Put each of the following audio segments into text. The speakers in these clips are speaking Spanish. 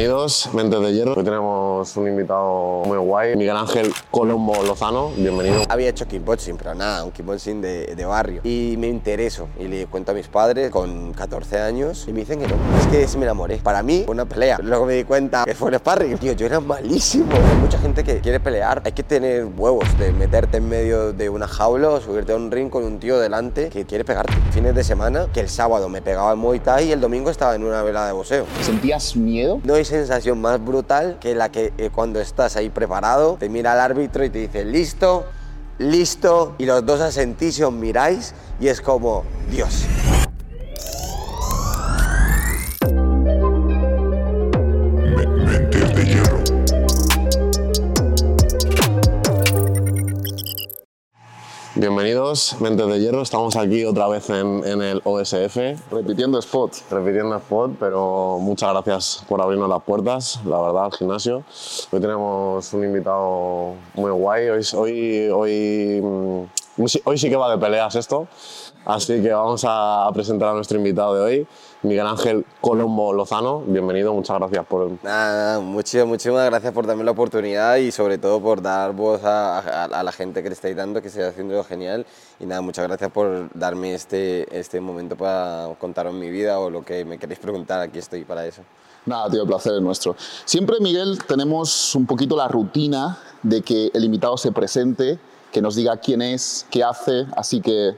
Bienvenidos, Mentes de Hierro. Hoy tenemos un invitado muy guay, Miguel Ángel Colombo Lozano. Bienvenido. Había hecho kickboxing, pero nada, un kickboxing de, de barrio. Y me intereso y le cuento a mis padres con 14 años y me dicen que no. Es que sí me enamoré. Para mí fue una pelea. Luego me di cuenta que fue un sparring. Tío, yo era malísimo. Hay mucha gente que quiere pelear. Hay que tener huevos de meterte en medio de una jaula o subirte a un ring con un tío delante que quiere pegarte. Fines de semana, que el sábado me pegaba en Muay Thai y el domingo estaba en una velada de boxeo. ¿Sentías miedo? No hay sensación más brutal que la que eh, cuando estás ahí preparado, te mira el árbitro y te dice, listo, listo, y los dos asentís y os miráis y es como, Dios. Bienvenidos, Mentes de Hierro. Estamos aquí otra vez en, en el OSF, Repitiendo spot. repitiendo spot, pero muchas gracias por abrirnos las puertas, la verdad, al gimnasio. Hoy tenemos un invitado muy guay. Hoy, hoy, hoy, mm, hoy sí que va de peleas esto, así que vamos a presentar a nuestro invitado de hoy, Miguel Ángel Colombo Lozano. Bienvenido, muchas gracias por, Nada, muchísimas, muchísimas gracias por darme la oportunidad y sobre todo por dar voz a, a- a la gente que le estáis dando, que estáis haciendo genial. Y nada, muchas gracias por darme este, este momento para contaros mi vida o lo que me queréis preguntar, aquí estoy para eso. Nada, tío, el placer es nuestro. Siempre, Miguel, tenemos un poquito la rutina de que el invitado se presente, que nos diga quién es, qué hace, así que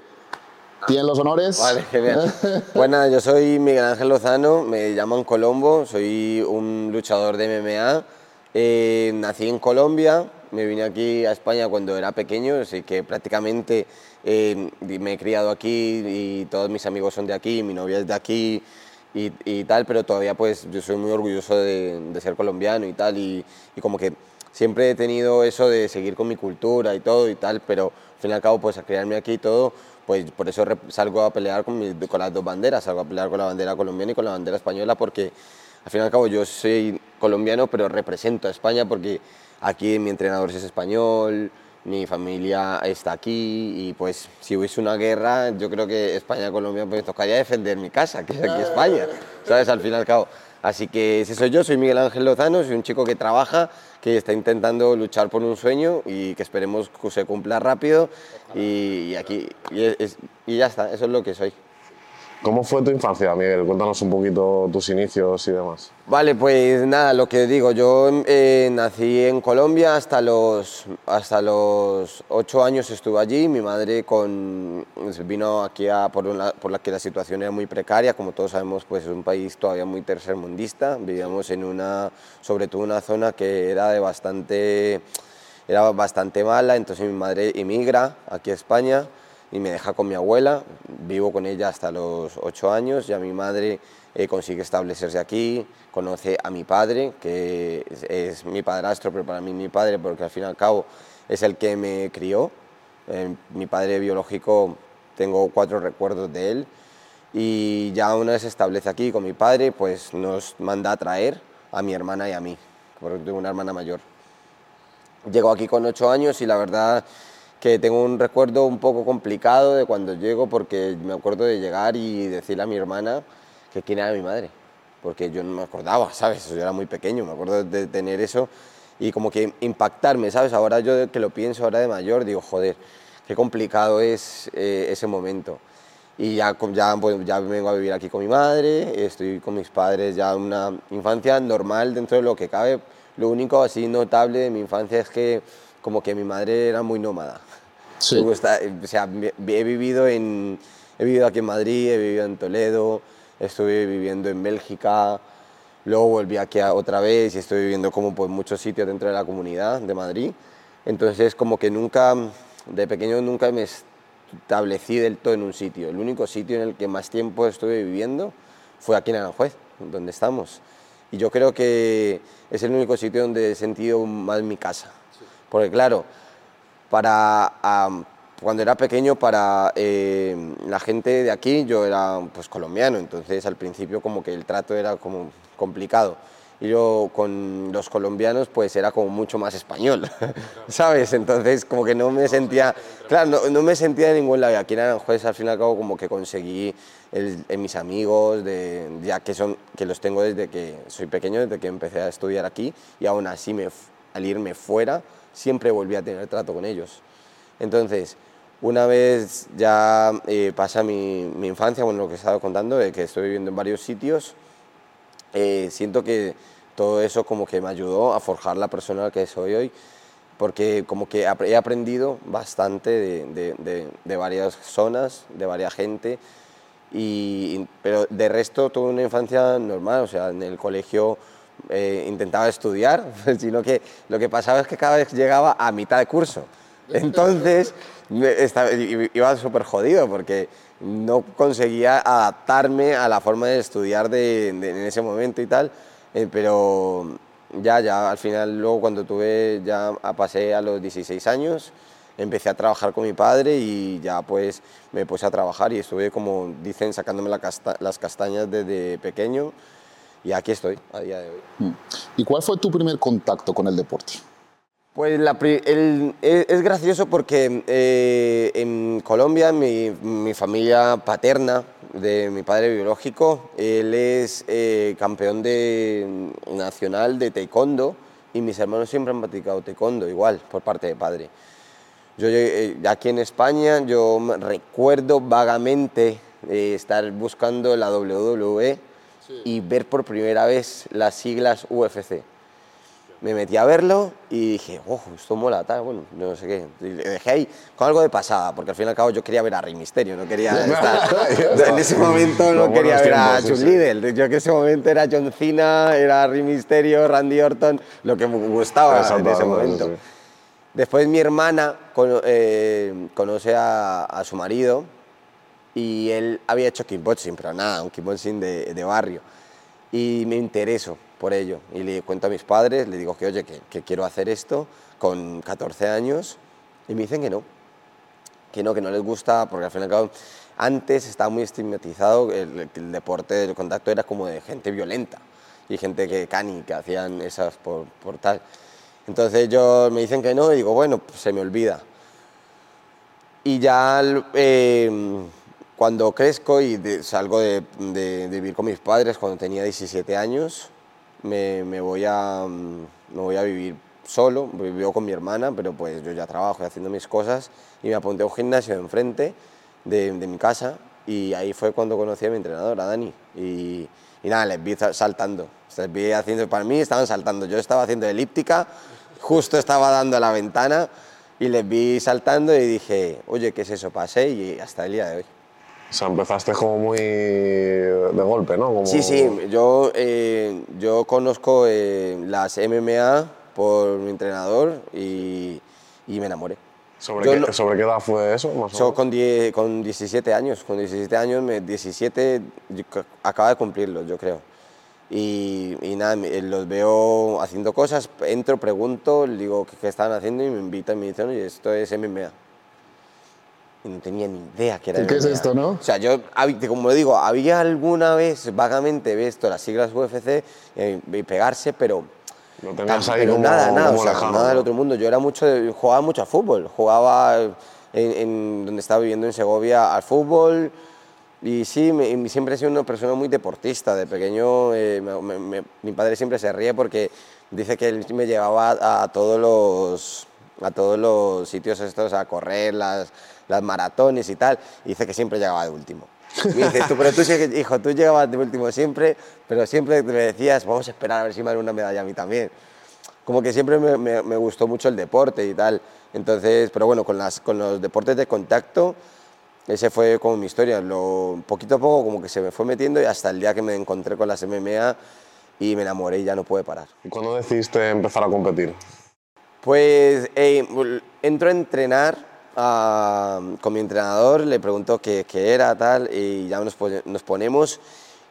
tienen los honores. Vale, genial. Pues nada, yo soy Miguel Ángel Lozano, me llaman Colombo, soy un luchador de MMA. Eh, nací en Colombia, me vine aquí a España cuando era pequeño, así que prácticamente eh, me he criado aquí y todos mis amigos son de aquí, mi novia es de aquí y, y tal, pero todavía pues yo soy muy orgulloso de, de ser colombiano y tal, y, y como que siempre he tenido eso de seguir con mi cultura y todo y tal, pero al fin y al cabo pues a criarme aquí y todo, pues por eso salgo a pelear con, mis- con las dos banderas, salgo a pelear con la bandera colombiana y con la bandera española porque al fin y al cabo yo soy colombiano pero represento a España porque aquí mi entrenador es español, mi familia está aquí y pues si hubiese una guerra yo creo que España-Colombia pues tocaría defender mi casa, que es aquí España, ¿sabes? Al fin y al cabo. Así que ese soy yo, soy Miguel Ángel Lozano, soy un chico que trabaja, que está intentando luchar por un sueño y que esperemos que se cumpla rápido y, y aquí y, es- y ya está, eso es lo que soy. ¿Cómo fue tu infancia, Miguel? Cuéntanos un poquito tus inicios y demás. Vale, pues nada, lo que digo, yo eh, nací en Colombia hasta los, hasta los ocho años estuve allí, mi madre con, vino aquí a, por, una- por la que la situación era muy precaria, como todos sabemos, pues es un país todavía muy tercermundista, vivíamos en una, sobre todo una zona que era de bastante, era bastante mala, entonces mi madre emigra aquí a España y me deja con mi abuela. Vivo con ella hasta los ocho años. Ya mi madre eh, consigue establecerse aquí, conoce a mi padre, que es, es mi padrastro, pero para mí mi padre, porque al fin y al cabo es el que me crió. Eh, mi padre biológico, tengo cuatro recuerdos de él. Y ya una vez establece aquí con mi padre, pues nos manda a traer a mi hermana y a mí, porque tengo una hermana mayor. Llego aquí con ocho años y la verdad que tengo un recuerdo un poco complicado de cuando llego porque me acuerdo de llegar y decirle a mi hermana que quién era mi madre, porque yo no me acordaba, ¿sabes? Yo era muy pequeño, me acuerdo de tener eso y como que impactarme, ¿sabes? Ahora yo que lo pienso ahora de mayor digo, joder, qué complicado es eh, ese momento. Y ya, ya, pues, ya vengo a vivir aquí con mi madre, estoy con mis padres ya una infancia normal dentro de lo que cabe. Lo único así notable de mi infancia es que como que mi madre era muy nómada. Sí. O sea, he vivido, en, he vivido aquí en Madrid, he vivido en Toledo, estuve viviendo en Bélgica, luego volví aquí otra vez y estoy viviendo como por muchos sitios dentro de la comunidad de Madrid. Entonces como que nunca, de pequeño nunca me establecí del todo en un sitio. El único sitio en el que más tiempo estuve viviendo fue aquí en Aranjuez, donde estamos. Y yo creo que es el único sitio donde he sentido más mi casa. Porque claro, para am, cuando era pequeño para eh, la gente de aquí yo era pues colombiano entonces al principio como que el trato era como complicado y yo con los colombianos pues era como mucho más español, ¿sabes? Entonces como que no me sentía, claro, no, no me sentía de ningún lado. Y aquí en Aranjuez al fin y al cabo como que conseguí el, en mis amigos, de, ya que, son, que los tengo desde que soy pequeño, desde que empecé a estudiar aquí y aún así me, al irme fuera siempre volví a tener trato con ellos. Entonces, una vez ya eh, pasa mi, mi, infancia, bueno, lo que he estado contando, de que estoy viviendo en varios sitios, eh, siento que todo eso como que me ayudó a forjar la persona que soy hoy, porque como que he aprendido bastante de, de, de, varias zonas, de varias gente, y, pero de resto tuve una infancia normal, o sea, en el colegio eh, intentaba estudiar, sino que lo que pasaba es que cada vez llegaba a mitad de curso. Entonces estaba, iba súper jodido porque no conseguía adaptarme a la forma de estudiar de, en ese momento y tal, eh, pero ya, ya al final luego cuando tuve, ya pasé a los 16 años, empecé a trabajar con mi padre y ya pues me puse a trabajar y estuve como dicen sacándome la casta las castañas desde pequeño y aquí estoy a día de hoy. Mm. ¿Y cuál fue tu primer contacto con el deporte? Pues la, el, es, gracioso porque eh, en Colombia mi, mi, familia paterna de mi padre biológico, él es eh, campeón de, nacional de taekwondo y mis hermanos siempre han practicado taekwondo igual por parte de padre. Yo eh, aquí en España yo recuerdo vagamente estar buscando la WWE y ver por primera vez las siglas UFC me metí a verlo y dije, oh, esto mola, tal, bueno, no sé qué. Y le dejé ahí con algo de pasada, porque al fin y al cabo yo quería ver a Rey Misterio, no quería estar, en ese momento no, quería ver a Chun Liddell. Yo en ese momento era John Cena, era Rey Misterio, Randy Orton, lo que me gustaba en ese momento. Después mi hermana eh, conoce a, a, su marido y él había hecho kickboxing, pero nada, un kickboxing de, de barrio. Y me interesó por ello. Y le cuento a mis padres, le digo que, oye, que, quiero hacer esto con 14 años, y me dicen que no, que no, que no les gusta, porque al fin y al cabo, antes estaba muy estigmatizado, el, deporte del contacto era como de gente violenta, y gente que cani, que hacían esas por, tal. Entonces ellos me dicen que no, y digo, bueno, pues se me olvida. Y ya eh, cuando crezco y salgo de, vivir con mis padres cuando tenía 17 años, me, voy a, me voy a vivir solo, vivo con mi hermana, pero pues yo ya trabajo y haciendo mis cosas y me apunté a un gimnasio enfrente de, de mi casa y ahí fue cuando conocí a mi entrenador, a Dani. Y, y nada, les vi saltando. Les vi haciendo, para mí estaban saltando. Yo estaba haciendo elíptica, justo estaba dando a la ventana y les vi saltando y dije, oye, ¿qué es eso? Pasé y hasta el día de hoy. O sea, empezaste como muy de golpe, ¿no? Como... Sí, sí. Yo, eh, yo conozco eh, las MMA por mi entrenador y, y me enamoré. ¿Sobre, qué, ¿Sobre qué edad fue eso? Más yo con, con 17 años. Con 17 años, me, 17, acaba de cumplirlo, yo creo. Y, y, nada, los veo haciendo cosas, entro, pregunto, digo qué, qué están haciendo y me invitan y me dicen, oye, esto es MMA y no tenía ni idea que era ¿Qué es esto, no? O sea, yo, como le digo, había alguna vez vagamente visto las siglas UFC eh, y pegarse, pero... No tenías ahí como, nada, nada, o sea, nada del otro mundo. Yo era mucho, jugaba mucho a fútbol, jugaba en, donde estaba viviendo en Segovia al fútbol y sí, me, siempre he sido una persona muy deportista. De pequeño eh, mi padre siempre se ríe porque dice que él me llevaba a, todos los a todos los sitios estos a correr las las maratones y tal, y dice que siempre llegaba de último. Me dice, tú, pero tú, hijo, tú llegabas de último siempre, pero siempre me decías, vamos a esperar a ver si me dan una medalla a mí también. Como que siempre me, me, gustó mucho el deporte y tal. Entonces, pero bueno, con, las, con los deportes de contacto, ese fue como mi historia. Lo, poquito a poco como que se me fue metiendo y hasta el día que me encontré con las MMA y me enamoré y ya no pude parar. ¿Y cuándo decidiste empezar a competir? Pues eh, entro a entrenar con mi entrenador, le preguntó qué, qué, era, tal, y ya nos, nos, ponemos.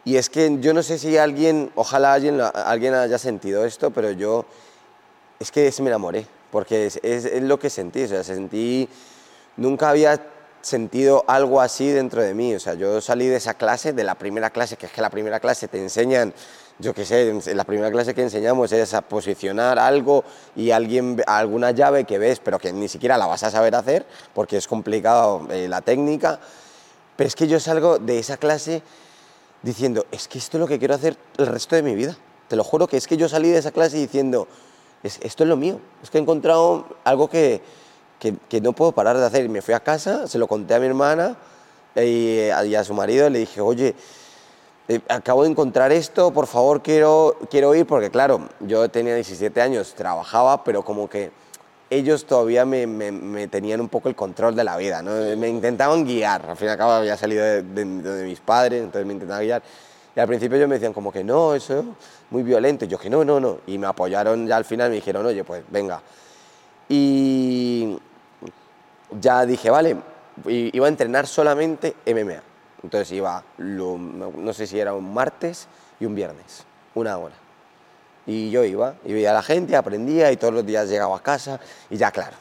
Y es que yo no sé si alguien, ojalá alguien, alguien haya sentido esto, pero yo es que me enamoré, porque es, es, lo que sentí, o sea, sentí, nunca había sentido algo así dentro de mí, o sea, yo salí de esa clase, de la primera clase, que es que la primera clase te enseñan yo qué sé, en la primera clase que enseñamos es a posicionar algo y alguien, alguna llave que ves, pero que ni siquiera la vas a saber hacer porque es complicado eh, la técnica. Pero es que yo salgo de esa clase diciendo, es que esto es lo que quiero hacer el resto de mi vida. Te lo juro que es que yo salí de esa clase diciendo, esto es lo mío. Es que he encontrado algo que, que, que, no puedo parar de hacer. Y me fui a casa, se lo conté a mi hermana y, y a su marido, le dije, oye, eh, acabo de encontrar esto, por favor quiero, quiero ir, porque claro, yo tenía 17 años, trabajaba, pero como que ellos todavía me, tenían un poco el control de la vida, me intentaban guiar, al fin y al cabo había salido de, mis padres, entonces me intentaban guiar. Y al principio ellos me decían como que no, eso es muy violento, yo que no, no, no, y me apoyaron ya al final, me dijeron, oye, pues venga. Y ya dije, vale, iba a entrenar solamente MMA. Entonces iba, no sé si era un martes y un viernes, una hora. Y yo iba, y veía a la gente, aprendía y todos los días llegaba a casa y ya claro.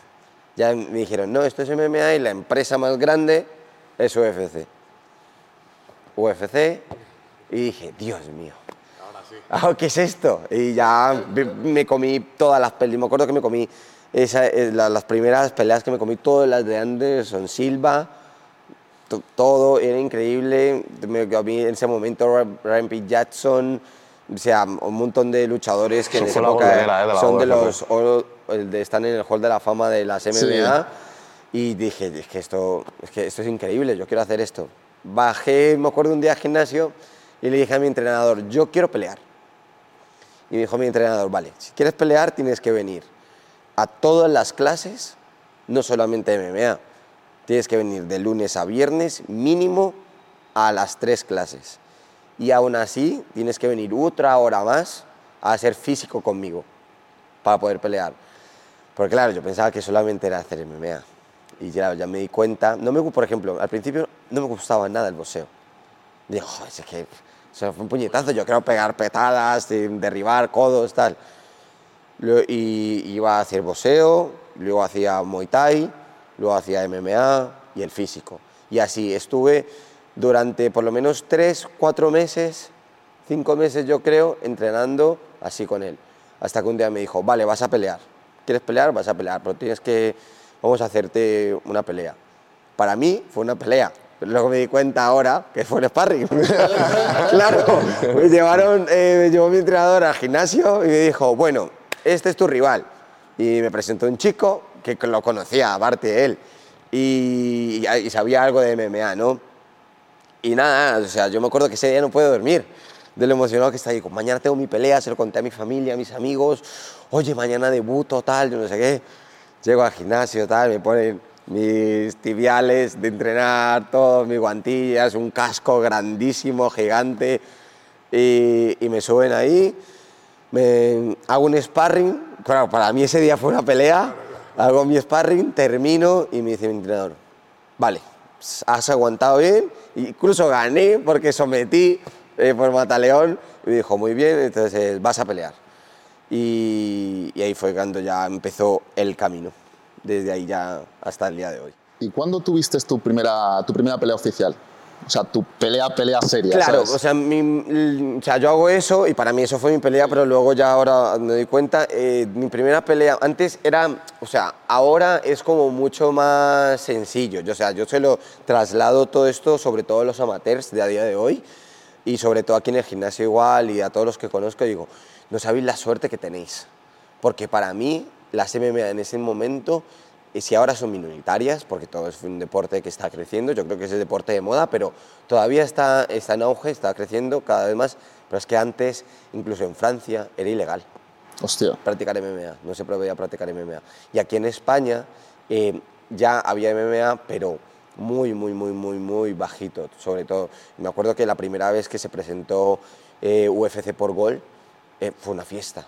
Ya me dijeron, no, esto es MMA y la empresa más grande es UFC. UFC y dije, Dios mío. Ahora sí. Ah, ¿Qué es esto? Y ya me comí todas las peleas, me acuerdo que me comí esa, eh, las primeras peleas que me comí, todas las de Anderson Silva, todo era increíble. A mí en ese momento Rampage Jackson, o sea, un montón de luchadores que en esa época eh, son de los están en el hall de la fama de las MMA. Y dije, es que, esto, es que esto es increíble, yo quiero hacer esto. Bajé, me acuerdo un día al gimnasio y le dije a mi entrenador, yo quiero pelear. Y me dijo mi entrenador, vale, si quieres pelear tienes que venir a todas las clases, no solamente MMA Tienes que venir de lunes a viernes mínimo a las tres clases. Y aún así tienes que venir otra hora más a hacer físico conmigo para poder pelear. Porque claro, yo pensaba que solamente era hacer MMA. Y ya, ya me di cuenta, no me, por ejemplo, al principio no me gustaba nada el boxeo. Digo, es que fue un puñetazo, yo quiero pegar petadas, derribar codos, tal. Y iba a hacer boxeo, luego hacía Muay Thai, luego hacía MMA y el físico. Y así estuve durante por lo menos tres, cuatro meses, cinco meses yo creo, entrenando así con él. Hasta que un día me dijo, vale, vas a pelear. ¿Quieres pelear? Vas a pelear, pero tienes que, vamos a hacerte una pelea. Para mí fue una pelea, pero luego me di cuenta ahora que fue un sparring. claro, me llevaron, eh, llevó mi entrenador al gimnasio y me dijo, bueno, este es tu rival. Y me presentó un chico que lo conocía, aparte él, y, sabía algo de MMA, ¿no? Y nada, o sea, yo me acuerdo que ese día no puedo dormir de lo emocionado que está ahí. Mañana tengo mi pelea, se lo conté a mi familia, a mis amigos. Oye, mañana debuto, tal, yo no sé qué. Llego al gimnasio, tal, me ponen mis tibiales de entrenar, todo, mis guantillas, un casco grandísimo, gigante, y, y me suben ahí. Me, hago un sparring. Claro, para mí ese día fue una pelea hago mi sparring, termino y me dice mi entrenador, vale, has aguantado bien, incluso gané porque sometí eh, por Mataleón y me dijo, muy bien, entonces vas a pelear. Y, y ahí fue cuando ya empezó el camino, desde ahí ya hasta el día de hoy. ¿Y cuándo tuviste tu primera, tu primera pelea oficial? O sea, tu pelea, pelea seria. Claro, o sea, o sea, yo hago eso y para mí eso fue mi pelea, pero luego ya ahora me doy cuenta, eh, mi primera pelea, antes era, o sea, ahora es como mucho más sencillo. Yo, o sea, yo se lo traslado todo esto, sobre todo a los amateurs de a día de hoy y sobre todo aquí en el gimnasio igual y a todos los que conozco, digo, no sabéis la suerte que tenéis. Porque para mí, las MMA en ese momento y si ahora son minoritarias, porque todo es un deporte que está creciendo, yo creo que es el deporte de moda, pero todavía está, está en auge, está creciendo cada vez más, pero es que antes, incluso en Francia, era ilegal. Hostia. Practicar MMA, no se podía practicar MMA. Y aquí en España eh, ya había MMA, pero muy, muy, muy, muy, muy bajito, sobre todo. Me acuerdo que la primera vez que se presentó eh, UFC por gol eh, fue una fiesta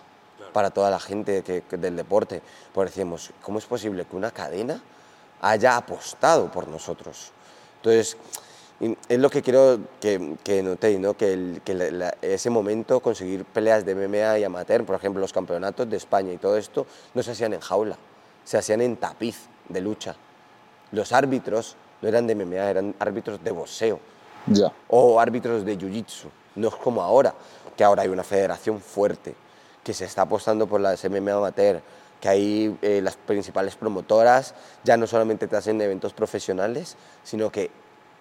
para toda la gente que, del deporte. Porque decimos, ¿cómo es posible que una cadena haya apostado por nosotros? Entonces, es lo que quiero que, que notéis, ¿no? que, el, que ese momento conseguir peleas de MMA y amateur, por ejemplo, los campeonatos de España y todo esto, no se hacían en jaula, se hacían en tapiz de lucha. Los árbitros no eran de MMA, eran árbitros de boxeo ya o árbitros de jiu-jitsu, no es como ahora que ahora hay una federación fuerte, que se está apostando por las MMA amateur, que ahí eh, las principales promotoras ya no solamente te hacen eventos profesionales, sino que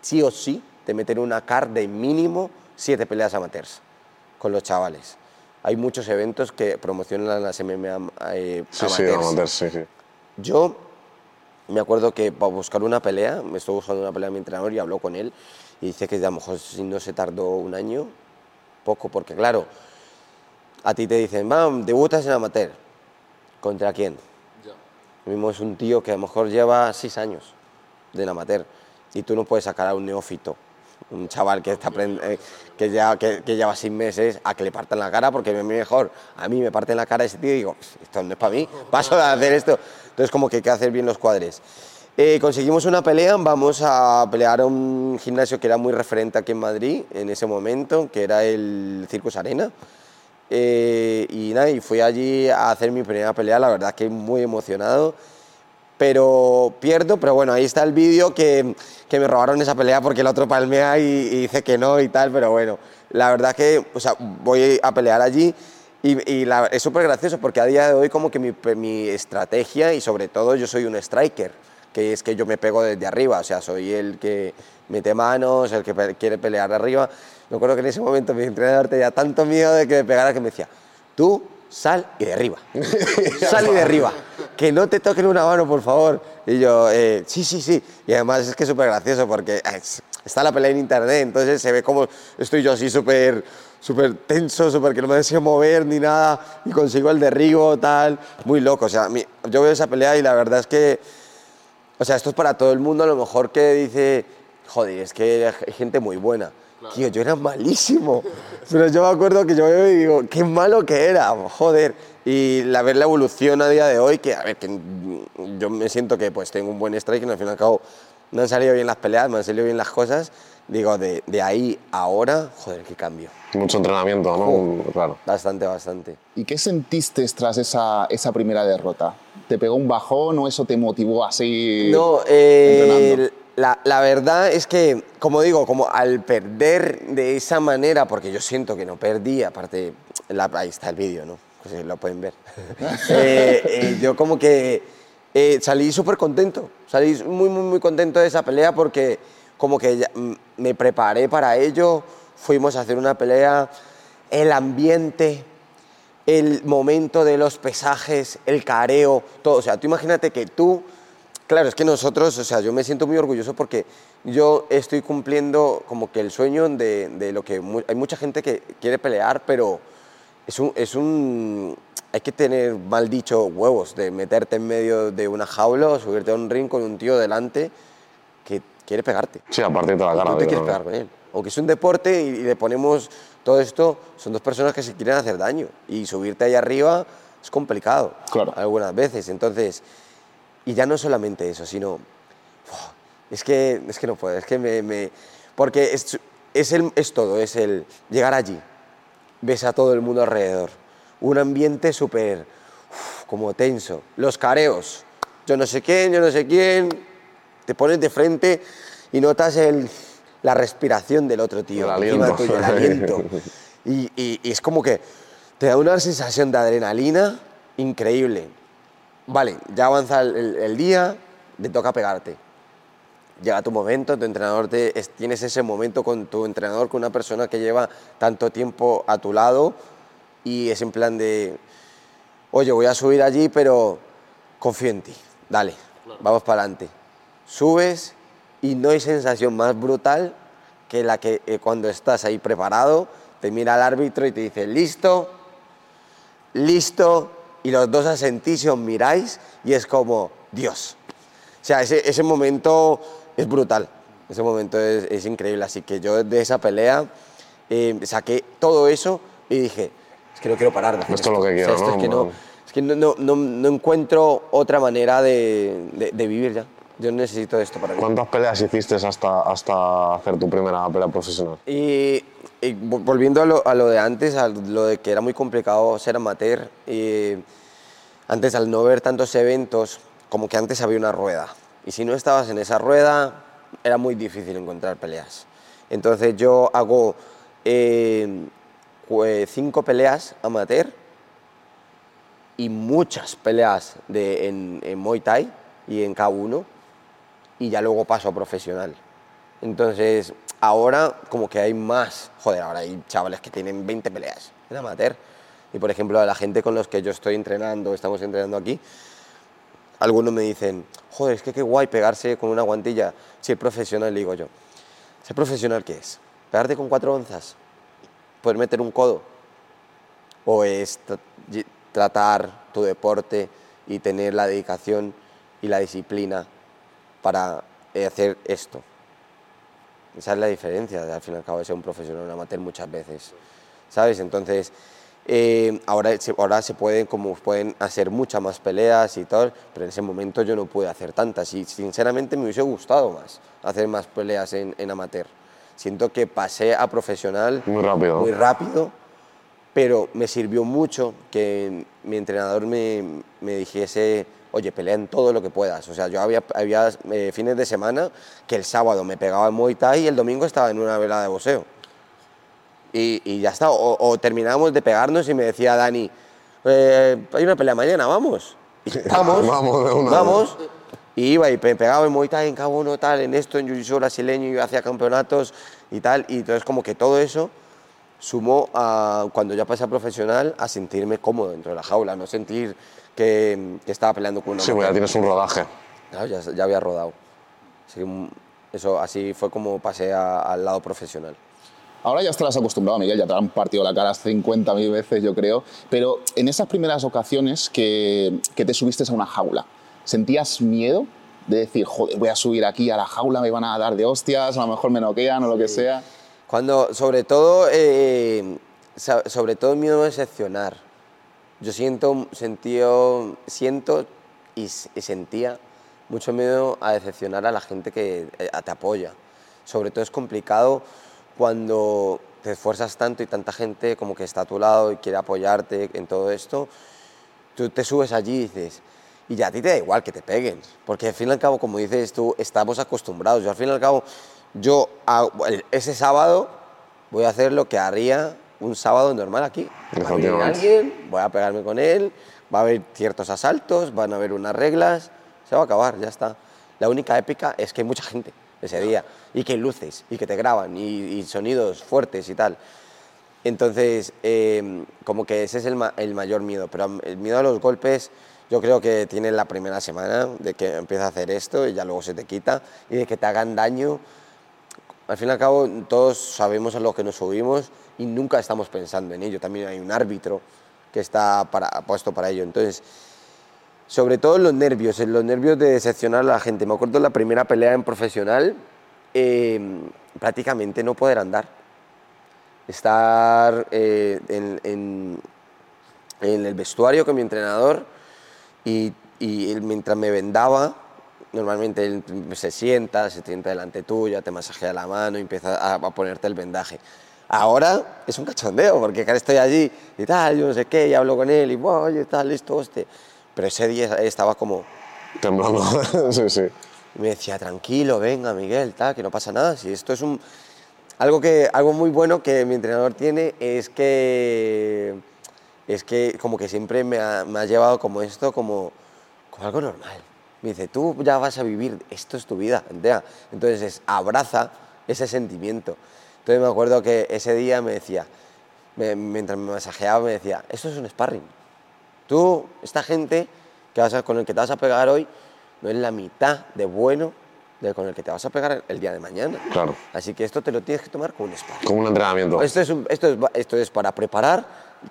sí o sí te meten una car de mínimo siete peleas amateurs con los chavales. Hay muchos eventos que promocionan las MMA eh, Sí, sí, amateur, sí, sí. Yo me acuerdo que para buscar una pelea, me estuvo buscando una pelea a mi entrenador y habló con él y dice que a lo mejor si no se tardó un año, poco, porque claro, a ti te dicen, vam, debutas en amateur. ¿Contra quién? Mismo es un tío que a lo mejor lleva seis años del amateur y tú no puedes sacar a un neófito, un chaval que, está eh, que, ya, que, que lleva seis meses a que le partan la cara porque es mejor. A mí me parten la cara ese tío y digo, esto no es para mí, paso de hacer esto. Entonces como que hay que hacer bien los cuadres. Eh, conseguimos una pelea, vamos a pelear a un gimnasio que era muy referente aquí en Madrid en ese momento, que era el Circus Arena. Eh, y nada, y fui allí a hacer mi primera pelea, la verdad que muy emocionado, pero pierdo, pero bueno, ahí está el vídeo que, que me robaron esa pelea porque el otro palmea y, y dice que no y tal, pero bueno, la verdad que o sea, voy a pelear allí y, y la- es súper gracioso porque a día de hoy como que mi, mi estrategia y sobre todo yo soy un striker, que es que yo me pego desde arriba, o sea, soy el que mete manos, el que pe- quiere pelear arriba. Me acuerdo que en ese momento mi entrenador tenía tanto miedo de que me pegara que me decía, tú sal y derriba, sal y derriba, que no te toquen una mano, por favor. Y yo, eh, sí, sí, sí. Y además es que es súper gracioso porque es- está la pelea en internet, entonces se ve como estoy yo así súper súper tenso, súper que no me deseo mover ni nada y consigo el derribo, tal, muy loco. O sea, yo veo esa pelea y la verdad es que o sea, esto es para todo el mundo, a lo mejor que dice, joder, es que hay gente muy buena. Tío, yo era malísimo. Pero yo me acuerdo que yo veo y digo, qué malo que era, joder. Y la, ver la evolución a día de hoy, que a ver, que yo me siento que pues tengo un buen strike, y al fin y al cabo me han salido bien las peleas, me han salido bien las cosas. Digo, de, de ahí a ahora, joder, qué cambio. Mucho entrenamiento, ¿no? Oh. Claro. Bastante, bastante. ¿Y qué sentiste tras esa, esa primera derrota? ¿Te pegó un bajón o eso te motivó así? No, eh, entrenando? La, la verdad es que, como digo, como al perder de esa manera, porque yo siento que no perdí, aparte, la- ahí está el vídeo, ¿no? Pues, lo pueden ver. Eh, eh, yo como que eh, salí súper contento, salí muy, muy, muy contento de esa pelea porque como que ya, mm, me preparé para ello, fuimos a hacer una pelea, el ambiente, el momento de los pesajes, el careo, todo. O sea, tú imagínate que tú, claro, es que nosotros, o sea, yo me siento muy orgulloso porque yo estoy cumpliendo como que el sueño de, de lo que mu- hay mucha gente que quiere pelear, pero es un, es un, hay que tener, mal dicho, huevos de meterte en medio de una jaula o subirte a un ring con un tío delante que quiere pegarte Sí, a partir de la cara. no te quieres pegar con él. Aunque es un deporte y, y le ponemos todo esto, son dos personas que se quieren hacer daño. Y subirte ahí arriba es complicado. Claro. Algunas veces. Entonces, y ya no solamente eso, sino. Es que, es que no puedo, es que me. me- porque es, es, el, es todo, es el llegar allí, ves a todo el mundo alrededor, un ambiente súper. como tenso. Los careos, yo no sé quién, yo no sé quién, te pones de frente y notas el, la respiración del otro tío. El aliento. tuyo, el aliento. Y, y- y es como que te da una sensación de adrenalina increíble. Vale, ya avanza el, día, te toca pegarte. Llega tu momento, tu entrenador te, es- tienes ese momento con tu entrenador, con una persona que lleva tanto tiempo a tu lado y es en plan de, oye, voy a subir allí, pero confío en ti, dale, vamos para adelante. Subes y no hay sensación más brutal que la que eh, cuando estás ahí preparado, te mira el árbitro y te dice, listo, listo, y los dos asentís y os miráis y es como, Dios. O sea, ese, ese momento es brutal, ese momento es, es increíble. Así que yo de esa pelea eh, saqué todo eso y dije, es que no quiero parar de hacer Esto es lo que O sea, quiero, esto ¿no? Es que no, es que no, no- no encuentro otra manera de, de- de vivir ya. Yo necesito esto para vivir. ¿Cuántas peleas hiciste hasta, hasta hacer tu primera pelea profesional? Y, y vo- volviendo a lo, a lo de antes, a lo de que era muy complicado ser amateur, y antes al no ver tantos eventos, como que antes había una rueda. Y si no estabas en esa rueda, era muy difícil encontrar peleas. Entonces yo hago eh, cue- cinco peleas amateur y muchas peleas de, en, en Muay Thai y en K1 y ya luego paso a profesional. Entonces, ahora como que hay más, joder, ahora hay chavales que tienen 20 peleas en amateur. Y por ejemplo, a la gente con los que yo estoy entrenando, estamos entrenando aquí, algunos me dicen, joder, es que qué guay pegarse con una guantilla. Si es profesional, digo yo, ¿ser profesional qué es? ¿Pegarte con cuatro onzas? ¿Poder meter un codo? ¿O es tratar tu deporte y tener la dedicación y la disciplina para eh, hacer esto? Esa es la diferencia, al fin y al cabo, de ser un profesional un amateur muchas veces, ¿sabes? Entonces, eh, ahora, se, ahora se pueden, como pueden hacer muchas más peleas y tal, pero en ese momento yo no pude hacer tantas y sinceramente me hubiese gustado más hacer más peleas en, en amateur. Siento que pasé a profesional Muy rápido. muy rápido, pero me sirvió mucho que mi entrenador me, me dijese, oye, pelea en todo lo que puedas. O sea, yo había, había eh, fines de semana que el sábado me pegaba en Muay Thai y el domingo estaba en una velada de boxeo. Y, y ya está. O, o terminábamos de pegarnos y me decía Dani, eh, hay una pelea mañana, vamos. Y vamos, Vamos de una. vamos. Y iba y me pegaba en Muay Thai, en K1, tal, en esto, en Jiu-Jitsu brasileño, y hacía campeonatos y tal. Y entonces como que todo eso sumó a, cuando ya pasé a profesional, a sentirme cómodo dentro de la jaula, no sentir que, que estaba peleando con una Sí, pues ya tienes un rodaje. Claro, ya, ya había rodado. Así, que, eso, así fue como pasé a- al lado profesional. Ahora ya estarás acostumbrado, Miguel, ya te han partido la cara 50.000 veces, yo creo. Pero en esas primeras ocasiones que, que te subiste a una jaula, ¿sentías miedo de decir, joder, voy a subir aquí a la jaula, me van a dar de hostias, a lo mejor me noquean o lo que sea? Cuando, sobre todo, eh, sa- sobre todo el miedo a decepcionar. Yo siento, sentió, siento y, sentía mucho miedo a decepcionar a la gente que eh, te apoya. Sobre todo es complicado cuando te esfuerzas tanto y tanta gente como que está a tu lado y quiere apoyarte en todo esto. Tú te subes allí y dices, y ya a ti te da igual que te peguen, porque al fin y al cabo, como dices tú, estamos acostumbrados. Yo al fin y cabo, yo ese sábado voy a hacer lo que haría un sábado normal aquí. Va a venir Efectivamente. alguien, voy a pegarme con él, va a haber ciertos asaltos, van a haber unas reglas, se va a acabar, ya está. La única épica es que hay mucha gente ese día y que hay luces y que te graban y, y sonidos fuertes y tal. Entonces, eh, como que ese es el, ma- el mayor miedo, pero el miedo a los golpes yo creo que tiene la primera semana de que empieza a hacer esto y ya luego se te quita y de que te hagan daño. Al fin y al cabo, todos sabemos a lo que nos subimos y nunca estamos pensando en ello. También hay un árbitro que está para, puesto para ello. Entonces, sobre todo los nervios, eh, los nervios de decepcionar a la gente. Me acuerdo la primera pelea en profesional, eh, prácticamente no poder andar. Estar eh, en, en- en el vestuario con mi entrenador y, y él mientras me vendaba, normalmente él se sienta, se sienta delante tuya, te masajea la mano y empieza a, a ponerte el vendaje. Ahora es un cachondeo, porque estoy allí y tal, yo no sé qué, y hablo con él y, "Buah, oye, tal, esto, este. Pero ese día estaba como, Temblando. sí, sí. y me decía, tranquilo, venga, Miguel, tal, que no pasa nada. Si esto es un... Algo, que, algo muy bueno que mi entrenador tiene es que, es que como que siempre me ha, me ha llevado como esto, como, como algo normal. Me dice, tú ya vas a vivir, esto es tu vida entera. Entonces es, abraza ese sentimiento. Entonces me acuerdo que ese día me decía, me- mientras me masajeaba, me decía, esto es un sparring. Tú, esta gente que vas a- con el que te vas a pegar hoy, no es la mitad de bueno de con el que te vas a pegar el día de mañana. Claro. Así que esto te lo tienes que tomar como un sparring. Como un entrenamiento. Esto es, un- esto, es, esto es para preparar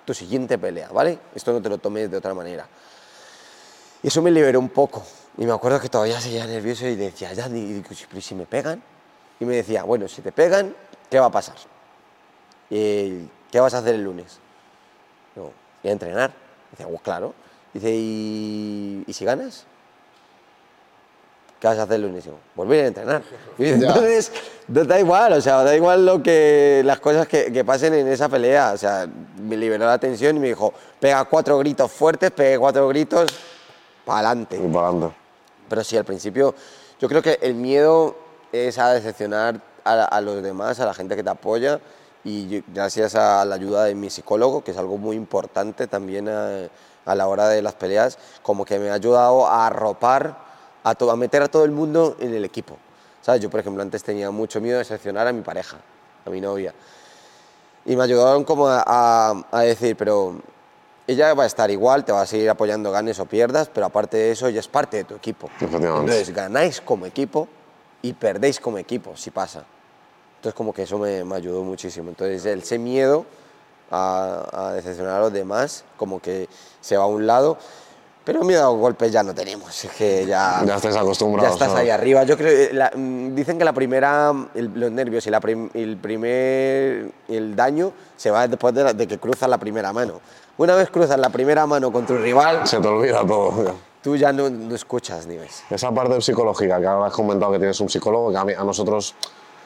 tu siguiente pelea, ¿vale? Esto no te lo tomes de otra manera. Y eso me liberó un poco. Y me acuerdo que todavía seguía nervioso y decía, ya, y "¿Y si me pegan? Y me decía, bueno, si te pegan, ¿qué va a pasar? ¿Qué vas a hacer el lunes? Digo, voy a entrenar. Dice, pues claro. Dice, ¿y, ¿y si ganas? ¿Qué vas a hacer el lunes? Digo, volver a entrenar. Y dice, entonces, da da igual, o sea, da igual lo que, las cosas que, que pasen en esa pelea. O sea, me liberó la tensión y me dijo, pega cuatro gritos fuertes, pegué cuatro gritos, adelante. Pero sí, al principio, yo creo que el miedo es a decepcionar a, a los demás, a la gente que te apoya y yo- gracias a la ayuda de mi psicólogo, que es algo muy importante también a, a la hora de las peleas, como que me ha ayudado a arropar, a, to- a meter a todo el mundo en el equipo. ¿Sabes? Yo, por ejemplo, antes tenía mucho miedo de seleccionar a mi pareja, a mi novia. Y me ayudaron como a, a- a decir, pero ella va a estar igual, te va a seguir apoyando, ganes o pierdas, pero aparte de eso, ella es parte de tu equipo. Entonces, ganáis como equipo y perdéis como equipo, si pasa. Entonces, como que eso me, me ayudó muchísimo. Entonces, ese miedo a, a decepcionar a los demás, como que se va a un lado. Pero miedo a golpes ya no tenemos, es que ya... Ya estáis acostumbrados, Ya estás ¿no? ahí arriba. Yo creo, que la- mm, dicen que la primera, el- los nervios y la prim- el primer, el daño se va después de, la- de que cruzas la primera mano. Una vez cruzas la primera mano con tu rival, Se te olvida todo. Tú ya no, no escuchas ni ves. Esa parte psicológica que ahora has comentado que tienes un psicólogo, que a, mí- a nosotros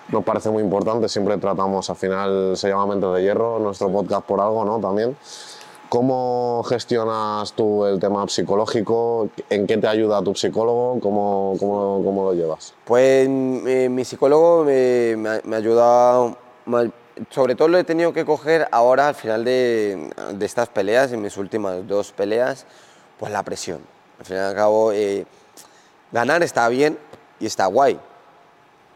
nos parece muy importante, siempre tratamos, al final se llama Mente de Hierro, nuestro podcast por algo, ¿no? También. ¿Cómo gestionas tú el tema psicológico? ¿En qué te ayuda tu psicólogo? ¿Cómo, cómo, cómo lo llevas? Pues eh, mi psicólogo me, me ha- me sobre todo lo he tenido que coger ahora al final de, de estas peleas, en mis últimas dos peleas, pues la presión. Al fin y al cabo, eh, ganar está bien y está guay.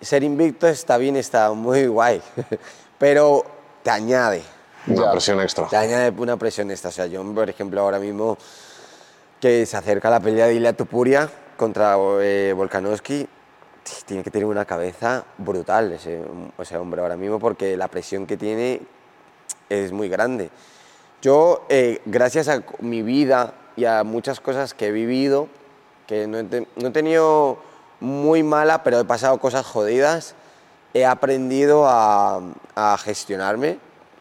Ser invicto está bien, está muy guay, pero te añade, Una Ya. presión extra. te añade una presión extra. O sea, yo, por ejemplo, ahora mismo que se acerca la pelea de Ilia Tupuria contra eh, Volkanovski, tiene que tener una cabeza brutal ese, ese hombre ahora mismo porque la presión que tiene es muy grande. Yo, eh, gracias a mi vida y a muchas cosas que he vivido, que no he, tenido muy mala, pero he pasado cosas jodidas, he aprendido a, gestionarme,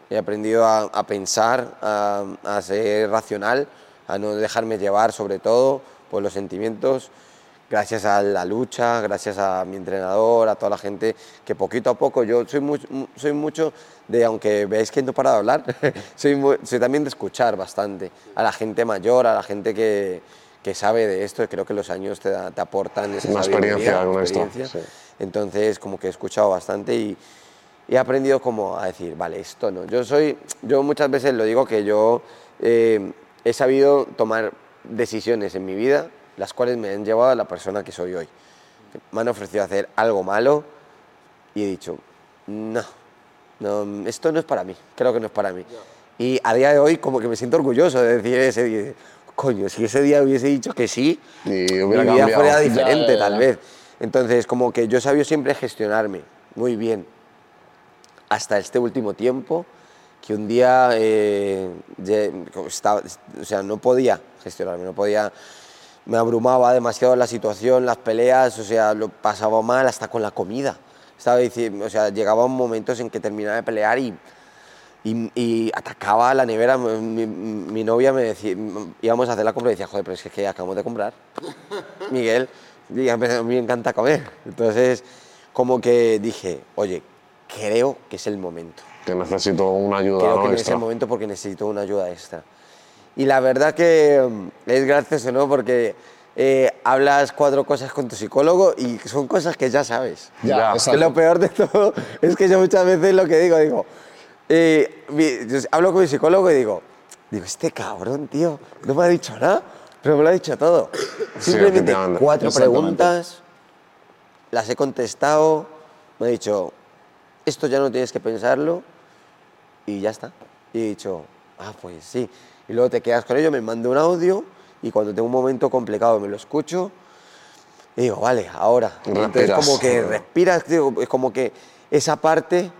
he aprendido a, pensar, a, ser racional, a no dejarme llevar sobre todo por los sentimientos, gracias a la lucha, gracias a mi entrenador, a toda la gente, que poquito a poco, yo soy mucho de, aunque veáis que no para de hablar, soy, también de escuchar bastante a la gente mayor, a la gente que, que sabe de esto, creo que los años te, da- te aportan esa Una experiencia con esto, experiencia. sí. Entonces, como que he escuchado bastante y, y he aprendido como a decir, vale, esto no. Yo soy, yo muchas veces lo digo que yo eh, he sabido tomar decisiones en mi vida, las cuales me han llevado a la persona que soy hoy. Me han ofrecido hacer algo malo y he dicho, no, no, esto no es para mí, creo que no es para mí. Y a día de hoy como que me siento orgulloso de decir ese día, coño, si ese día hubiese dicho que sí, Y mi vida cambiado. fuera Ya, diferente ya, ya. tal vez. Entonces, como que yo he sabido siempre gestionarme muy bien. Hasta este último tiempo, que un día eh, estaba, o sea, no podía gestionarme, no podía, me abrumaba demasiado la situación, las peleas, o sea, lo pasaba mal hasta con la comida. Estaba diciendo, o sea, llegaban momentos en que terminaba de pelear y, y, y atacaba a la nevera. Mi, mi novia me decía, íbamos a hacer la compra y decía, joder, pero es que, es que acabamos de comprar. Miguel, y a mí me encanta comer. Entonces, como que dije, oye, creo que es el momento. Que necesito una ayuda Creo ¿no? que no es extra. el momento porque necesito una ayuda extra. Y la verdad que mm, es gracioso, ¿no? Porque eh, hablas cuatro cosas con tu psicólogo y son cosas que ya sabes. Ya. Que lo peor de todo es que yo muchas veces lo que digo, digo, eh, mi- yo hablo con mi psicólogo y digo, digo, este cabrón, tío, no me ha dicho nada, pero me lo ha dicho todo. Sí, Simplemente cuatro preguntas, las he contestado, me ha dicho, esto ya no tienes que pensarlo y ya está. Y he dicho, ah, pues sí. Y luego te quedas con ello, me manda un audio y cuando tengo un momento complicado me lo escucho y digo, vale, ahora. Entonces como que respiras, digo, es como que esa parte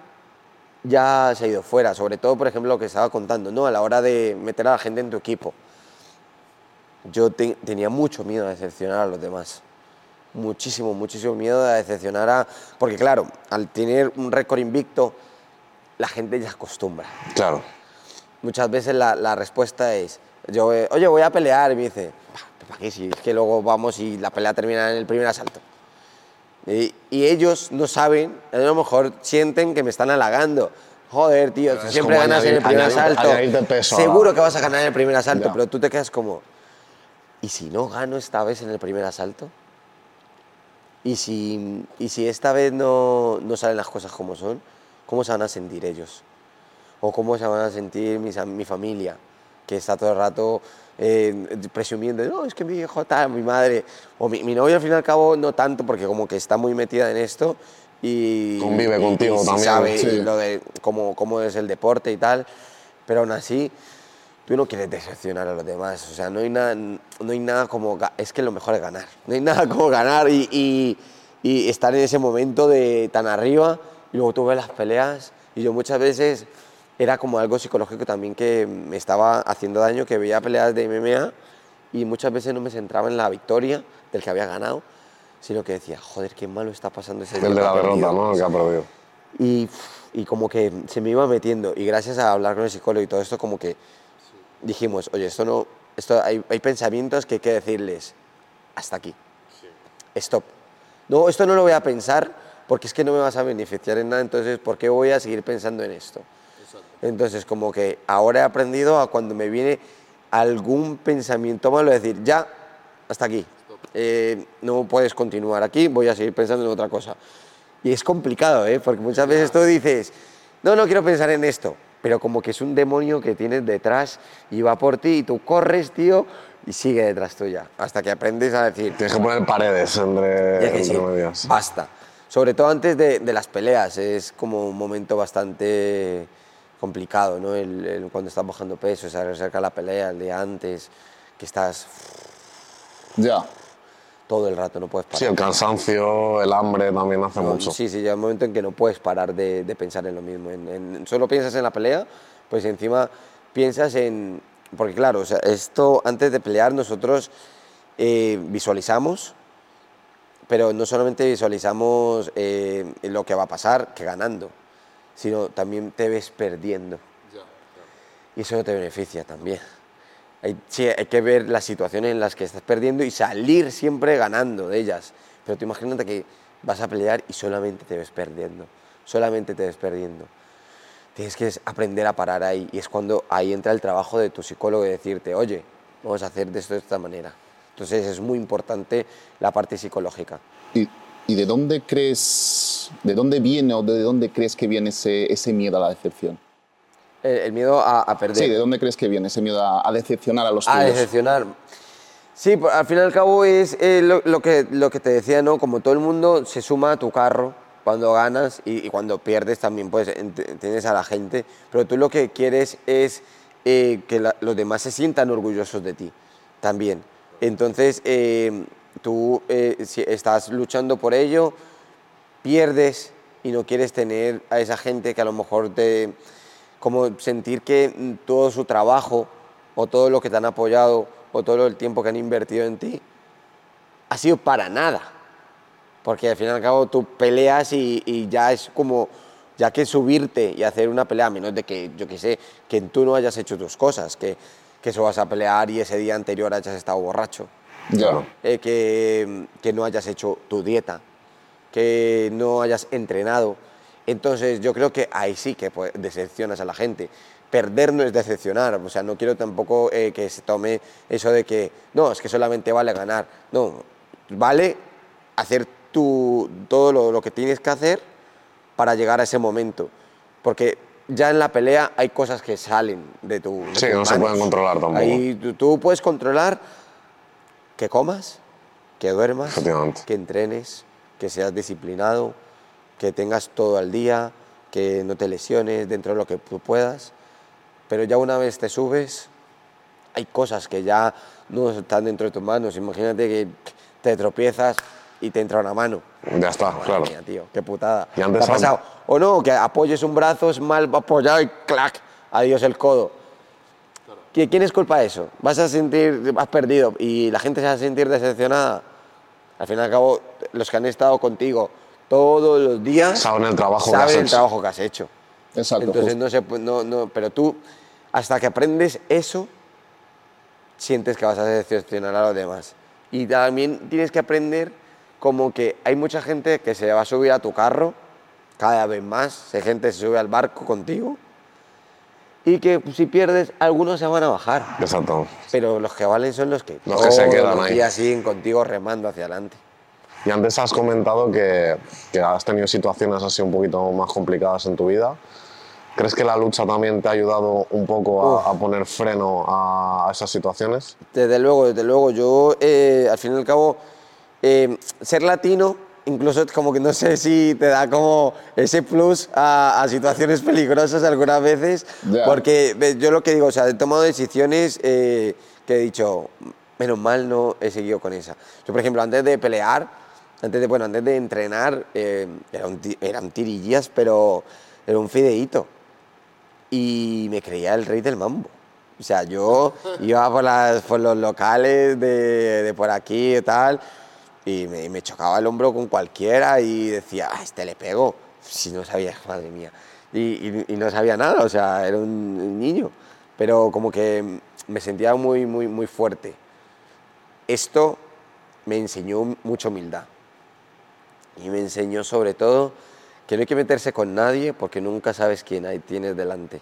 ya se ha ido fuera, sobre todo, por ejemplo, lo que estaba contando, ¿no? A la hora de meter a la gente en tu equipo. Yo te- tenía mucho miedo a decepcionar a los demás. Muchísimo, muchísimo miedo a decepcionar a... Porque claro, al tener un récord invicto, la gente ya acostumbra. Claro. Muchas veces la, la respuesta es, yo, eh, oye, voy a pelear, y me dice, ¿para qué? Si es que luego vamos y la pelea termina en el primer asalto. Y, y ellos no saben, a lo mejor sienten que me están halagando. Joder, tío, si es siempre ganas en el primer añadir- asalto. peso Seguro que vas a ganar en el primer asalto, Ya. pero tú te quedas como, ¿y si no gano esta vez en el primer asalto? ¿Y si, y si esta vez no, no salen las cosas como son? ¿Cómo se van a sentir ellos? o cómo se van a sentir mis am- mi familia, que está todo el rato eh, presumiendo, no, es que mi hijo tal, mi madre, o mi, mi novia al fin y al cabo no tanto, porque como que está muy metida en esto y... Convive y- contigo y también, sabe sí. lo de cómo, cómo es el deporte y tal, pero aún así tú no quieres decepcionar a los demás. O sea, no hay nada, no hay nada como. Es que lo mejor es ganar. No hay nada como ganar y, y- y estar en ese momento de tan arriba y luego tú ves las peleas. Y yo muchas veces era como algo psicológico también que me estaba haciendo daño, que veía peleas de MMA y muchas veces no me centraba en la victoria del que había ganado, sino que decía, joder, qué malo está pasando ese El de la derrota, perdido". ¿no? El que ha perdido. Y, y como que se me iba metiendo. Y gracias a hablar con el psicólogo y todo esto, como que dijimos, oye, esto no, esto hay, hay pensamientos que hay que decirles, hasta aquí. Stop. No, esto no lo voy a pensar porque es que no me vas a beneficiar en nada, entonces, ¿por qué voy a seguir pensando en esto? Entonces, como que ahora he aprendido a cuando me viene algún pensamiento malo, decir, ya, hasta aquí. Eh, no puedes continuar aquí, voy a seguir pensando en otra cosa. Y es complicado, ¿eh? porque muchas veces tú dices, no, no quiero pensar en esto, pero como que es un demonio que tienes detrás y va por ti y tú corres, tío, y sigue detrás tuya, hasta que aprendes a decir, Tienes que poner paredes entre, sí, entre medias. basta. Sobre todo antes de, de las peleas, es como un momento bastante complicado, ¿no? El, el cuando estás bajando peso, se acerca la pelea, el día antes, que estás Ya. todo el rato, no puedes parar. Sí, el cansancio, el hambre también hace No, mucho. Sí, sí, llega un momento en que no puedes parar de, de pensar en lo mismo. En, en- solo piensas en la pelea, pues encima piensas en... Porque claro, o sea, esto antes de pelear nosotros eh, visualizamos, pero no solamente visualizamos eh, lo que va a pasar, que ganando, sino también te ves perdiendo. Y eso no te beneficia también. Hay, sí, hay que ver las situaciones en las que estás perdiendo y salir siempre ganando de ellas. Pero tú imagínate que vas a pelear y solamente te ves perdiendo. Solamente te ves perdiendo. Tienes que aprender a parar ahí. Y es cuando ahí entra el trabajo de tu psicólogo de decirte, oye, vamos a hacer de esto de esta manera. Entonces es muy importante la parte psicológica. ¿Y, y de dónde crees, de dónde viene o de dónde crees que viene ese, ese miedo a la decepción? El, el miedo a, a perder. Sí, ¿de dónde crees que viene ese miedo a, a decepcionar a los A tuyos? decepcionar. Sí, pues, al fin y al cabo es eh, lo, lo que, lo que te decía, ¿no? Como todo el mundo se suma a tu carro cuando ganas y, y cuando pierdes también, pues tienes a la gente, pero tú lo que quieres es eh, que la- los demás se sientan orgullosos de ti también. Entonces, eh, tú eh, estás luchando por ello, pierdes y no quieres tener a esa gente que a lo mejor te... como sentir que todo su trabajo o todo lo que te han apoyado o todo el tiempo que han invertido en ti ha sido para nada. Porque al fin y al cabo tú peleas y, y ya es como, ya que subirte y hacer una pelea, a menos de que, yo qué sé, que tú no hayas hecho tus cosas, que, que eso vas a pelear y ese día anterior hayas estado borracho Eh, que, que no hayas hecho tu dieta, que no hayas entrenado. Entonces yo creo que ahí sí que pues, decepcionas a la gente. Perder no es decepcionar, o sea, no quiero tampoco eh, que se tome eso de que, no, es que solamente vale ganar. No, vale hacer tu, todo lo, lo que tienes que hacer para llegar a ese momento. Porque ya en la pelea hay cosas que salen de tu. de Sí, no se pueden controlar tampoco. Ahí tú, tú puedes controlar que comas, que duermas, que entrenes, que seas disciplinado, que tengas todo al día, que no te lesiones dentro de lo que tú puedas. Pero ya una vez te subes, hay cosas que ya no están dentro de tus manos. Imagínate que te tropiezas y te entra una mano. Ya está, Madre claro. mía, tío, qué putada. ¿Te ha pasado? O no, que apoyes un brazo, es mal apoyado y clac, adiós el codo. ¿Qui- ¿Quién es culpa de eso? Vas a sentir, has perdido y la gente se va a sentir decepcionada. Al fin y al cabo, los que han estado contigo todos los días Saben el trabajo que saben has el hecho. trabajo que has hecho. Exacto. Entonces no se no, pero tú hasta que aprendes eso sientes que vas a decepcionar a los demás. Y también tienes que aprender como que hay mucha gente que se va a subir a tu carro cada vez más, hay gente que se sube al barco contigo y que si pierdes algunos se van a bajar, Exacto. pero los que valen son los que Los que se quedan los ahí. días siguen contigo remando hacia adelante. Y antes has comentado que, que has tenido situaciones así un poquito más complicadas en tu vida. ¿Crees que la lucha también te ha ayudado un poco a, a poner freno a, a esas situaciones? Desde luego, desde luego. Yo, eh, al fin y al cabo, eh, ser latino, incluso como que no sé si te da como ese plus a, a situaciones peligrosas algunas veces, Ya. porque yo lo que digo, o sea, he tomado decisiones eh, que he dicho, menos mal no he seguido con esa. Yo, por ejemplo, antes de pelear, antes de, bueno, antes de entrenar, eh, era un eran tirillas, pero era un fideíto y me creía el rey del mambo. O sea, yo iba por, las, por los locales de, de por aquí y tal, y me, chocaba el hombro con cualquiera y decía, ah, este le pego. Si no sabía, madre mía. Y, no sabía nada, o sea, era un, niño. Pero como que me sentía muy, muy, muy fuerte. Esto me enseñó mucha humildad. Y me enseñó sobre todo que no hay que meterse con nadie porque nunca sabes quién hay, tienes delante.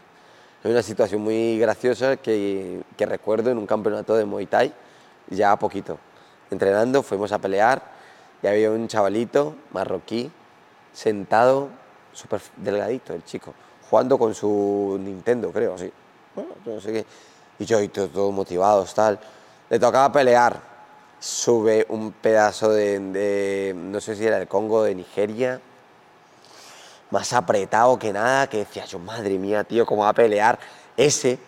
Hay una situación muy graciosa que, que recuerdo en un campeonato de Muay Thai, ya a poquito. Entrenando, fuimos a pelear y había un chavalito marroquí sentado, súper delgadito, el chico, jugando con su Nintendo, creo, así. Bueno, no sé qué. Y yo, y todo, todo motivados, tal. Le tocaba pelear. Sube un pedazo de, de, no sé si era el Congo de Nigeria, más apretado que nada, que decía yo, madre mía, tío, cómo va a pelear ese,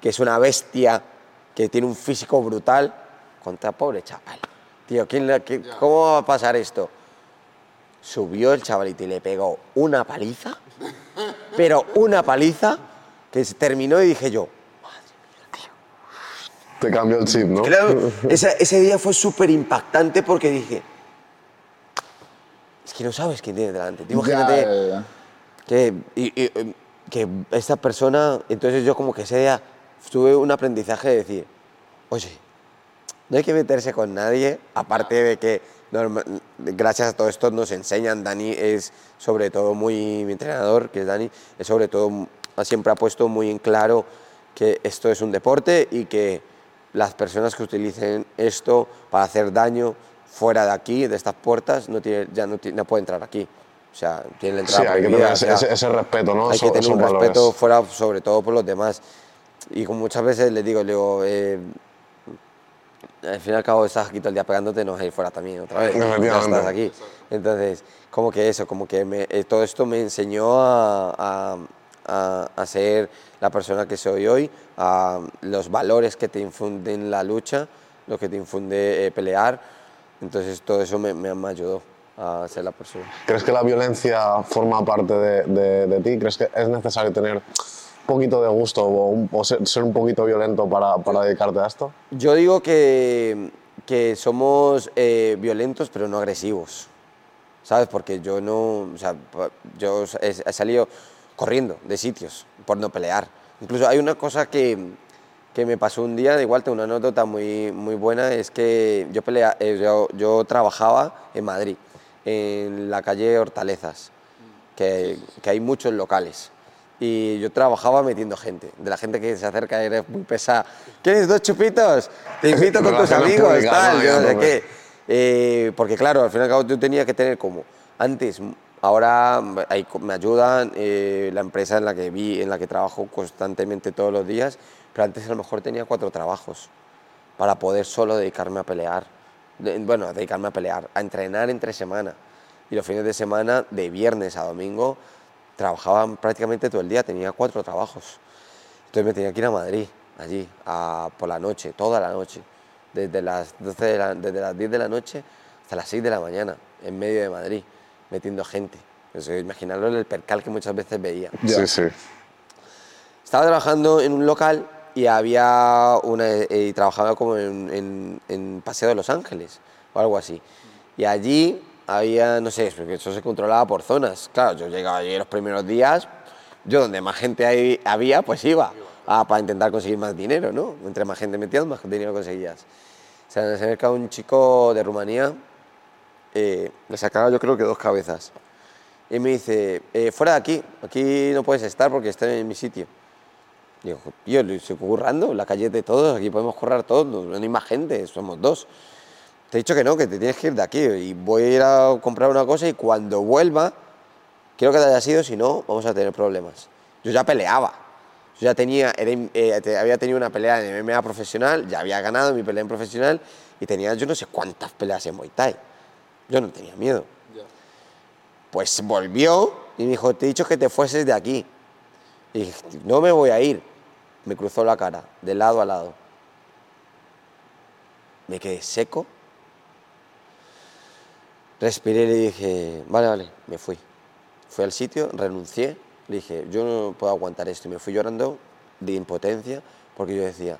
que es una bestia, que tiene un físico brutal, contra pobre chaval. Tío, ¿quién le- ¿cómo va a pasar esto? Subió el chavalito y le pegó una paliza, pero una paliza, que se terminó y dije yo, Te cambió el chip, ¿no? Claro, ese día fue súper impactante porque dije, es que no sabes quién tienes delante. Tú Imagínate Ya, ya, ya. que, y- y, que esta persona, entonces yo como que ese día tuve un aprendizaje de decir, oye, no hay que meterse con nadie, aparte de que norma- gracias a todo esto nos enseñan, Dani es sobre todo muy, mi entrenador, que es Dani, es sobre todo, siempre ha puesto muy en claro que esto es un deporte y que las personas que utilicen esto para hacer daño fuera de aquí, de estas puertas, no tiene, ya no, no puede entrar aquí. O sea, tiene la Sí, entrada hay que tener ese, ese- ese respeto, ¿no? hay que tener un valores. respeto fuera, sobre todo por los demás. Y como muchas veces les digo, le digo, eh, al fin y al cabo estás aquí todo el día pegándote, no vas a ir fuera también otra vez. Ya Efectivamente. estás aquí. Entonces, como que eso, como que me- eh, todo esto me enseñó a, a- a- a ser la persona que soy hoy, a los valores que te infunden la lucha, lo que te infunde eh, pelear. Entonces, todo eso me, me, me ayudó a ser la persona. ¿Crees que la violencia forma parte de, de- de ti? ¿Crees que es necesario tener poquito de gusto o, un- o ser, ser un poquito violento para, para dedicarte a esto? Yo digo que, que somos eh, violentos pero no agresivos, ¿sabes? Porque yo no, o sea, yo he, he salido corriendo de sitios por no pelear. Incluso hay una cosa que, que me pasó un día, de igual tengo una anécdota muy, muy buena, es que yo, pelea, eh, yo, yo trabajaba en Madrid, en la calle Hortalezas, que, que hay muchos locales. Y yo trabajaba metiendo gente, de la gente que se acerca y eres muy pesada. ¿Quieres dos chupitos? Te invito con tus amigos, públicas, tal, ¿no? yo no sé no, qué. Eh, porque claro, al fin y al cabo tú tenías que tener como, antes, ahora me ayudan, eh, la empresa en la que vi, en la que trabajo constantemente todos los días, pero antes a lo mejor tenía cuatro trabajos para poder solo dedicarme a pelear. De- bueno, dedicarme a pelear, a entrenar entre semana. Y los fines de semana, de viernes a domingo, trabajaba prácticamente todo el día, tenía cuatro trabajos. Entonces me tenía que ir a Madrid, allí, a- por la noche, toda la noche, desde las, 12 de la- desde las 10 de la noche hasta las 6 de la mañana, en medio de Madrid, metiendo gente. Imaginaros el percal que muchas veces veía. Sí, sí. Estaba trabajando en un local y había una eh, y trabajaba como en, en- en Paseo de Los Ángeles o algo así. Y allí había, no sé, porque eso se controlaba por zonas. Claro, yo llegaba allí los primeros días, yo donde más gente ahí había, pues iba a- para intentar conseguir más dinero, ¿no? Entre más gente metías, más dinero conseguías. Se me acerca un chico de Rumanía, eh, le sacaba yo creo que dos cabezas. Y me dice, eh, fuera de aquí, aquí no puedes estar porque estoy en mi sitio. Digo, lo estoy currando, la calle de todos, aquí podemos currar todos, no hay más gente, somos dos. Te he dicho que no, que te tienes que ir de aquí y voy a ir a comprar una cosa y cuando vuelva, quiero que te haya sido, si no, vamos a tener problemas. Yo ya peleaba. Yo ya tenía, era eh, había tenido una pelea en MMA profesional, ya había ganado mi pelea en profesional y tenía yo no sé cuántas peleas en Muay Thai. Yo no tenía miedo. Pues volvió y me dijo, te he dicho que te fueses de aquí. Y dije, no me voy a ir. Me cruzó la cara, de lado a lado. Me quedé seco. Respiré y le dije, vale, vale, me fui. Fui al sitio, renuncié, le dije, yo no puedo aguantar esto. Y me fui llorando de impotencia porque yo decía,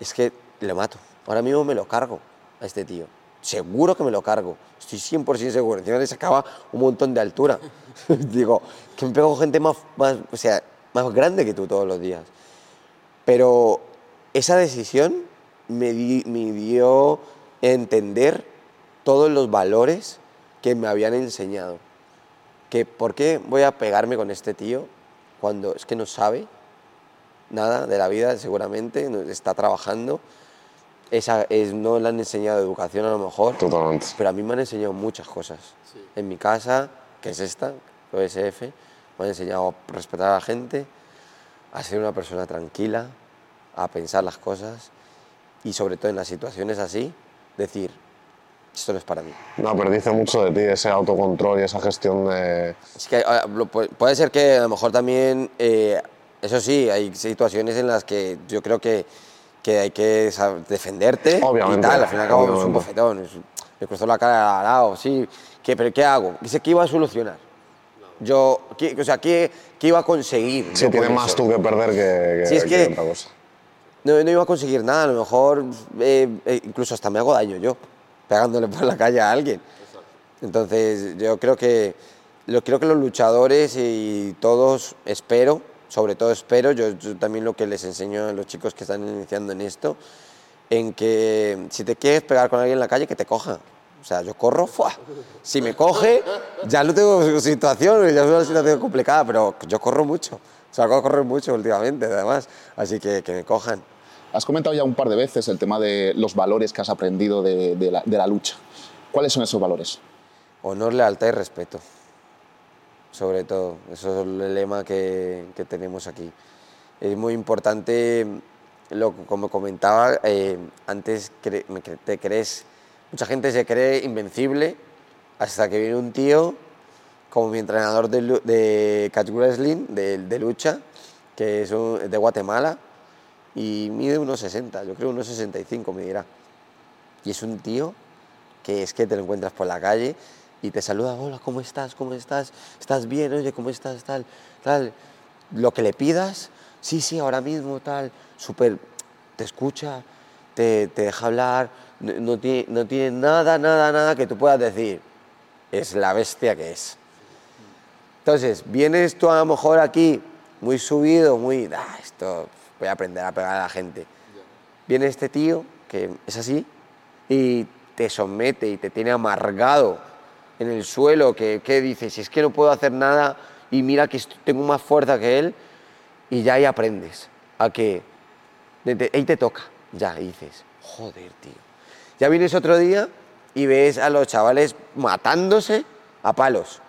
es que le mato. Ahora mismo me lo cargo a este tío. Seguro que me lo cargo. Estoy 100% seguro. Encima le sacaba un montón de altura. Digo, que me pego gente más, más, o sea, más grande que tú todos los días. Pero esa decisión me, di- me dio entender todos los valores que me habían enseñado. Que por qué voy a pegarme con este tío cuando es que no sabe nada de la vida, seguramente, no- está trabajando. Esa, es, no le han enseñado educación a lo mejor, Totalmente. pero a mí me han enseñado muchas cosas. En mi casa, que es esta, OSF, me han enseñado a respetar a la gente, a ser una persona tranquila, a pensar las cosas y sobre todo en las situaciones así, decir, esto no es para mí. No, pero dice mucho de ti, ese autocontrol y esa gestión de... Es que ah, puede ser que a lo mejor también, eh, eso sí, hay situaciones en las que yo creo que, que hay que defenderte Obviamente, y tal, al fin y al cabo es un bofetón, es- me cruzó la cara al lado, sí, ¿qué, pero ¿qué hago? Dice que iba a solucionar. Yo, ¿qué, o sea, ¿qué, qué iba a conseguir? Sí, tienes más eso? tú que perder que, que, Sí, es que que- otra cosa. no, no iba a conseguir nada, a lo mejor eh, eh, incluso hasta me hago daño yo, pegándole por la calle a alguien. Entonces yo creo que, lo, creo que los luchadores y todos, espero, sobre todo espero, yo, yo también lo que les enseño a los chicos que están iniciando en esto, en que si te quieres pegar con alguien en la calle, que te coja. O sea, yo corro, ¡fua! si me coge, ya no tengo situación, ya es una situación complicada, pero yo corro mucho. Salgo a correr mucho últimamente, además. Así que que me cojan. Has comentado ya un par de veces el tema de los valores que has aprendido de, de la, de la lucha. ¿Cuáles son esos valores? Honor, lealtad y respeto. Sobre todo, eso es el lema que, que tenemos aquí. Es muy importante, lo, como comentaba, eh, antes cre- te crees, mucha gente se cree invencible hasta que viene un tío como mi entrenador de, de catch wrestling, de, de lucha, que es un- de Guatemala, y mide unos 60, yo creo unos 65 me dirá. Y es un tío que es que te lo encuentras por la calle y te saluda, hola, ¿cómo estás? ¿Cómo estás? ¿Estás bien? Oye, ¿cómo estás? Tal, tal. Lo que le pidas, sí, sí, ahora mismo, tal, súper, te escucha, te, te deja hablar, no, tiene, no tiene nada, nada, nada que tú puedas decir. Es la bestia que es. Entonces, vienes tú a lo mejor aquí muy subido, muy, "Ah, esto, voy a aprender a pegar a la gente. Viene este tío, que es así, y te somete y te tiene amargado en el suelo, que, que dices, si es que no puedo hacer nada y mira que tengo más fuerza que él, y ya ahí aprendes a que ahí te toca, ya, y dices, joder, tío. Ya vienes otro día y ves a los chavales matándose a palos.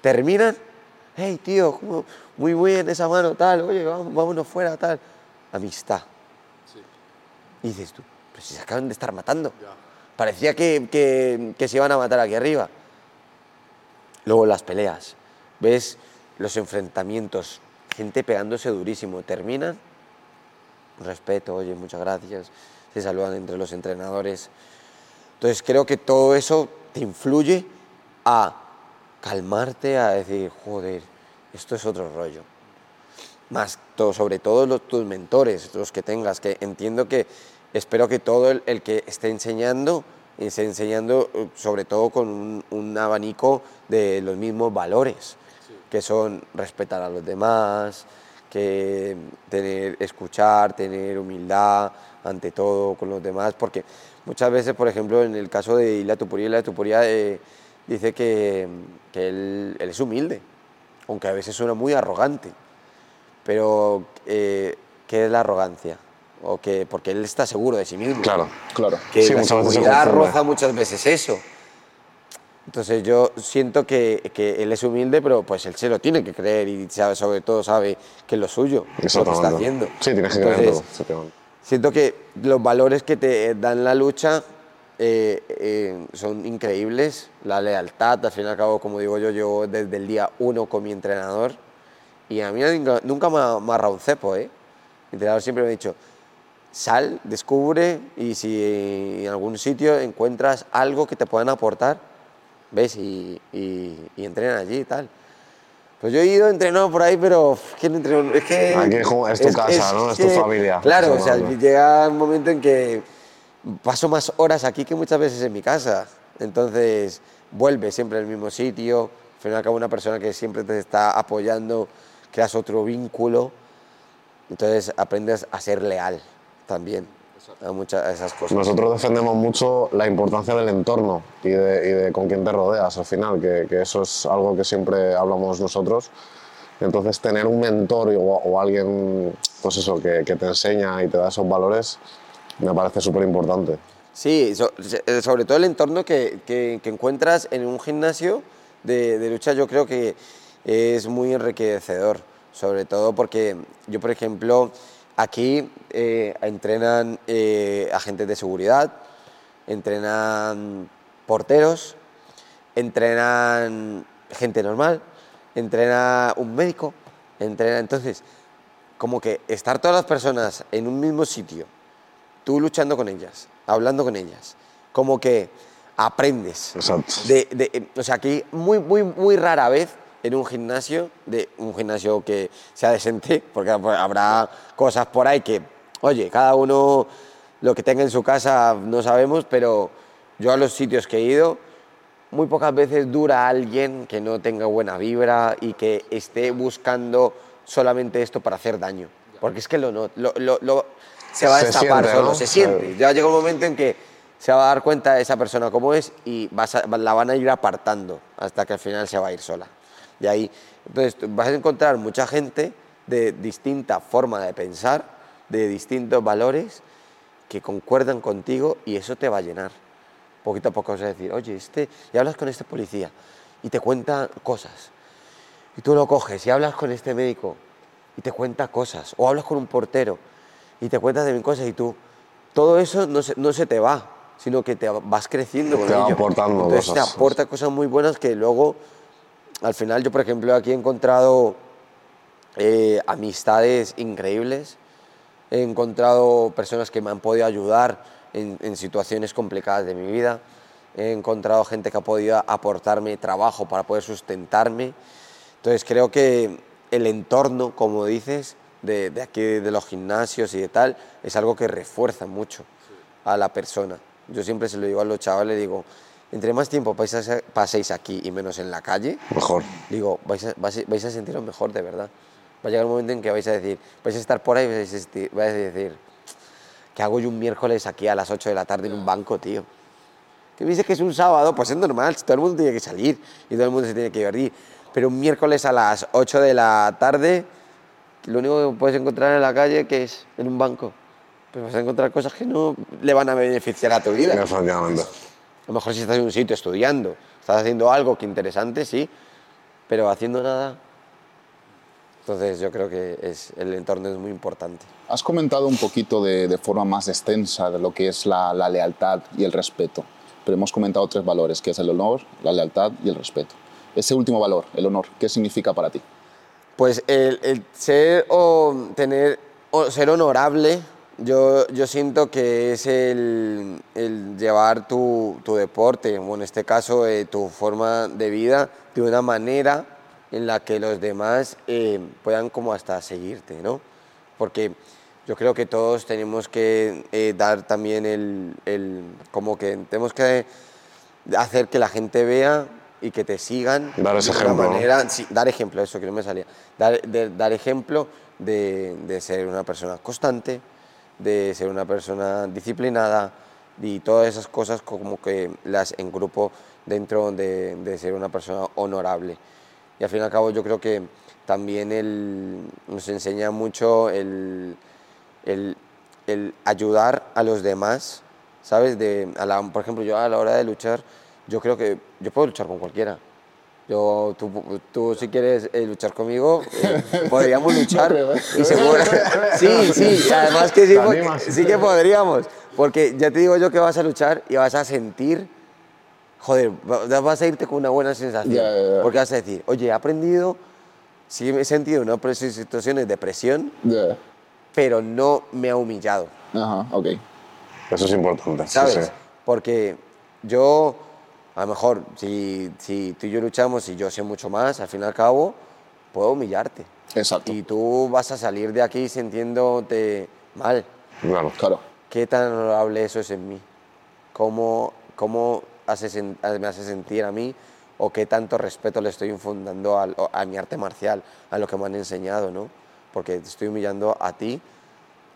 Terminan, hey, tío, muy bien esa mano, tal, oye, vámonos fuera, tal. Amistad. Y dices tú, pero si se acaban de estar matando. Parecía que, que- que se iban a matar aquí arriba. Luego las peleas. Ves los enfrentamientos, gente pegándose durísimo. Terminan, respeto, oye, muchas gracias. Se saludan entre los entrenadores. Entonces creo que todo eso te influye a calmarte, a decir, joder, esto es otro rollo más todo, sobre todo los, tus mentores, los que tengas, que entiendo que espero que todo el, el que esté enseñando, esté enseñando eh, sobre todo con un, un abanico de los mismos valores, que son respetar a los demás, que tener, escuchar, tener humildad ante todo con los demás, porque muchas veces, por ejemplo, en el caso de Ila Tupuría, Ila Tupuría eh, dice que, que él, él es humilde, aunque a veces suena muy arrogante. Pero, eh, ¿qué es la arrogancia? O que, porque él está seguro de sí mismo. Claro. Claro. Que Sí, la veces seguridad confunde. roza muchas veces eso. Entonces yo siento que, que él es humilde, pero pues él se lo tiene que creer y sabe- sobre todo sabe que es lo suyo, lo que está haciendo. Sí, tienes que creerlo. Siento que los valores que te dan la lucha eh, eh, son increíbles. La lealtad, al fin y al cabo, como digo yo, yo desde el día uno con mi entrenador y a mí nunca, nunca me ha amarrado un cepo. ¿eh? Entrenador siempre me ha dicho, sal, descubre y si en algún sitio encuentras algo que te puedan aportar, ves y, y, y entrena allí y tal. Pues yo he ido entrenado por ahí, pero es que no entreno- es que Aquí es como- es tu casa, ¿no? Es tu familia. Claro, o sea, llega un momento en que paso más horas aquí que muchas veces en mi casa. Entonces, vuelve siempre al mismo sitio. Al fin y al cabo, una persona que siempre te está apoyando, creas otro vínculo. Entonces, aprendes a ser leal también a muchas a esas cosas. Nosotros defendemos mucho la importancia del entorno y de, y de con quién te rodeas al final, que, que eso es algo que siempre hablamos nosotros. Entonces, tener un mentor o, o alguien pues eso, que, que te enseña y te da esos valores me parece súper importante. Sí, so- se- sobre todo el entorno que, que- que encuentras en un gimnasio de, de lucha yo creo que es muy enriquecedor, sobre todo porque yo, por ejemplo, aquí eh, entrenan eh, agentes de seguridad, entrenan porteros, entrenan gente normal, entrena un médico, entrena... Entonces, como que estar todas las personas en un mismo sitio, tú luchando con ellas, hablando con ellas, como que aprendes. Exacto. De, de- o sea, aquí muy, muy, muy rara vez en un gimnasio, de un gimnasio que sea decente, porque habrá cosas por ahí que, oye, cada uno lo que tenga en su casa no sabemos, pero yo a los sitios que he ido, muy pocas veces dura alguien que no tenga buena vibra y que esté buscando solamente esto para hacer daño. Porque es que lo, no, lo, lo- lo- se va a Se destapar siente, solo, ¿no? se siente. Ya llega un momento en que se va a dar cuenta esa persona cómo es y vas a- la van a ir apartando hasta que al final se va a ir sola. Y ahí, entonces vas a encontrar mucha gente de distinta forma de pensar, de distintos valores que concuerdan contigo y eso te va a llenar. Poquito a poco vas a decir, oye, este, y hablas con este policía y te cuenta cosas. Y tú lo coges y hablas con este médico y te cuenta cosas. O hablas con un portero y te cuentas de mil cosas y tú, todo eso no se, no se te va, sino que te vas creciendo con Te va ello. aportando Entonces cosas. te aporta cosas muy buenas que luego, al final yo por ejemplo aquí he encontrado eh, amistades increíbles. He encontrado personas que me han podido ayudar en, en situaciones complicadas de mi vida. He encontrado gente que ha podido aportarme trabajo para poder sustentarme. Entonces creo que el entorno, como dices, de, de aquí, de los gimnasios y de tal, es algo que refuerza mucho a la persona. Yo siempre se lo digo a los chavales, digo, entre más tiempo paséis, aquí y menos en la calle, Mejor. digo, vais a, vais a- sentiros mejor de verdad. Va a llegar un momento en que vais a decir, vais a estar por ahí y vais a, esti- vais a decir, ¿qué hago yo un miércoles aquí a las 8 de la tarde en un banco, tío? Que me dice que es un sábado, pues es normal, todo el mundo tiene que salir y todo el mundo se tiene que divertir. Pero un miércoles a las 8 de la tarde, lo único que puedes encontrar en la calle, que es en un banco. Pues vas a encontrar cosas que no le van a beneficiar a tu vida. Efectivamente. A lo mejor si estás en un sitio estudiando, estás haciendo algo que interesante, sí, pero haciendo nada. Entonces yo creo que es, el entorno es muy importante. Has comentado un poquito de, de forma más extensa de lo que es la, la lealtad y el respeto, pero hemos comentado tres valores, que es el honor, la lealtad y el respeto. Ese último valor, el honor, ¿qué significa para ti? Pues el, el ser o tener o ser honorable, yo, yo siento que es el, el llevar tu, tu deporte, o en este caso eh, tu forma de vida, de una manera en la que los demás eh, puedan como hasta seguirte, ¿no? Porque yo creo que todos tenemos que eh, dar también el, el, como que tenemos que hacer que la gente vea y que te sigan Dar ese de ejemplo, manera sí, dar ejemplo, eso que no me salía. Dar, de- dar ejemplo de, de ser una persona constante, de ser una persona disciplinada y todas esas cosas como que las engrupo dentro de, de ser una persona honorable. Y al fin y al cabo yo creo que también el- nos enseña mucho el, el, el ayudar a los demás, ¿sabes? De, a la- por ejemplo, yo a la hora de luchar, yo creo que yo puedo luchar con cualquiera. Yo, tú, tú si quieres eh, luchar conmigo, eh, podríamos luchar. y seguro- sí, sí, además que sí, ¿Te porque- sí que podríamos. Porque ya te digo yo que vas a luchar y vas a sentir, joder, va- vas a irte con una buena sensación. Ya, ya, ya. Porque vas a decir, oye, he aprendido, sí me he sentido en otras situaciones de presión, pero no me ha humillado. Ajá, ok. Eso es importante. sí, ¿sabes? sí. Porque yo, a lo mejor, si, si tú y yo luchamos y yo sé mucho más, al fin y al cabo, puedo humillarte. Exacto. Y tú vas a salir de aquí sintiéndote mal. Claro. Claro. ¿Qué tan honorable eso es en mí? ¿Cómo, cómo hace me hace sentir a mí? ¿O qué tanto respeto le estoy infundando al- a, mi arte marcial, a lo que me han enseñado, ¿no? Porque te estoy humillando a ti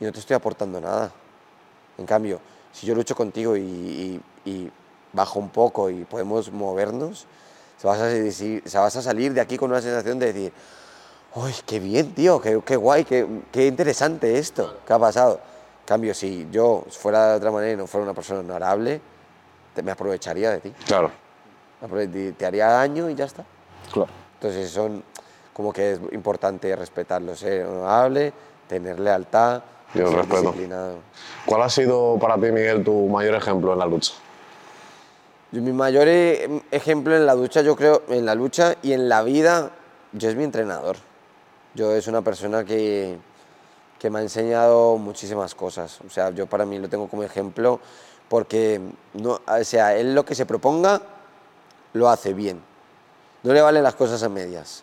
y no te estoy aportando nada. En cambio, si yo lucho contigo y, y- y bajo un poco y podemos movernos, se vas, a, decir- se vas a salir de aquí con una sensación de decir, ¡Uy, qué bien, tío! ¡Qué, qué guay! Qué, qué interesante esto! ¿Qué ha pasado? Cambio, si yo fuera de otra manera y no fuera una persona honorable, te- me aprovecharía de ti. Claro. Te- Te haría daño y ya está. Claro. Entonces son como que es importante respetarlo, ser honorable, tener lealtad, Y el ser respeto. disciplinado. ¿Cuál ha sido para ti, Miguel, tu mayor ejemplo en la lucha? Mi mayor eh, ejemplo en la ducha, yo creo, en la lucha y en la vida, yo es mi entrenador. Yo es una persona que, que me ha enseñado muchísimas cosas. O sea, yo para mí lo tengo como ejemplo porque, no, o sea, él lo que se proponga lo hace bien. No le valen las cosas a medias.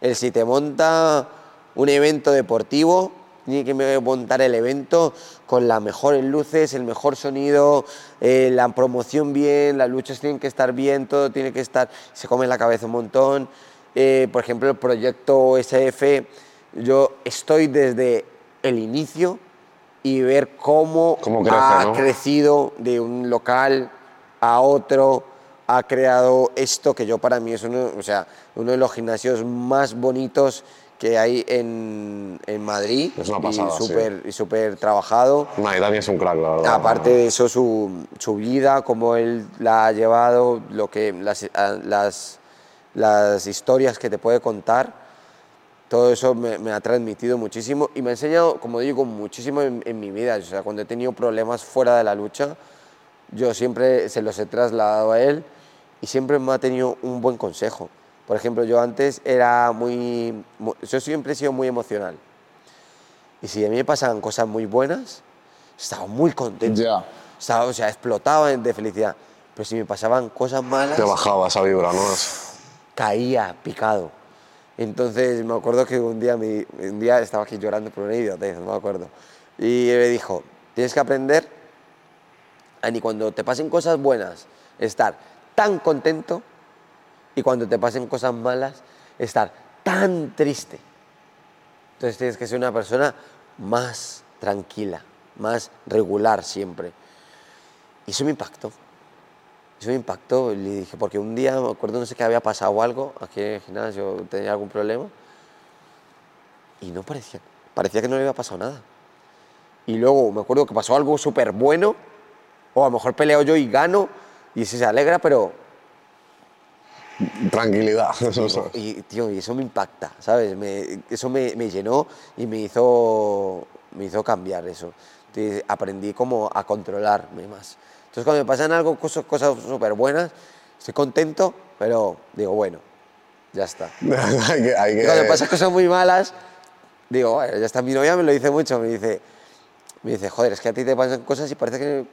Él si te monta un evento deportivo, tiene que montar el evento con las mejores luces, el mejor sonido, eh, la promoción bien, las luchas tienen que estar bien, todo tiene que estar, se come en la cabeza un montón. Eh, por ejemplo, el proyecto SF, yo estoy desde el inicio y ver cómo, Cómo crece, ha ¿no? crecido de un local a otro, ha creado esto que yo para mí es uno, o sea, uno de los gimnasios más bonitos que hay en, en Madrid Es una pasada, y sí. súper y súper trabajado. Nah, y Dani es un crack, la verdad. Aparte de eso, su, su vida, cómo él la ha llevado, lo que, las, las, las historias que te puede contar, todo eso me, me ha transmitido muchísimo y me ha enseñado, como digo, muchísimo en, en mi vida. O sea, cuando he tenido problemas fuera de la lucha, yo siempre se los he trasladado a él y siempre me ha tenido un buen consejo. Por ejemplo, yo antes era muy... mu- Yo siempre he sido muy emocional. Y si a mí me pasaban cosas muy buenas, estaba muy contento. Ya. Estaba, o sea, explotaba de felicidad. Pero si me pasaban cosas malas, Te bajaba esa vibra, ¿no? caía picado. Entonces me acuerdo que un día, me- un día estaba aquí llorando por una idiotez, no me acuerdo. Y me dijo, tienes que aprender a ni cuando te pasen cosas buenas, estar tan contento y cuando te pasen cosas malas, estar tan triste. Entonces tienes que ser una persona más tranquila, más regular siempre. Y eso me impactó. Eso me impactó, le dije, porque un día me acuerdo, no sé qué había pasado algo aquí en el gimnasio, tenía algún problema, y no parecía, parecía que no le había pasado nada. Y luego me acuerdo que pasó algo súper bueno, o a lo mejor peleo yo y gano, y ese se alegra, pero Tranquilidad. y, tío, y eso me impacta, ¿sabes? Me- eso me, me llenó y me hizo, me hizo cambiar eso. Entonces, aprendí como a controlarme más. Entonces, cuando me pasan algo, cosas súper buenas, estoy contento, pero digo, bueno, ya está. hay que, hay que- cuando me pasan cosas muy malas, digo, bueno, ya está. Mi novia me lo dice mucho, me dice, me dice, joder, es que a ti te pasan cosas y parece que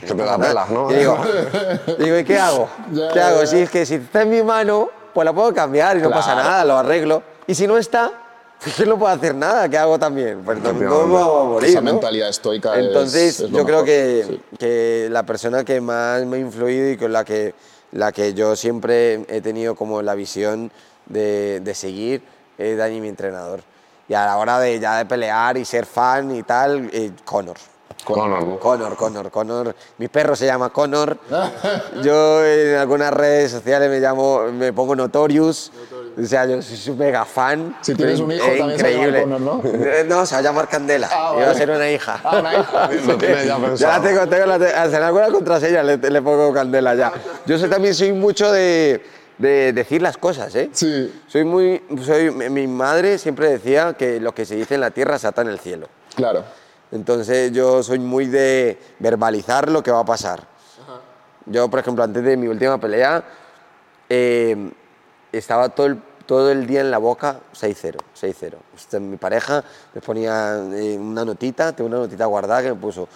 que te la pelas, ¿no? y digo, digo, ¿y qué hago? Ya, ¿Qué ya, hago? ya. Si es que si está en mi mano, pues la puedo cambiar y no pasa nada, lo arreglo. Y si no está, pues que no puedo hacer nada, ¿qué hago también? Pues no, no me voy a morir, Esa ¿no? mentalidad estoica es- Entonces, es lo yo creo que, sí. que la persona que más me ha influido y con la que, la que yo siempre he tenido como la visión de, de seguir es Dani, mi entrenador. Y a la hora de ya de pelear y ser fan y tal, eh, Conor. Conor, ¿no? Conor, Conor, Conor. Mi perro se llama Conor. Yo en algunas redes sociales me llamo, me pongo Notorious. O sea, yo soy su mega fan. Si tienes un hijo, también se va a increíble. Connor, Eh, No, se va a llamar Candela. Ah, y va a vale. ser una hija. Ah, una hija. Lo tienes ya pensado. tengo, tengo la, en alguna contraseña le, le pongo candela ya. Yo soy, también soy mucho de, de decir las cosas, ¿eh? Sí. Soy muy, soy, mi mi madre siempre decía que lo que se dice en la tierra se ata en el cielo. Claro. Entonces yo soy muy de verbalizar lo que va a pasar. Yo, por ejemplo, antes de mi última pelea, eh, estaba todo el, todo el día en la boca 6-0, 6-0. Este, Mi pareja me ponía eh, una notita, tengo una notita guardada que me puso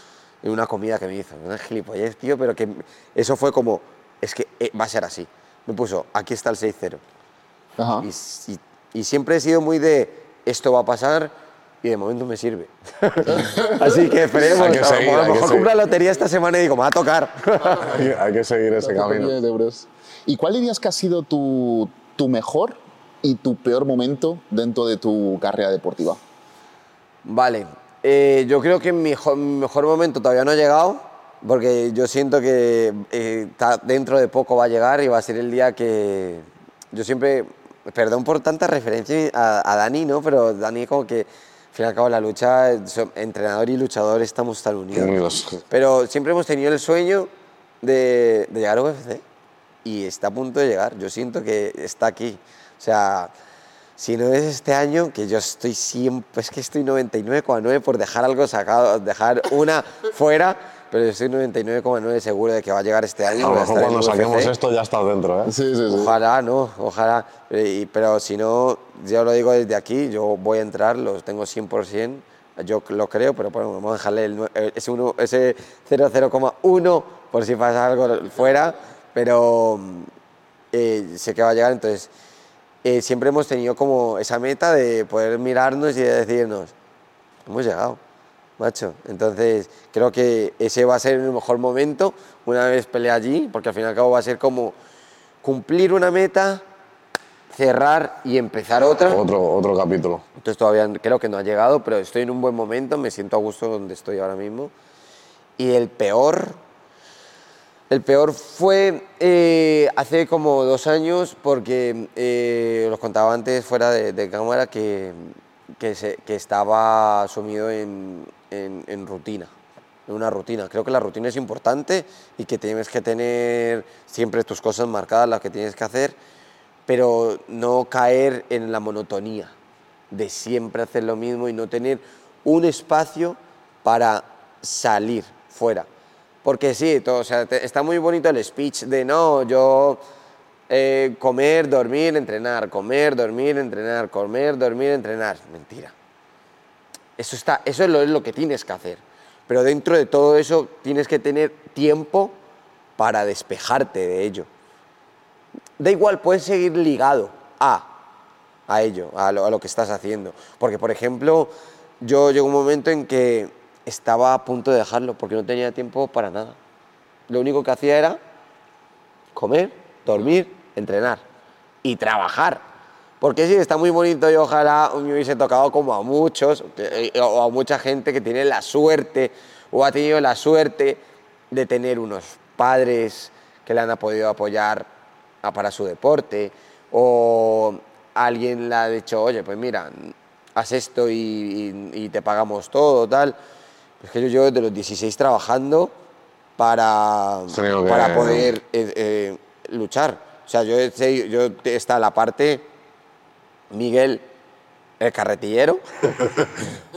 en una comida que me hizo. Una gilipollez, tío, pero que eso fue como, es que eh, va a ser así. Me puso, aquí está el 6-0. Ajá. Y, y- y siempre he sido muy de esto va a pasar y de momento me sirve. Así que esperemos. Hay que a- seguir, a lo mejor cumplo la lotería esta semana y digo, me va a tocar. Hay que- hay que seguir ese camino. Millones de euros. ¿Y cuál dirías que ha sido tu, tu mejor y tu peor momento dentro de tu carrera deportiva? vale, eh, yo creo que mi mejor, mi mejor momento todavía no ha llegado, porque yo siento que eh, dentro de poco va a llegar y va a ser el día que yo siempre, perdón por tanta referencia a, a Dani, ¿no? Pero Dani como que, fin y al cabo, la lucha, entrenador y luchador estamos tan unidos. Unidos. Pero siempre hemos tenido el sueño de, de llegar a UFC y está a punto de llegar. Yo siento que está aquí. O sea, si no es este año, que yo estoy siempre, es que estoy 99,9 por dejar algo sacado, dejar una fuera, pero estoy 99,9 seguro de que va a llegar este año. A lo mejor cuando saquemos UFC. esto ya estás dentro, ¿eh? Sí, sí, sí. Ojalá, no, ojalá. Eh, y- pero si no, yo lo digo desde aquí, yo voy a entrar, los tengo 100%, yo lo creo, pero bueno, vamos a dejarle el eh, ese, uno- ese 00,1 por si pasa algo fuera, pero mm, eh, sé que va a llegar, entonces eh, siempre hemos tenido como esa meta de poder mirarnos y de decirnos, hemos llegado, macho. Entonces, creo que ese va a ser el mejor momento una vez pelea allí, porque al fin y al cabo va a ser como cumplir una meta, cerrar y empezar otra. Otro, otro capítulo. Entonces todavía creo que no ha llegado, pero estoy en un buen momento, me siento a gusto donde estoy ahora mismo. Y el peor, el peor fue eh, hace como dos años, porque eh, los contaba antes fuera de, de cámara que, que, se- que estaba sumido en, en- en rutina, en una rutina. Creo que la rutina es importante y que tienes que tener siempre tus cosas marcadas, las que tienes que hacer, pero no caer en la monotonía de siempre hacer lo mismo y no tener un espacio para salir fuera. Porque sí, todo, o sea, te- está muy bonito el speech de no, yo eh, comer, dormir, entrenar, comer, dormir, entrenar, comer, dormir, entrenar. Mentira. Eso, está, eso es, lo, es lo que tienes que hacer. Pero dentro de todo eso tienes que tener tiempo para despejarte de ello. Da igual, puedes seguir ligado a, a ello, a lo, a lo que estás haciendo. Porque, por ejemplo, yo llegó un momento en que estaba a punto de dejarlo porque no tenía tiempo para nada. Lo único que hacía era comer, dormir, entrenar y trabajar. Porque sí, está muy bonito y ojalá me hubiese tocado como a muchos que- eh, o a mucha gente que tiene la suerte o ha tenido la suerte de tener unos padres que le han podido apoyar a- para su deporte o alguien le ha dicho, oye, pues mira, haz esto y, y- y te pagamos todo, tal. Es que yo llevo desde los 16 trabajando para, para poder eh, eh, luchar. O sea, yo, yo está la parte Miguel, el carretillero,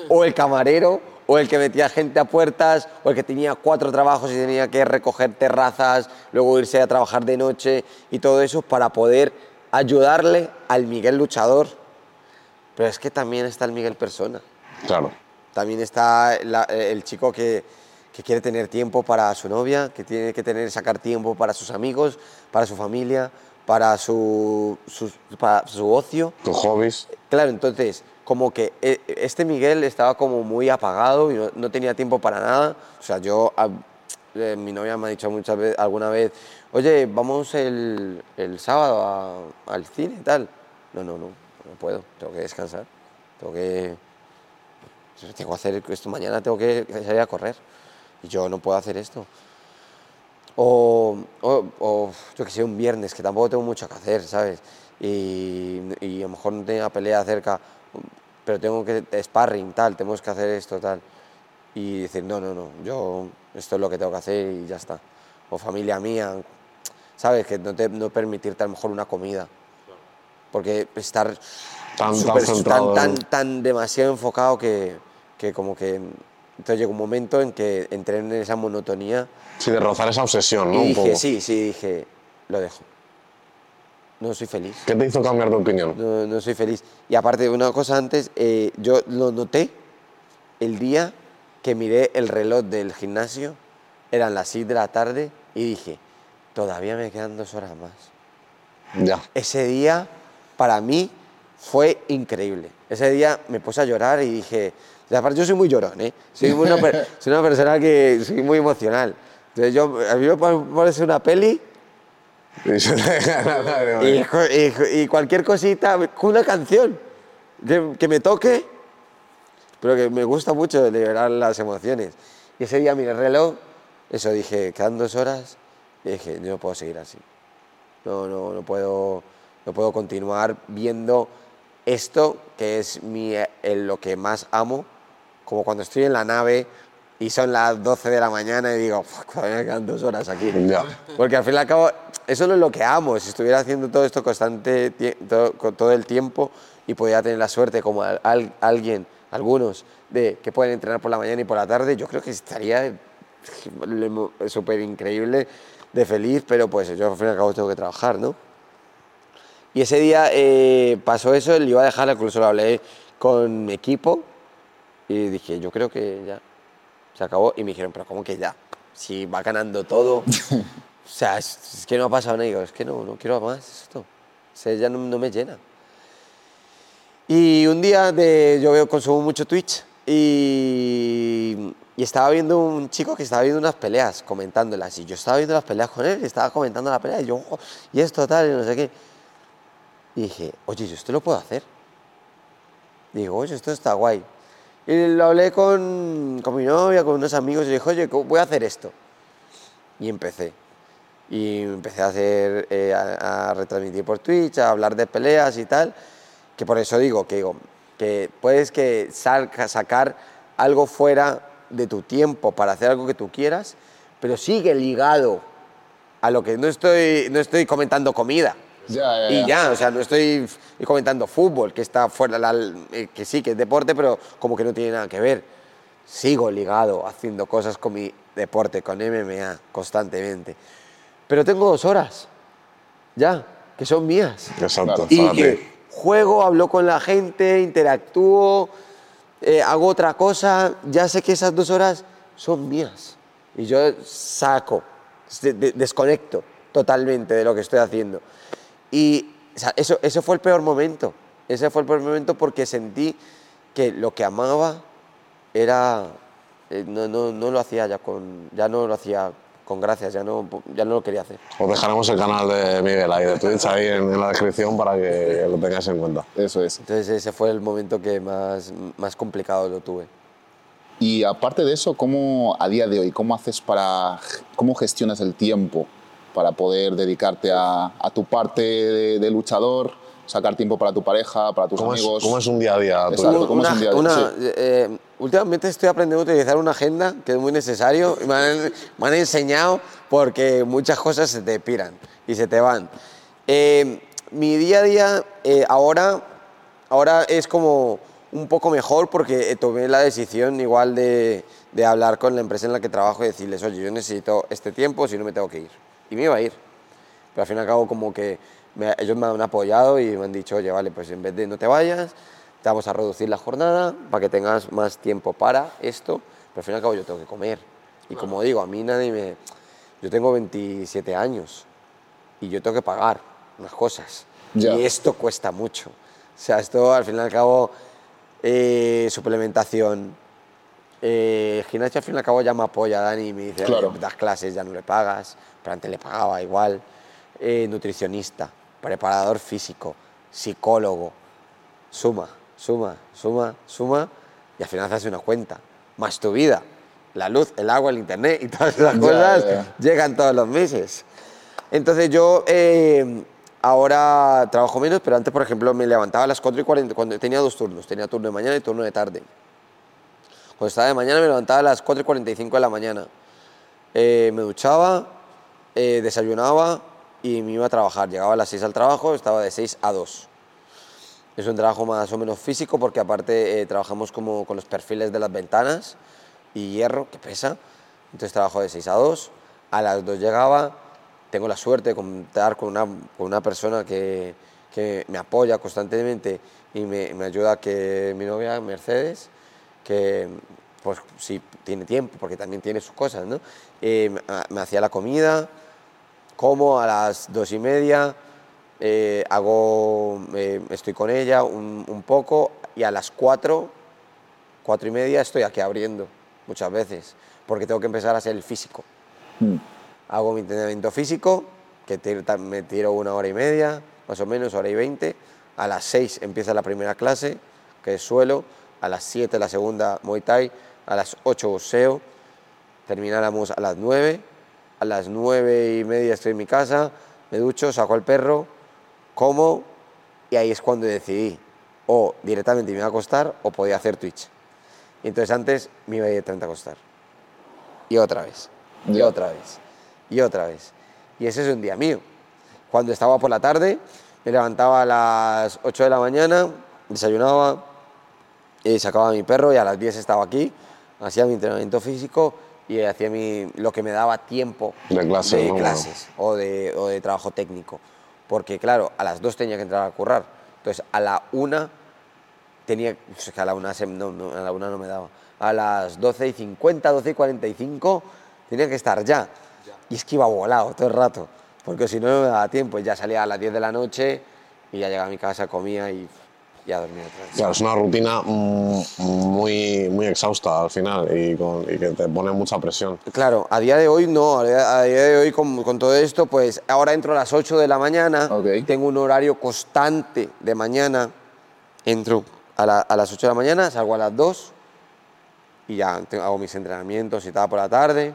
o el camarero, o el que metía gente a puertas, o el que tenía cuatro trabajos y tenía que recoger terrazas, luego irse a trabajar de noche y todo eso para poder ayudarle al Miguel luchador. Pero es que también está el Miguel persona. Claro. También está la- eh, el chico que, que quiere tener tiempo para su novia, que tiene que tener, sacar tiempo para sus amigos, para su familia, para su, su- para su ocio. Tus hobbies. Claro, entonces, como que eh, este Miguel estaba como muy apagado y no, no tenía tiempo para nada. O sea, yo, a- eh, mi novia me ha dicho muchas veces, alguna vez, oye, vamos el, el sábado a- al cine y tal. No, no, no, no puedo, tengo que descansar, tengo que, tengo que hacer esto, mañana tengo que salir a correr y yo no puedo hacer esto. O, o, o, yo que sé, un viernes, que tampoco tengo mucho que hacer, ¿sabes? y, y a lo mejor no tenía pelea cerca, pero tengo que sparring, tal, tenemos que hacer esto, tal. Y decir, no, no, no, yo esto es lo que tengo que hacer y ya está. O familia mía, ¿sabes? Que no, te, no permitirte a lo mejor una comida. Porque estar Tan- tan centrado tan, en- tan, tan demasiado enfocado que, que como que... Entonces llegó un momento en que entré en esa monotonía Sí, de rozar esa obsesión, ¿no? y Un dije, poco. sí, sí, dije, lo dejo. No soy feliz. ¿Qué te hizo cambiar de opinión? No, no soy feliz. Y aparte, una cosa antes, eh, yo lo noté el día que miré el reloj del gimnasio, eran las 6 de la tarde, y dije, todavía me quedan dos horas más. Ya. Ese día, para mí, fue increíble. Ese día me puse a llorar y dije, aparte yo soy muy llorón, ¿eh? Soy una, soy una persona que soy muy emocional. Entonces yo, a mí me parece una peli Y y, y cualquier cosita, una canción que, que me toque, pero que me gusta mucho liberar las emociones. Y ese día miré el reloj, eso dije, quedan dos horas, y dije, yo no puedo seguir así. No, no, no puedo, no puedo continuar viendo esto que es mi, el- lo que más amo, como cuando estoy en la nave y son las 12 de la mañana y digo, "Fuck, todavía me quedan dos horas aquí. Porque al fin y al cabo, eso no es lo que amo. Si estuviera haciendo todo esto constante, todo, todo el tiempo y pudiera tener la suerte, como al- al- alguien, algunos, de que pueden entrenar por la mañana y por la tarde, yo creo que estaría súper increíble, de feliz, pero pues yo al fin y al cabo tengo que trabajar, ¿no? Y ese día eh, pasó eso, le iba a dejar, incluso lo hablé con mi equipo y dije, yo creo que ya se acabó. Y me dijeron, pero ¿cómo que ya? Si va ganando todo. o sea, es, es que no ha pasado nada. Y digo, es que no, no quiero más esto. O sea, ya no, no me llena. Y un día de, yo veo, consumo mucho Twitch y, y estaba viendo un chico que estaba viendo unas peleas, comentándolas. Y yo estaba viendo las peleas con él, y estaba comentando la pelea. Y yo, "Oh, y esto tal, y no sé qué. Y dije, oye, yo esto lo puedo hacer. Digo, oye, esto está guay. Y lo hablé con, con mi novia, con unos amigos, y dije, oye, ¿cómo voy a hacer esto. Y empecé. Y empecé a hacer, eh, a, a retransmitir por Twitch, a hablar de peleas y tal. Que por eso digo que, digo, que puedes que salca- sacar algo fuera de tu tiempo para hacer algo que tú quieras, pero sigue ligado a lo que no estoy, no estoy comentando comida. Ya, ya, Y ya. o sea, no estoy comentando fútbol, que está fuera, la- eh, que sí, que es deporte, pero como que no tiene nada que ver. Sigo ligado haciendo cosas con mi deporte, con MMA, constantemente. Pero tengo dos horas, ya, que son mías. Exacto. Y que juego, hablo con la gente, interactúo, eh, hago otra cosa, ya sé que esas dos horas son mías. Y yo saco, de- de- desconecto totalmente de lo que estoy haciendo. Y o sea, eso, ese fue el peor momento. Ese fue el peor momento porque sentí que lo que amaba era... eh, no, no, no lo hacía ya con... Ya no lo hacía con gracias, ya no, ya no lo quería hacer. Os dejaremos el canal de Miguel ahí de Twitch ahí en, en la descripción para que lo tengáis en cuenta. Eso es. Entonces ese fue el momento que más, más complicado lo tuve. Y aparte de eso, ¿cómo a día de hoy, cómo haces para, cómo gestionas el tiempo para poder dedicarte a, a tu parte de, de luchador, sacar tiempo para tu pareja, para tus ¿Cómo es, amigos? cómo es un día a día? Exacto. ¿cómo es Una- un día de- una- sí. eh, últimamente estoy aprendiendo a utilizar una agenda que es muy necesario. y Me han, me han enseñado porque muchas cosas se te piran y se te van. Eh, mi día a día eh, ahora, ahora es como un poco mejor porque eh, tomé la decisión igual de, de hablar con la empresa en la que trabajo y decirles, oye, yo necesito este tiempo, si no me tengo que ir. Y me iba a ir. Pero al fin y al cabo como que me- ellos me han apoyado y me han dicho, oye, vale, pues en vez de no te vayas, te vamos a reducir la jornada para que tengas más tiempo para esto, pero al fin y al cabo yo tengo que comer. Y como digo, a mí nadie me... Yo tengo 27 años y yo tengo que pagar unas cosas. Ya. Y esto cuesta mucho. O sea, esto al fin y al cabo, eh, suplementación, eh, el gimnasio al fin y al cabo ya me apoya Dani y me dice, Claro. "Oye, das clases, ya no le pagas, pero antes le pagaba igual. Eh, nutricionista, preparador físico, psicólogo, suma, suma, suma, suma, y al final haces una cuenta, más tu vida, la luz, el agua, el internet y todas esas cosas llegan todos los meses. Entonces yo, eh, ahora trabajo menos, pero antes, por ejemplo, me levantaba a las 4 y 40, cuando tenía dos turnos, tenía turno de mañana y turno de tarde. Cuando estaba de mañana me levantaba a las 4 y 45 de la mañana. Eh, me duchaba, eh, desayunaba y me iba a trabajar. Llegaba a las 6 al trabajo, estaba de 6 a 2. Es un trabajo más o menos físico porque aparte eh, trabajamos como con los perfiles de las ventanas y hierro que pesa. Entonces trabajo de 6 a 2. A las 2 llegaba. Tengo la suerte de contar con una, con una persona que, que me apoya constantemente y me, me ayuda que mi novia Mercedes, que pues si tiene tiempo, porque también tiene sus cosas, ¿no? Eh, me, hacía la comida, como a las dos y media, eh, hago, eh, estoy con ella un, un poco y a las cuatro, cuatro y media estoy aquí abriendo muchas veces, porque tengo que empezar a hacer el físico. Mm. Hago mi entrenamiento físico, que ta- me tiro una hora y media, más o menos, hora y veinte. A las seis empieza la primera clase, que es suelo. A las siete la segunda Muay Thai. A las ocho boxeo. Termináramos a las nueve. A las nueve y media estoy en mi casa, me ducho, saco al perro, como y ahí es cuando decidí o directamente me iba a acostar o podía hacer Twitch. Y entonces antes me iba directamente a acostar. Y otra vez. Y otra vez. Y otra vez. Y ese es un día mío. Cuando estaba por la tarde, me levantaba a las 8 de la mañana, desayunaba, y sacaba a mi perro y a las 10 estaba aquí, hacía mi entrenamiento físico y hacía mi, lo que me daba tiempo De clase, ¿no? clases o de, o de trabajo técnico. Porque claro, a las 2 tenía que entrar a currar. Entonces a la 1 tenía, es que a la 1 no, no, a la una no me daba. A las 12 y 50, 12 y 45 tenía que estar ya. Y es que iba volado todo el rato, porque si no no me daba tiempo. Y ya salía a las 10 de la noche y ya llegaba a mi casa, comía y ya dormía otra vez. Claro, es una rutina muy, muy exhausta al final y, con- y que te pone mucha presión. Claro, a día de hoy no, a día, a de hoy con, con todo esto, pues ahora entro a las 8 de la mañana, Ok. tengo un horario constante de mañana, entro a, la- a las 8 de la mañana, salgo a las 2 y ya te- hago mis entrenamientos y tal por la tarde.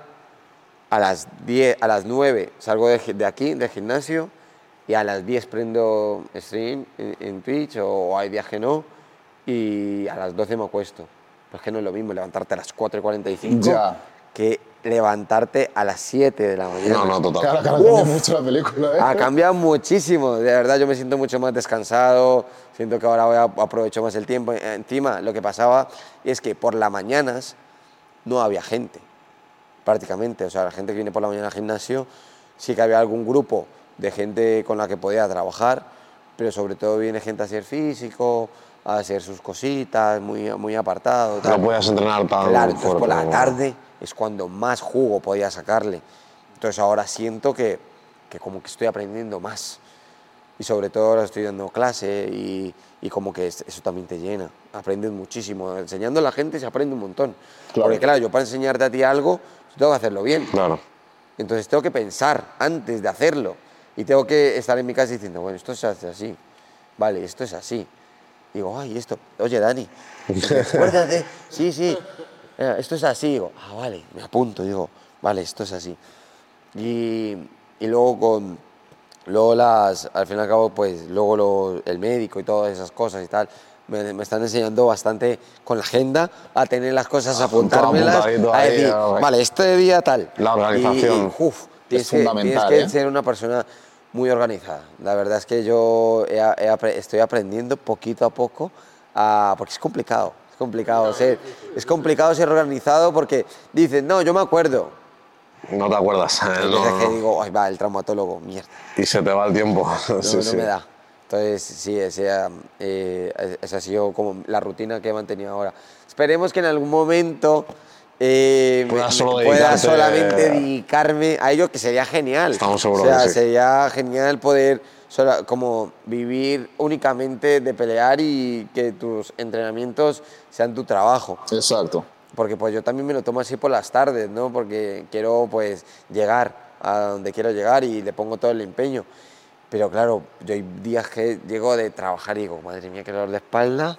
A las 10, a las 9 salgo de, de aquí, del gimnasio, y a las 10 prendo stream en, en Twitch o hay días que no, y a las 12 me acuesto. Pero es que no es lo mismo levantarte a las 4 y 45 Ya. que levantarte a las 7 de la mañana. No, no, total. Claro, claro, cambia Uf. mucho la película, ¿eh? Ha cambiado muchísimo, de verdad yo me siento mucho más descansado, siento que ahora voy a aprovecho más el tiempo. Encima lo que pasaba es que por las mañanas no había gente, prácticamente, o sea, la gente que viene por la mañana al gimnasio, sí que había algún grupo de gente con la que podía trabajar, pero sobre todo viene gente a hacer físico, a hacer sus cositas, muy, muy apartado. No podías entrenar tan Claro, entonces por la tarde es cuando más jugo podía sacarle. Entonces ahora siento que, que como que estoy aprendiendo más. Y sobre todo ahora estoy dando clase y, y como que es- eso también te llena. Aprendes muchísimo. Enseñando a la gente se aprende un montón. Claro. Porque claro, yo para enseñarte a ti algo, tengo que hacerlo bien. Claro. Entonces tengo que pensar antes de hacerlo. Y tengo que estar en mi casa diciendo, bueno, esto se hace así. Vale, esto es así. Digo, ay, esto. Oye, Dani, acuérdate. Sí, sí. eh, Esto es así. Digo, ah, vale, me apunto. Digo, vale, esto es así. Y, y luego con. Luego las. Al fin y al cabo, pues, luego lo- el médico y todas esas cosas y tal. Me, me están enseñando bastante con la agenda a tener las cosas, a Ah, apuntármelas, a decir, vale, este día tal. La organización. Y, y, uf, tienes, que, fundamental, tienes que ¿eh? ser una persona muy organizada. La verdad es que yo he- he estoy aprendiendo poquito a poco, a- porque es complicado. Es complicado, ser, es complicado ser organizado porque dicen, no, yo me acuerdo. No te acuerdas. Y No, que no. digo, ay, va, el traumatólogo, mierda. Y se te va el tiempo. No, sí, no sí. me da. Entonces, sí, ese, eh, esa ha sido como la rutina que he mantenido ahora. Esperemos que en algún momento eh, Puedas me- solo pueda solamente dedicarme a ello, que sería genial. Estamos seguros O sea, que sí. sería genial poder como vivir únicamente de pelear y que tus entrenamientos sean tu trabajo Exacto. porque pues yo también me lo tomo así por las tardes, ¿no? Porque quiero pues llegar a donde quiero llegar y le pongo todo el empeño. Pero claro, yo hay días que llego de trabajar y digo, madre mía, qué dolor de espalda.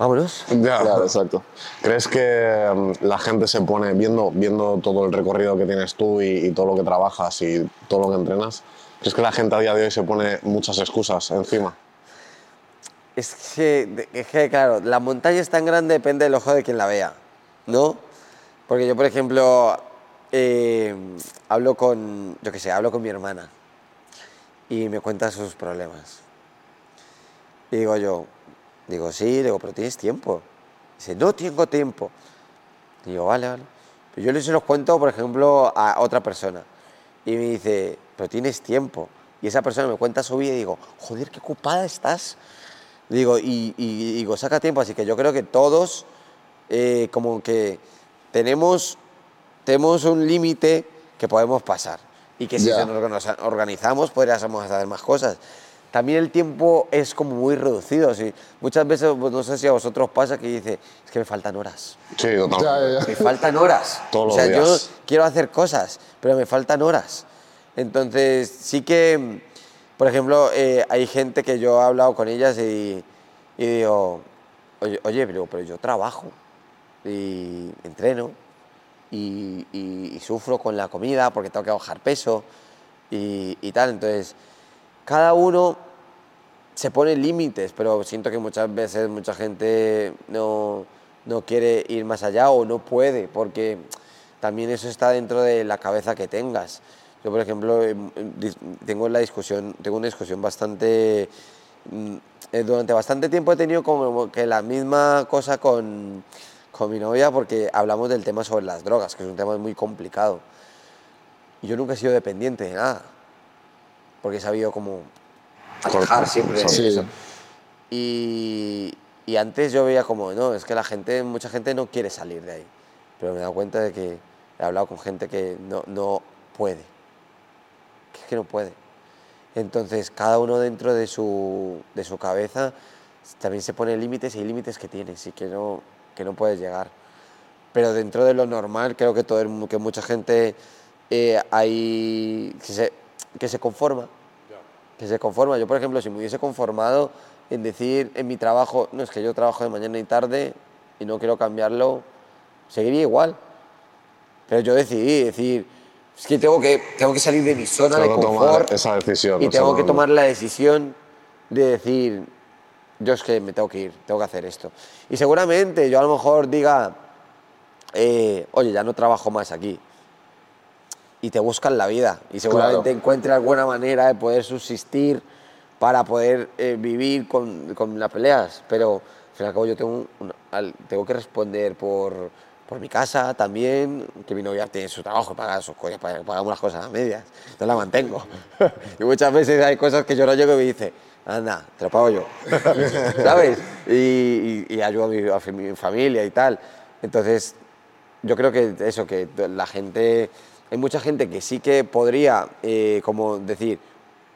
Vámonos. Ya. Claro, exacto. ¿Crees que mm, la gente se pone, viendo, viendo todo el recorrido que tienes tú y, y todo lo que trabajas y todo lo que entrenas, ¿Crees que la gente a día de hoy se pone muchas excusas encima? Es que, es que, claro, la montaña es tan grande, depende del ojo de quien la vea, ¿no? Porque yo, por ejemplo, eh, hablo con, yo qué sé, hablo con mi hermana y me cuenta sus problemas. Y digo yo, digo, sí, digo, pero tienes tiempo. Dice, no tengo tiempo. digo, vale, vale. Pero yo les los cuento, por ejemplo, a otra persona. Y me dice, pero tienes tiempo. Y esa persona me cuenta su vida y digo, joder, qué ocupada estás. Digo, y, digo, saca tiempo. Así que yo creo que todos, eh, como que tenemos, tenemos un límite que podemos pasar. Y que si nos organizamos, podríamos hacer más cosas también el tiempo es como muy reducido. ¿sí? Muchas veces, pues, no sé si a vosotros pasa que dice, es que me faltan horas. Sí, totalmente. Me faltan horas. Todos o sea, yo quiero hacer cosas, pero me faltan horas. Entonces, sí que, por ejemplo, eh, hay gente que yo he hablado con ellas y, digo, oye, pero, pero, yo trabajo y entreno y, y, sufro con la comida porque tengo que bajar peso y, y tal. Entonces, cada uno se pone límites, pero siento que muchas veces mucha gente no, no quiere ir más allá o no puede, porque también eso está dentro de la cabeza que tengas. Yo, por ejemplo, em, em, tengo, la discusión, tengo una discusión bastante... Mm, eh, durante bastante tiempo he tenido como que la misma cosa con, con mi novia porque hablamos del tema sobre las drogas, que es un tema muy complicado. Yo nunca he sido dependiente de nada porque he sabido cómo atajar siempre eso. Y, y, antes yo veía como, no, es que la gente, mucha gente no quiere salir de ahí, pero me he dado cuenta de que he hablado con gente que no, no puede, que es que no puede. Entonces, cada uno dentro de su, de su cabeza también se pone límites y hay límites que tienes y que no, que no puedes llegar. Pero dentro de lo normal, creo que, todo que mucha gente eh, hay, se, que se conforma. Que se conforma. Yo, por ejemplo, si me hubiese conformado en decir en mi trabajo, no, es que yo trabajo de mañana y tarde y no quiero cambiarlo, seguiría igual. Pero yo decidí decir, es que tengo que, tengo que salir de mi zona de confort. esa decisión. Y tengo que tomar la decisión de decir, yo es que me tengo que ir, tengo que hacer esto. Y seguramente yo a lo mejor diga, eh, oye, ya no trabajo más aquí y te buscan la vida y seguramente encuentres alguna manera de poder subsistir para poder eh, vivir con, con, las peleas, pero al fin y al cabo yo tengo, tengo que responder por, por mi casa también, que mi novia tiene su trabajo, paga sus cosas, pagamos las cosas a medias, entonces la mantengo. y muchas veces hay cosas que yo no llego y me dice, anda, te lo pago yo, ¿sabes? Y, y, ayudo a mi, a mi familia y tal. Entonces, yo creo que eso, que la gente hay mucha gente que sí que podría, eh, como decir,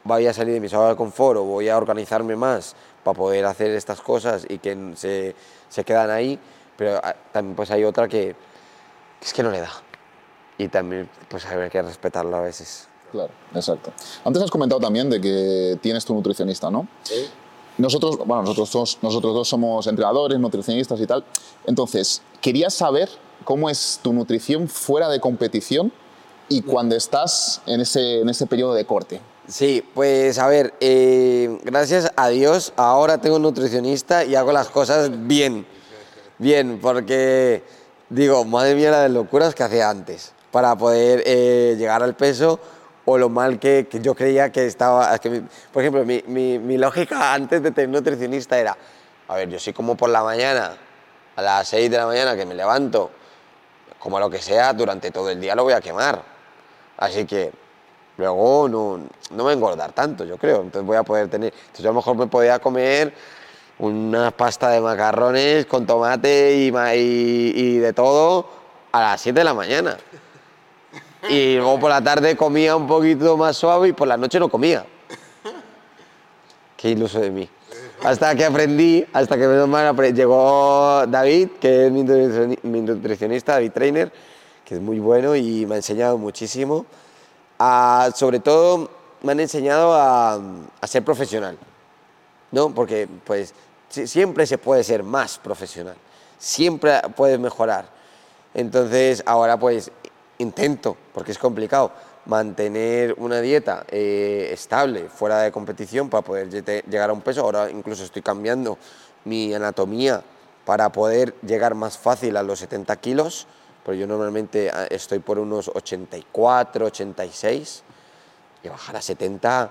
voy a salir de mi zona de confort o voy a organizarme más para poder hacer estas cosas y que se, se quedan ahí, pero ah, también pues hay otra que, es que no le da. Y también pues hay que respetarlo a veces. Claro, exacto. Antes has comentado también de que tienes tu nutricionista, ¿no? Sí. Nosotros, bueno, nosotros dos, nosotros dos somos entrenadores, nutricionistas y tal. Entonces, quería saber cómo es tu nutrición fuera de competición y cuando estás en ese, en ese periodo de corte? Sí, pues a ver, eh, gracias a Dios ahora tengo un nutricionista y hago las cosas bien, bien, porque digo, madre mía la de locuras que hacía antes para poder eh, llegar al peso o lo mal que, yo creía que estaba. que por ejemplo, mi, mi, mi, lógica antes de tener nutricionista era: a ver, yo sí como por la mañana, a las 6 de la mañana que me levanto, como lo que sea, durante todo el día lo voy a quemar. Así que luego no, no me voy a engordar tanto, yo creo. Entonces voy a poder tener. Entonces yo a lo mejor me podía comer una pasta de macarrones con tomate y, y, de todo a las 7 de la mañana. Y luego por la tarde comía un poquito más suave y por la noche no comía. Qué iluso de mí. Hasta que aprendí, hasta que llegó David, que es mi nutricionista, David Trainer, que es muy bueno y me ha enseñado muchísimo. sobre todo me han enseñado a, ser profesional, ¿no? Porque pues siempre se puede ser más profesional, siempre puedes mejorar. Entonces ahora pues intento, porque es complicado, mantener una dieta eh, estable fuera de competición para poder lle- llegar a un peso. Ahora incluso estoy cambiando mi anatomía para poder llegar más fácil a los 70 kilos, pero yo normalmente ah, estoy por unos 84, 86 y bajar a 70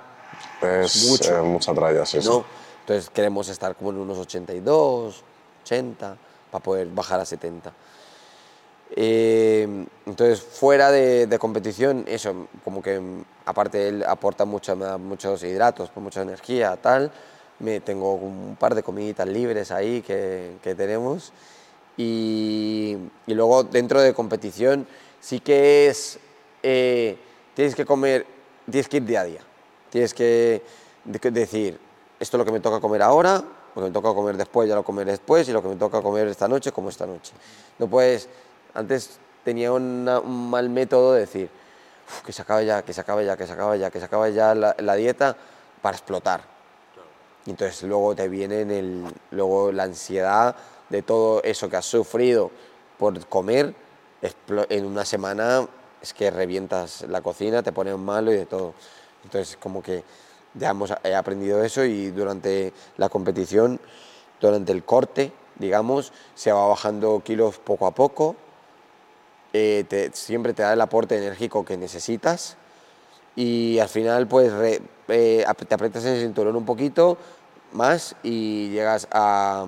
Es Mucho. eh, mucha tralla, sí, no. Entonces queremos estar como en unos 82, 80, para poder bajar a 70. Eh, entonces, fuera de, de competición, eso, como que aparte él aporta mucho, me da muchos hidratos, mucha energía, tal. Me, tengo un par de comiditas libres ahí que, que tenemos. Y, y luego dentro de competición sí que es, eh, tienes que comer, tienes que ir día a día. Tienes que de- que decir, esto es lo que me toca comer ahora, lo que me toca comer después ya lo comeré después y lo que me toca comer esta noche como esta noche. No puedes, antes tenía una- un mal método de decir, "Uf, que se acabe ya, que se acabe ya, que se acabe ya, que se acabe ya la, la dieta para explotar. Y entonces luego te viene en el, luego la ansiedad de todo eso que has sufrido por comer, en una semana es que revientas la cocina, te pones malo y de todo. Entonces como que ya hemos he aprendido eso y durante la competición, durante el corte, digamos, se va bajando kilos poco a poco, eh, te- siempre te da el aporte enérgico que necesitas y al final pues eh, te aprietas el cinturón un poquito más y llegas a-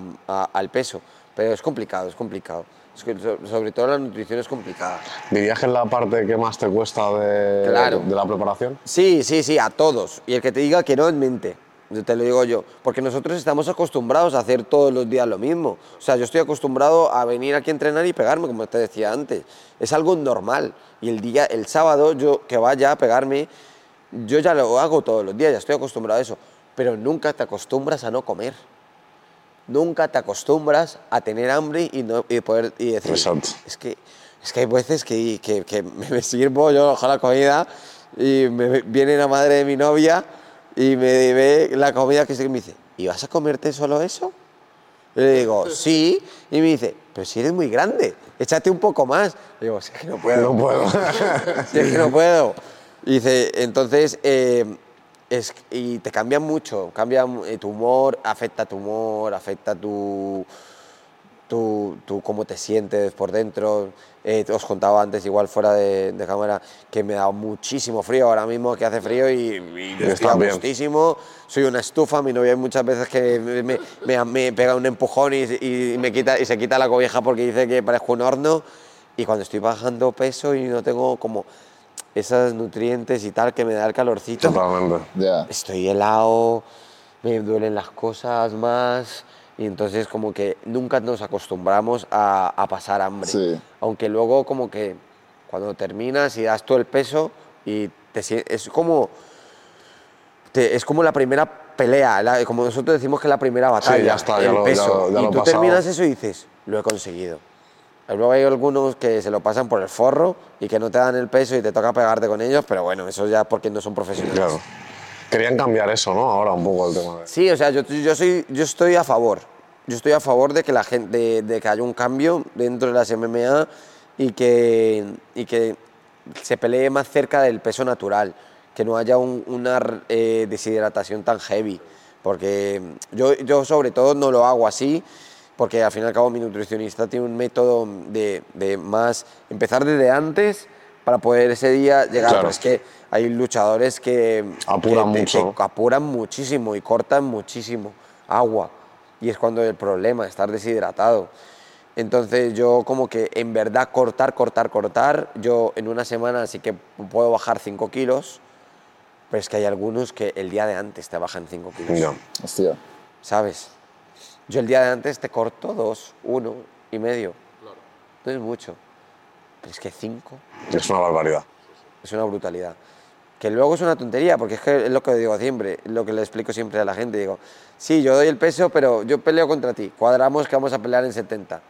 al peso. Pero es complicado, es complicado. Es que so- sobre todo la nutrición es complicada. ¿Dirías que es la parte que más te cuesta de, Claro. de la preparación? Sí, sí, sí, a todos. Y el que te diga que no, es mente. Yo te lo digo yo. Porque nosotros estamos acostumbrados a hacer todos los días lo mismo. O sea, yo estoy acostumbrado a venir aquí a entrenar y pegarme, como te decía antes. Es algo normal. Y el día, el sábado, yo que vaya a pegarme, yo ya lo hago todos los días, ya estoy acostumbrado a eso. Pero nunca te acostumbras a no comer. Nunca te acostumbras a tener hambre y, no, y poder y decir, Exacto. es que, es que hay veces que, que, que me sirvo yo ojo la comida y me viene la madre de mi novia y me ve la comida que se- me dice, ¿y vas a comerte solo eso? Y le digo, sí. Y me dice, pero si eres muy grande, échate un poco más. Le digo, sí, es que no puedo. No puedo. Si es que no puedo. Y dice, entonces, eh, es, y te cambia mucho, cambia eh, tu humor, afecta tu humor, afecta tu, tu, tu cómo te sientes por dentro. Eh, os contaba antes, igual fuera de, de cámara, que me da muchísimo frío ahora mismo, que hace frío y, y yo estoy. Soy una estufa, mi novia hay muchas veces que me, me- me- me pega un empujón y, y me quita, y se quita la cobija porque dice que parezco un horno. Y cuando estoy bajando peso y no tengo como esos nutrientes y tal que me da el calorcito, Totalmente. Estoy helado, me duelen las cosas más y entonces como que nunca nos acostumbramos a, a pasar hambre. Sí. Aunque luego como que cuando terminas y das todo el peso y te es como te- es como la primera pelea, la- como nosotros decimos que es la primera batalla, ya está, ya el lo- ya peso. lo- ya y tú pasado. terminas eso y dices, lo he conseguido. Luego hay algunos que se lo pasan por el forro y que no te dan el peso y te toca pegarte con ellos, pero bueno, eso ya porque no son profesionales. Claro. Querían cambiar eso, ¿no? Ahora un poco el tema de... Sí, o sea, yo, yo, soy, yo estoy a favor. Yo estoy a favor de que, la gente, de, de que haya un cambio dentro de las MMA y que, y que se pelee más cerca del peso natural, que no haya un- una eh, deshidratación tan heavy. Porque yo, yo sobre todo no lo hago así, porque al fin y al cabo mi nutricionista tiene un método de, de más empezar desde antes para poder ese día llegar. Claro. Pero es que hay luchadores que Apuran que mucho, que apuran muchísimo y cortan muchísimo agua. Y es cuando el problema, estar deshidratado. Entonces yo como que en verdad cortar, cortar, cortar, yo en una semana sí que puedo bajar 5 kilos, pero es que hay algunos que el día de antes te bajan 5 kilos. Ya. Hostia. ¿Sabes? Yo el día de antes te corto dos, uno y medio. No es mucho. Pero es que cinco Es una barbaridad. es una brutalidad. Que luego es una tontería, porque es que es lo que digo siempre, es lo que le explico siempre a la gente. Digo, sí, yo doy el peso, pero yo peleo contra ti. Cuadramos que vamos a pelear en 70.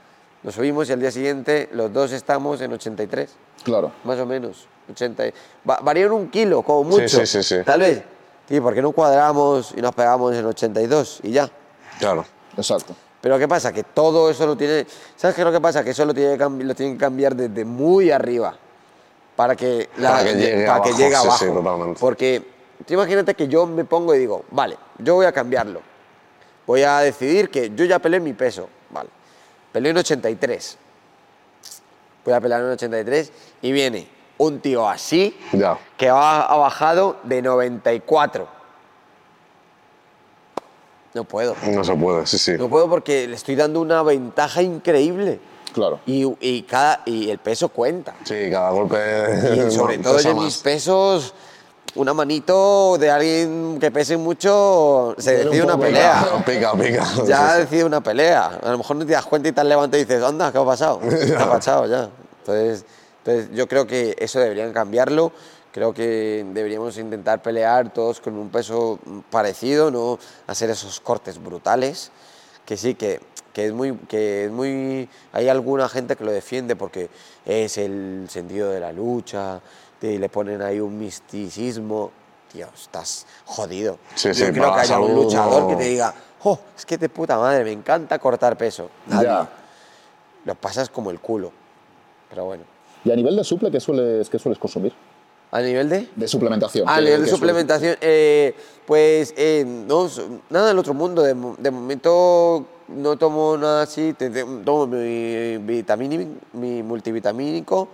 Nos subimos y al día siguiente los dos estamos en 83, Claro. más o menos. 80. Va, varían un kilo, como mucho. sí, sí, sí. Tal vez. Sí, ¿por qué no cuadramos y nos pegamos en 82 y ya? Claro. Exacto. Pero ¿qué pasa? Que todo eso lo tiene... ¿Sabes qué es lo que pasa? Que eso lo tiene lo tienen que cambiar desde muy arriba. para que, Para que llegue para que abajo, sí, totalmente. Porque tú imagínate que yo me pongo y digo, vale, yo voy a cambiarlo. Voy a decidir que yo ya peleé mi peso, vale. Peleé en 83. Voy a pelear en 83 y viene un tío así Ya. que ha, ha bajado de 94. No puedo. No se puede, sí, sí. No puedo porque le estoy dando una ventaja increíble. Claro. Y, y cada, y el peso cuenta. Sí, cada golpe. Y sobre todo en mis pesos, una manito de alguien que pese mucho, se Duele un decide una pelea. Pica, pica. Ya sí. decide una pelea. A lo mejor no te das cuenta y te levantas y dices, anda, ¿qué ha pasado? ¿Qué ha pasado ya? Entonces, entonces, yo creo que eso deberían cambiarlo. Creo que deberíamos intentar pelear todos con un peso parecido, no hacer esos cortes brutales. Que sí, que, que es muy, que es muy. Hay alguna gente que lo defiende porque es el sentido de la lucha, y le ponen ahí un misticismo. Tío, estás jodido. Sí, Yo sí, creo que haya un luchador que te diga, oh, es que de puta madre, me encanta cortar peso. Nadie. Ya. Lo pasas como el culo. Pero bueno. Y a nivel de suple, ¿qué sueles, qué sueles consumir? ¿A nivel de? De suplementación. A ¿qué- nivel de suplementación, eh, pues eh, no, nada del otro mundo. De, mo- de momento no tomo nada así. tomo mi, vitamínico, mi multivitamínico,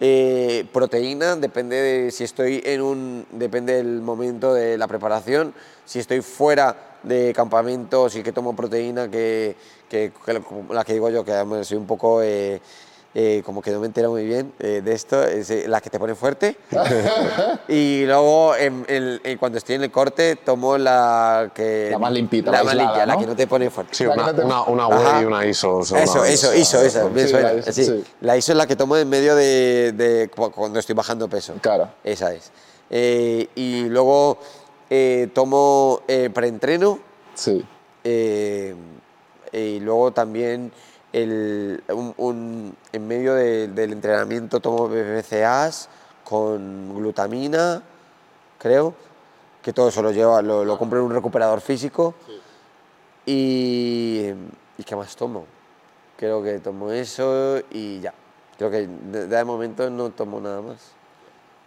eh, proteína, depende de si estoy en un. Depende del momento de la preparación. Si estoy fuera de campamento, sí que tomo proteína, que, que, que la- que digo yo, que soy un poco. Eh, como que no me entero muy bien eh, de esto, es eh, la que te pone fuerte. y luego, en- en- en cuando estoy en el corte, tomo la que. La más limpita, La la más aislada, limpia, la que no te pone fuerte. Sí, una, una, una y una ISO. Eso, las- eso, ISO, esa, Sí, la ISO, sí. sí. La ISO es la que tomo en medio de, de cu- cuando estoy bajando peso. Claro. Esa es. Eh, y luego eh, tomo eh, preentreno Sí. eh, y luego también el, un, un- en medio de- del entrenamiento tomo BCAAs con glutamina, creo, que todo eso lo, lleva, lo, lo compro en un recuperador físico. Y, ¿Y qué más tomo? Creo que tomo eso y ya. Creo que de, de momento no tomo nada más.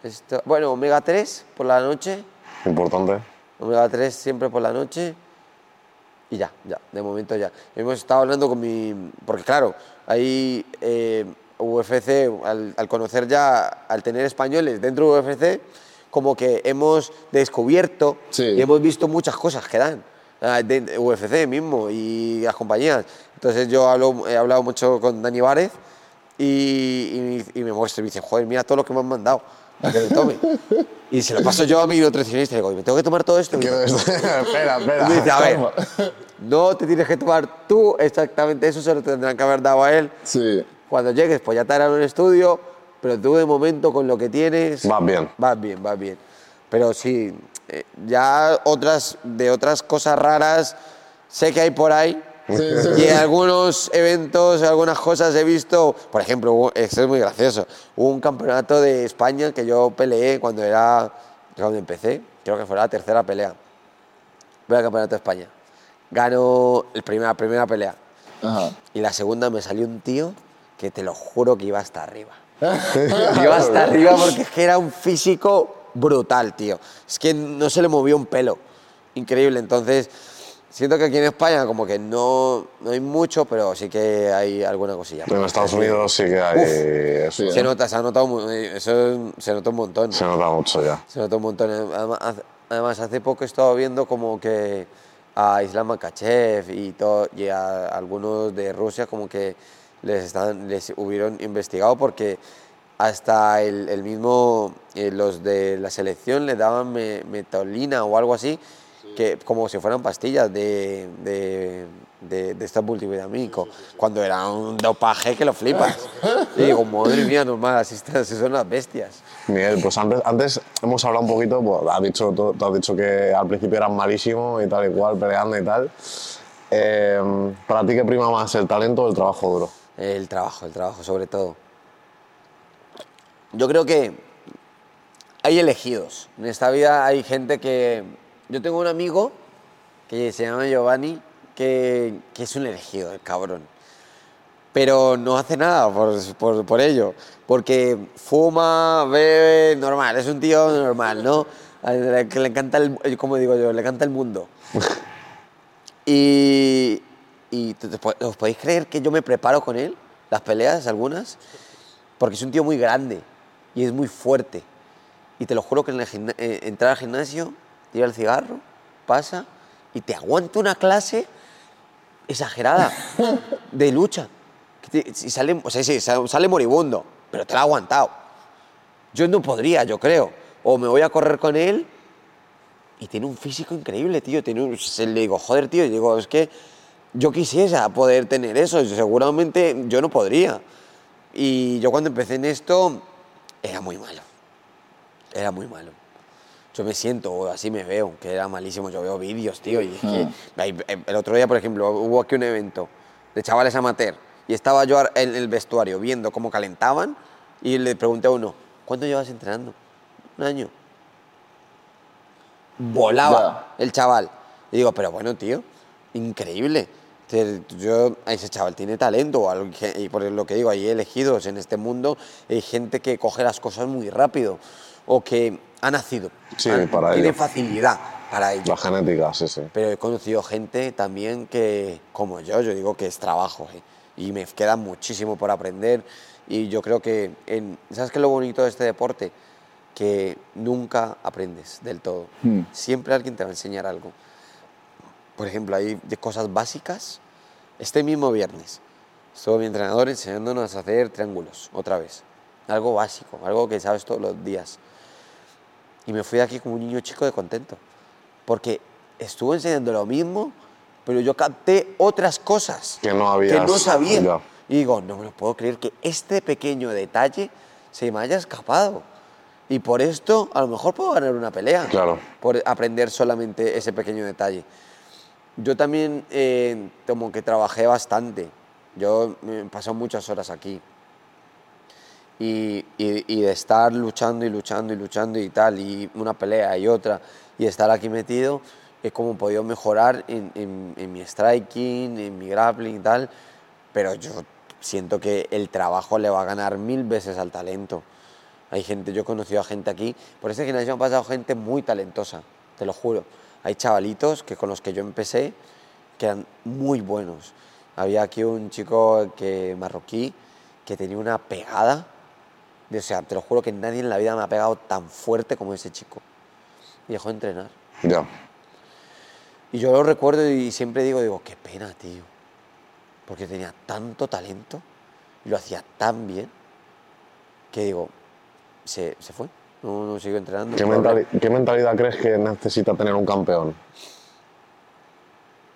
Esto, bueno, omega 3 por la noche. Importante. Omega 3 siempre por la noche. Y ya, ya, de momento ya. Hemos estado hablando con mi... Porque claro, ahí eh, UFC, al, al conocer ya, al tener españoles dentro de UFC, como que hemos descubierto Sí. y hemos visto muchas cosas que dan. ah, de- de UFC mismo y las compañías. Entonces yo hablo, he hablado mucho con Dani Várez y, y, y me muestra y me dice, joder, mira todo lo que me han mandado para que tome. y se lo paso yo a mi nutricionista y digo, ¿me tengo que tomar todo esto? Y dice, espera, espera. y dice, a ver, no te tienes que tomar tú exactamente eso, se lo tendrán que haber dado a él. Sí. Cuando llegues, pues ya te harán un estudio, pero tú de momento con lo que tienes... Vas bien. Vas bien, vas bien. Pero sí, eh, ya otras, de otras cosas raras sé que hay por ahí. Sí, sí, Y en algunos eventos, algunas cosas he visto, por ejemplo, esto es muy gracioso, hubo un campeonato de España que yo peleé cuando era, cuando empecé, creo que fue la tercera pelea. Fue el campeonato de España. Ganó el primer- la primera pelea. Ajá. Y la segunda me salió un tío que te lo juro que iba hasta arriba. iba hasta arriba porque es que era un físico brutal, tío. Es que no se le movió un pelo. Increíble. Entonces, siento que aquí en España como que no, no hay mucho, pero sí que hay alguna cosilla. En Estados Unidos sí que hay eso. Se nota, se ha notado, mu- eso se nota un montón. Se nota mucho ya. Se nota un montón. Además, hace- además, hace poco he estado viendo como que a Islam Makachev y, todo, y a algunos de Rusia como que les, están, les hubieron investigado porque hasta el, el mismo, eh, los de la selección le daban me- metolina o algo así, que como si fueran pastillas de, de, de, de estos multivitamínicos, cuando era un dopaje que lo flipas. Y digo, madre mía, normal, así son las bestias. Miguel, pues antes, antes hemos hablado un poquito, pues, has dicho, tú, tú has dicho que al principio eras malísimo y tal y cual, peleando y tal. Eh, ¿Para ti qué prima más, el talento o el trabajo duro? El trabajo, el trabajo, sobre todo. Yo creo que hay elegidos. En esta vida hay gente que... Yo tengo un amigo que se llama Giovanni, que, que es un elegido, el cabrón. pero no hace nada por, por, por ello, porque fuma, bebe, normal, es un tío normal, ¿no? Le, le encanta el, como digo yo, le encanta el mundo. y, y ¿os podéis creer que yo me preparo con él? Las peleas, algunas, porque es un tío muy grande y es muy fuerte. Y te lo juro que en gimna- eh, entrar al gimnasio, tira el cigarro, pasa y te aguanta una clase exagerada de lucha. Si sale, o sea, sí, sa- sale moribundo, pero te lo ha aguantado. Yo no podría, yo creo. O me voy a correr con él y tiene un físico increíble, tío. Tiene un- le digo, joder, tío, y digo, es que yo quisiera poder tener eso, seguramente yo no podría. Y yo cuando empecé en esto era muy malo. Era muy malo. Yo me siento, o así me veo, que era malísimo. Yo veo vídeos, tío, y es que hay- el otro día, por ejemplo, hubo aquí un evento de chavales amateur y estaba yo en el vestuario viendo cómo calentaban y le pregunté a uno, ¿cuánto llevas entrenando? Un año. Volaba el chaval. Y digo, pero bueno, tío, increíble. Yo, ese chaval tiene talento, y por lo que digo, hay elegidos en este mundo, hay gente que coge las cosas muy rápido o que ha nacido. Sí, Han- para Tiene ello. facilidad para ello. La genética, sí, sí. Pero he conocido gente también que, como yo, yo digo que es trabajo. ¿eh? Y me queda muchísimo por aprender. Y yo creo que, en, ¿sabes qué es lo bonito de este deporte? Que nunca aprendes del todo. Hmm. Siempre alguien te va a enseñar algo. Por ejemplo, hay de cosas básicas. Este mismo viernes estuvo mi entrenador enseñándonos a hacer triángulos, otra vez. Algo básico, algo que sabes todos los días. Y me fui de aquí como un niño chico de contento. Porque estuvo enseñando lo mismo, pero yo capté otras cosas Que no que no habías- sabía. ya. Y digo, no me lo puedo creer que este pequeño detalle se me haya escapado. Y por esto a lo mejor puedo ganar una pelea. Claro. Por aprender solamente ese pequeño detalle. Yo también eh, como que trabajé bastante. Yo me he pasado muchas horas aquí. Y, y- y de estar luchando y luchando y luchando y tal, y una pelea y otra, y estar aquí metido, he como podido mejorar en, en- en mi striking, en mi grappling y tal, pero yo siento que el trabajo le va a ganar mil veces al talento. Hay gente, yo he conocido a gente aquí, por gimnasio me ha pasado gente muy talentosa, te lo juro. Hay chavalitos que con los que yo empecé que eran muy buenos. Había aquí un chico que, marroquí que tenía una pegada, o sea, te lo juro que nadie en la vida me ha pegado tan fuerte como ese chico. Y dejó de entrenar. Ya. Y yo lo recuerdo y siempre digo, digo, qué pena, tío. Porque tenía tanto talento y lo hacía tan bien que digo, se, se fue. No, no sigo entrenando. ¿Qué, mentali- mentalidad crees que necesita tener un campeón?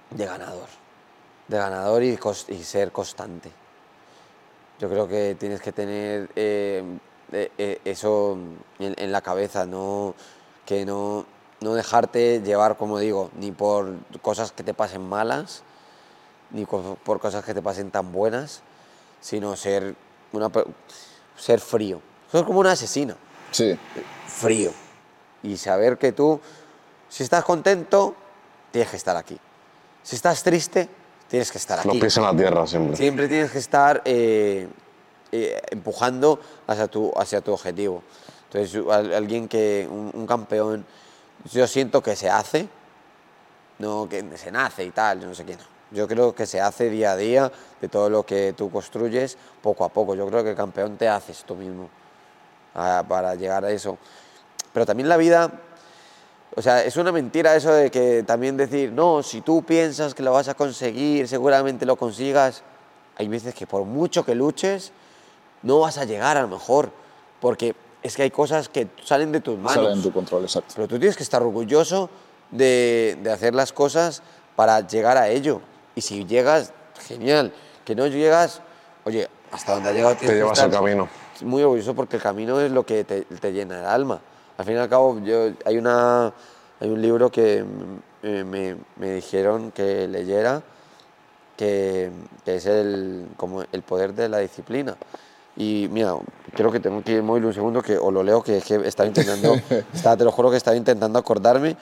de ganador. De ganador y, y ser constante. Yo creo que tienes que tener eh, eh, eh, eso en, en la cabeza, no, que no, no dejarte llevar, como digo, ni por cosas que te pasen malas, ni por cosas que te pasen tan buenas, sino ser, una, ser frío. Sos como un asesino Sí. frío. Y saber que tú, si estás contento, tienes que estar aquí. Si estás triste, tienes que estar Los aquí. pies en la tierra siempre. Siempre tienes que estar eh, eh, empujando hacia tu, hacia tu objetivo. Entonces, alguien que, un, un campeón, yo siento que se hace, no que se nace y tal, yo no sé qué, no. Yo creo que se hace día a día de todo lo que tú construyes poco a poco. Yo creo que campeón te haces tú mismo a- para llegar a eso. Pero también la vida, o sea, es una mentira eso de que también decir, no, si tú piensas que lo vas a conseguir, seguramente lo consigas. Hay veces que por mucho que luches, no vas a llegar a lo mejor, porque es que hay cosas que salen de tus manos. Sale en tu control, exacto. Pero tú tienes que estar orgulloso de, de hacer las cosas para llegar a ello. Y si llegas, genial. Que no llegas, oye, hasta donde ha llegado Te llevas el camino. Muy orgulloso porque el camino es lo que te, te llena el alma. Al fin y al cabo, yo, hay, una, hay un libro que me, me dijeron que leyera, que, que es el, como el poder de la disciplina. Y mira, creo que tengo que ir móvil un segundo, que o lo leo, que es que estaba intentando, estaba, te lo juro que estaba intentando acordarme.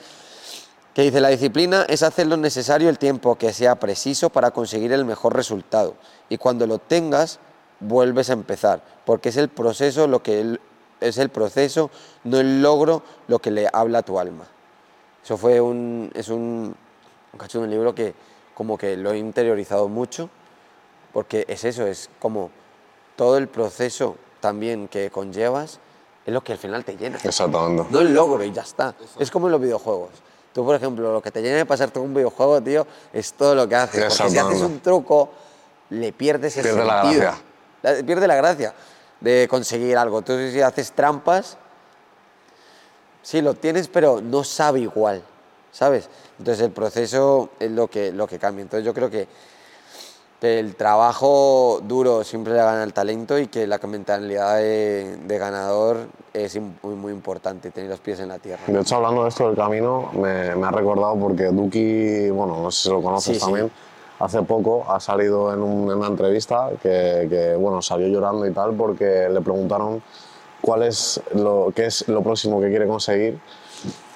Que dice, la disciplina es hacer lo necesario el tiempo que sea preciso para conseguir el mejor resultado. Y cuando lo tengas, vuelves a empezar, porque es el proceso lo que es el proceso, no el logro lo que le habla a tu alma. Eso fue un es un, un cacho de un libro que como que lo he interiorizado mucho, porque es eso, es como todo el proceso también que conllevas es lo que al final te llena. Exactamente. No el logro y ya está. Es como en los videojuegos. Tú, por ejemplo, lo que te llena de pasarte un videojuego, tío, es todo lo que haces. Porque si haces un truco, le pierdes el Pierde la sentido. gracia. La- pierde la gracia de conseguir algo. Tú si haces trampas, sí lo tienes, pero no sabe igual, ¿sabes? Entonces el proceso es lo que, lo que cambia. Entonces yo creo que el trabajo duro siempre le gana el talento y que la mentalidad de, de ganador es muy, muy importante, tener los pies en la tierra. De hecho, hablando de esto del camino, me, me ha recordado porque Duki, bueno, no sé si lo conoces Sí, sí. Hace poco ha salido en, un- en una entrevista que, que, bueno, salió llorando y tal porque le preguntaron cuál es lo, qué es lo próximo que quiere conseguir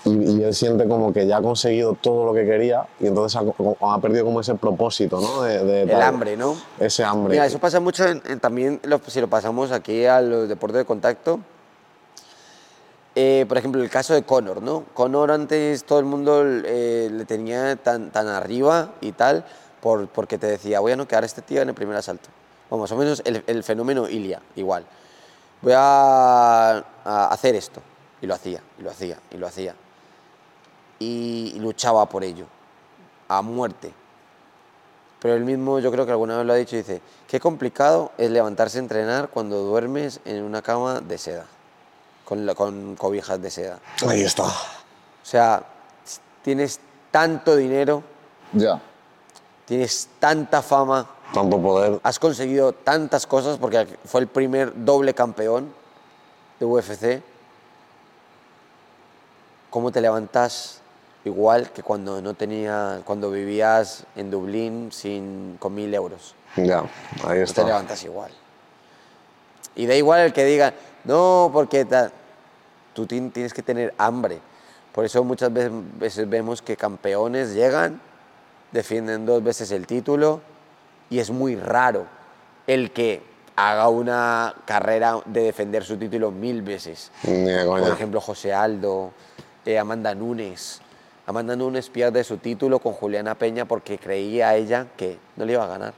y, y él siente como que ya ha conseguido todo lo que quería y entonces ha, ha perdido como ese propósito, ¿no? De, de El tal- hambre, ¿no? Ese hambre. Mira, eso pasa mucho en- en también lo- si lo pasamos aquí a los deportes de contacto. Eh, por ejemplo, el caso de Conor, ¿no? Conor antes todo el mundo eh, le tenía tan, tan arriba y tal, por, porque te decía, voy a noquear a este tío en el primer asalto. O más o menos el, el fenómeno Ilia, igual. Voy a, a hacer esto. Y lo hacía, y lo hacía, y lo hacía. Y, y luchaba por ello, a muerte. Pero él mismo, yo creo que alguna vez lo ha dicho, dice, qué complicado es levantarse a entrenar cuando duermes en una cama de seda, con, la- con cobijas de seda. Ahí está. O sea, tienes tanto dinero, Ya. Tienes tanta fama, Tanto poder. has conseguido tantas cosas, porque fue el primer doble campeón de UFC. ¿Cómo te levantas igual que cuando no tenía, cuando vivías en Dublín sin, con mil euros? Ya, ahí No está. te levantas igual. Y da igual el que diga, no, porque. Tú tien- tienes que tener hambre. Por eso muchas veces vemos que campeones llegan, defienden dos veces el título y es muy raro el que haga una carrera de defender su título mil veces. Por ejemplo, José Aldo, eh, Amanda Nunes. Amanda Nunes pierde su título con Juliana Peña porque creía ella que no le iba a ganar.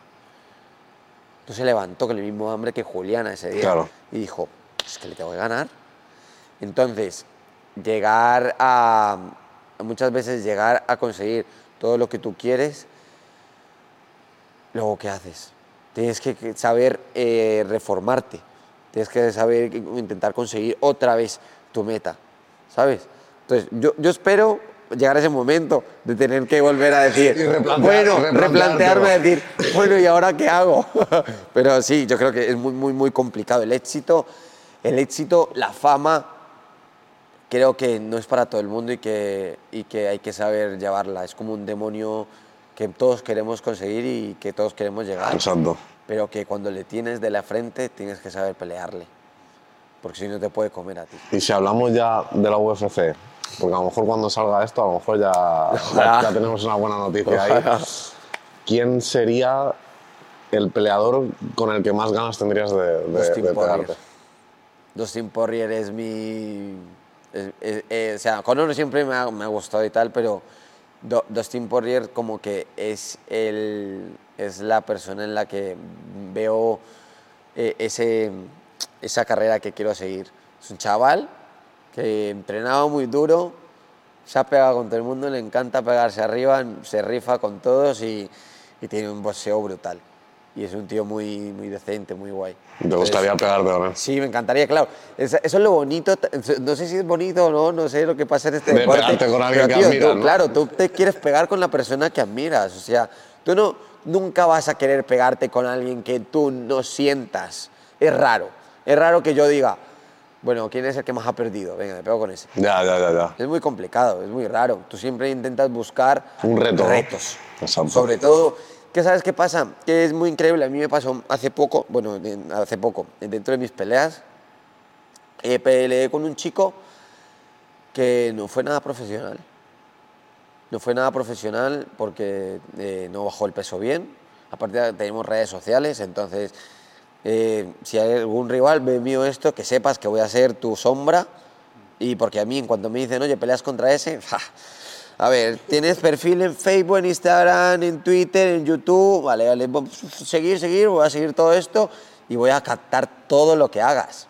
Entonces se levantó con el mismo hambre que Juliana ese día. Claro. Y dijo, es que le tengo que ganar. Entonces, llegar a, muchas veces llegar a conseguir todo lo que tú quieres, luego ¿qué haces? Tienes que saber eh, reformarte, tienes que saber intentar conseguir otra vez tu meta, ¿sabes? Entonces, yo, yo espero llegar a ese momento de tener que volver a decir, replantear- bueno, replantearme, decir, bueno, ¿y ahora qué hago? Pero sí, yo creo que es muy, muy, muy complicado. El éxito, el éxito, la fama, creo que no es para todo el mundo y que, y que hay que saber llevarla. Es como un demonio que todos queremos conseguir y que todos queremos llegar, Exacto. pero que cuando le tienes de la frente tienes que saber pelearle, porque si no te puede comer a ti. Y si hablamos ya de la UFC, porque a lo mejor cuando salga esto, a lo mejor ya, ya, ya tenemos una buena noticia ahí. ¿Quién sería el peleador con el que más ganas tendrías de, de, Dustin de Poirier. pegarte? Dustin Poirier es mi... es- es- o sea, Conor siempre me ha, me ha gustado y tal, pero Do- Dustin Poirier como que es, el, es la persona en la que veo eh, ese, esa carrera que quiero seguir. Es un chaval que entrenaba muy duro, se ha pegado con todo el mundo, le encanta pegarse arriba, se rifa con todos y, y tiene un boxeo brutal. Y es un tío muy, muy decente, muy guay. ¿Te gustaría pegarte él? Sí, me encantaría, claro. Es- eso es lo bonito. No sé si es bonito o no, no sé lo que pasa en este De deporte. pegarte con alguien pero, que admiras, ¿no? Claro, tú te quieres pegar con la persona que admiras. O sea, tú no, nunca vas a querer pegarte con alguien que tú no sientas. Es raro. Es raro que yo diga, bueno, ¿quién es el que más ha perdido? Venga, me pego con ese. Ya, ya, ya, ya. Es muy complicado, es muy raro. Tú siempre intentas buscar Un reto, ¿no? retos. Exacto. Sobre todo, ¿qué sabes qué pasa? Que es muy increíble. A mí me pasó hace poco, bueno, en- hace poco, dentro de mis peleas, eh, peleé con un chico que no fue nada profesional. no fue nada profesional porque eh, no bajó el peso bien. Aparte tenemos redes sociales, entonces eh, si hay algún rival ve mío esto, que sepas que voy a ser tu sombra y porque a mí en cuanto me dicen, oye, peleas contra ese, ¡ja! A ver, tienes perfil en Facebook, en Instagram, en Twitter, en YouTube, vale, vale, voy a seguir, seguir, voy a seguir todo esto y voy a captar todo lo que hagas,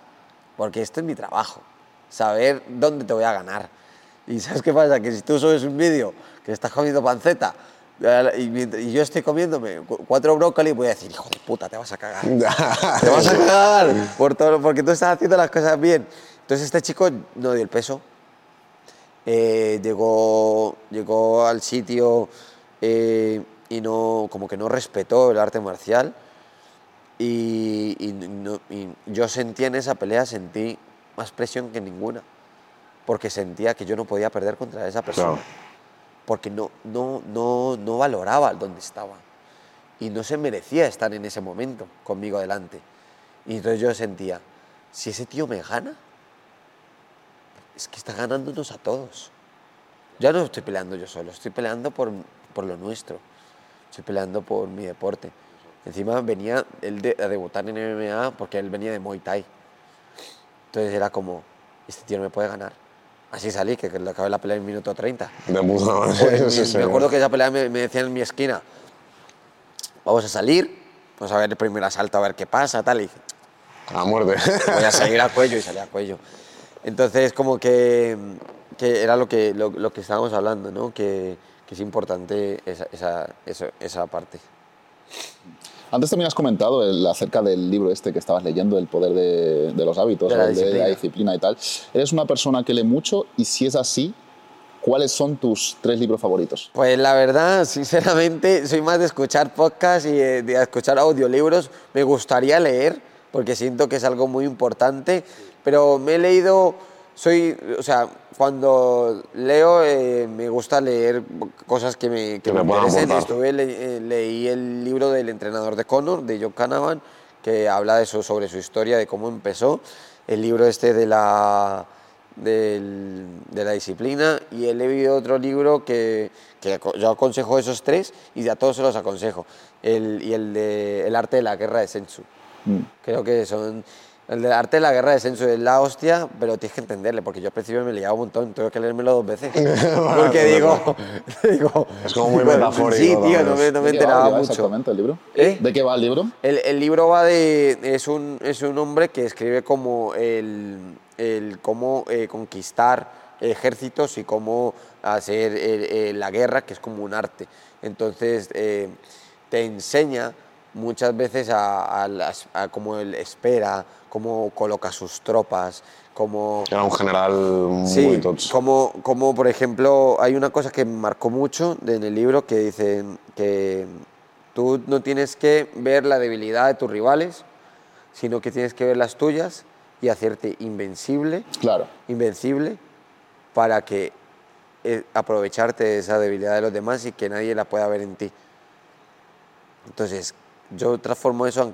porque esto es mi trabajo, saber dónde te voy a ganar. Y ¿sabes qué pasa? Que si tú subes un vídeo que estás comiendo panceta y, yo estoy comiéndome cu- cuatro brócolis, voy a decir, hijo de puta, te vas a cagar. te vas a cagar por todo, porque tú estás haciendo las cosas bien. Entonces este chico no dio el peso. Eh, llegó, llegó al sitio eh, y no, como que no respetó el arte marcial. Y, y no- y yo sentí en esa pelea, sentí más presión que ninguna. Porque sentía que yo no podía perder contra esa persona porque no, no, no, no valoraba dónde estaba y no se merecía estar en ese momento conmigo delante. Y entonces yo sentía, si ese tío me gana, es que está ganándonos a todos. Ya no estoy peleando yo solo, estoy peleando por, por lo nuestro, estoy peleando por mi deporte. Encima venía él de, a debutar en MMA porque él venía de Muay Thai. Entonces era como, este tío no me puede ganar. Así salí, que, le acabé la pelea en minuto 30. De puta madre. Sí. me acuerdo que esa pelea me, me decían en mi esquina, vamos a salir, vamos a ver el primer asalto, a ver qué pasa, tal, y dije, A muerte. voy a salir a cuello y salí a cuello. Entonces, como que, que era lo que, lo, lo que estábamos hablando, ¿no? Que, que es importante esa, esa, eso- esa parte. Antes también has comentado el- acerca del libro este que estabas leyendo, El poder de, de los hábitos, De la el de disciplina. la disciplina y tal. Eres una persona que lee mucho y si es así, ¿cuáles son tus tres libros favoritos? Pues la verdad, sinceramente, soy más de escuchar podcasts y eh, de escuchar audiolibros. Me gustaría leer, porque siento que es algo muy importante, pero me he leído, soy, o sea, cuando leo eh, me gusta leer cosas que me, que Que me me interesen. Estuve, le- eh, leí el libro del entrenador de Conor, de John Canavan, que habla de eso, sobre su historia, de cómo empezó. El libro este de la, del- de la disciplina y he leído otro libro que, que yo aconsejo esos tres y a todos se los aconsejo. El, y el de El arte de la guerra de Sensu. Mm. Creo que son... El del arte de la guerra de Sensu es la hostia, pero tienes que entenderle, porque yo al principio me liaba un montón, tuve que leérmelo dos veces. porque digo, digo... Es como muy metafórico Sí, tío, no me, no me ¿De qué va- enteraba mucho. exactamente el libro? ¿Eh? ¿De qué va el libro? El, el libro va de. Es un, es un hombre que escribe como el, el cómo eh, conquistar ejércitos y cómo hacer eh, eh, la guerra, que es como un arte. Entonces, eh, te enseña muchas veces a, a las- a cómo él espera, cómo coloca sus tropas, cómo. Era un general muy Sí, tocho. como, como por ejemplo, hay una cosa que marcó mucho en el libro que dice que tú no tienes que ver la debilidad de tus rivales, sino que tienes que ver las tuyas y hacerte invencible, Claro. invencible, para que eh, aprovecharte de esa debilidad de los demás y que nadie la pueda ver en ti. Entonces, yo transformo eso en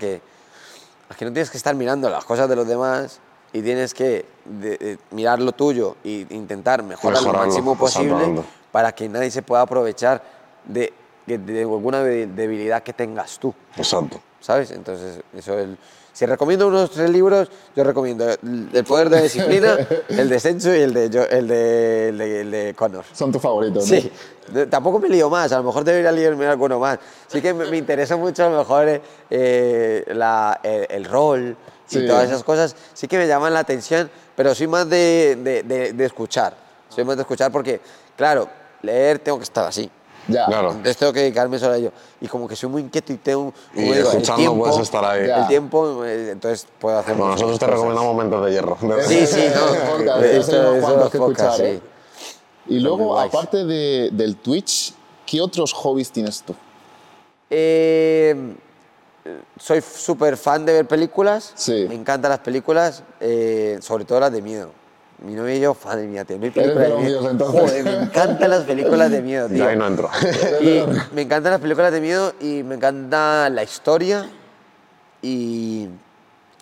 que, no tienes que estar mirando las cosas de los demás y tienes que de- de mirar lo tuyo e intentar mejorar lo máximo posible para que nadie se pueda aprovechar de, de- alguna de- debilidad que tengas tú. Exacto. ¿sabes? Entonces, eso el, si recomiendo unos tres libros, yo recomiendo El poder de la disciplina, el de Sensu y el de, Jo- el de, el de, el de Connor. Son tus favoritos, ¿no? Sí, tampoco me lío más, a lo mejor debería leerme alguno más. Sí que me, me interesa mucho a lo mejor eh, eh, la- el, el rol y Sí. todas esas cosas, sí que me llaman la atención, pero soy más de- de escuchar, soy más de escuchar porque, claro, leer tengo que estar así. Ya. Claro. Entonces tengo que dedicarme solo a ello. Y como que soy muy inquieto y tengo... Y digo, el escuchando tiempo- puedes estar ahí. El tiempo, eh, entonces puedo hacer Bueno, nosotros te cosas. recomendamos Momentos de Hierro. Sí, sí, no. Eso los que escuchar, ¿eh? Y luego, aparte de- del Twitch, ¿qué otros hobbies tienes tú? Eh, soy súper fan de ver películas. Sí. Me encantan las películas, eh, sobre todo las de miedo. Mi novia y yo, madre mía, tío, no hay películas de los miedo. míos, entonces. Joder, me encantan las películas de miedo, Y tío. ahí no entro. Y me encantan las películas de miedo y me encanta la historia y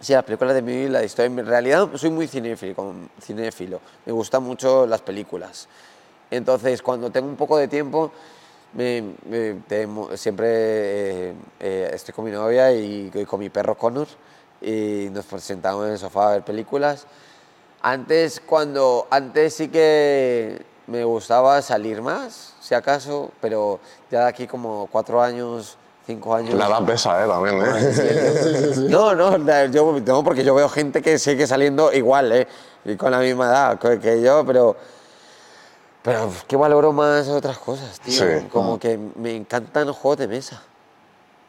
sí, las películas de miedo y la historia. En realidad soy muy cinéfilo, cinéfilo. Me gustan mucho las películas. Entonces, cuando tengo un poco de tiempo, me- me- temo- siempre eh, eh, estoy con mi novia y, y con mi perro Connor y nos sentamos en el sofá a ver películas. Antes, cuando, antes sí que me gustaba salir más, si acaso, pero ya de aquí como cuatro años, cinco años... La edad pesa, ¿eh? También, ¿eh? No, no, yo, no, porque yo veo gente que sigue saliendo igual, ¿eh? Y con la misma edad que- que yo, pero. Pero es que valoro más otras cosas, tío. Sí. Como que me encantan los juegos de mesa.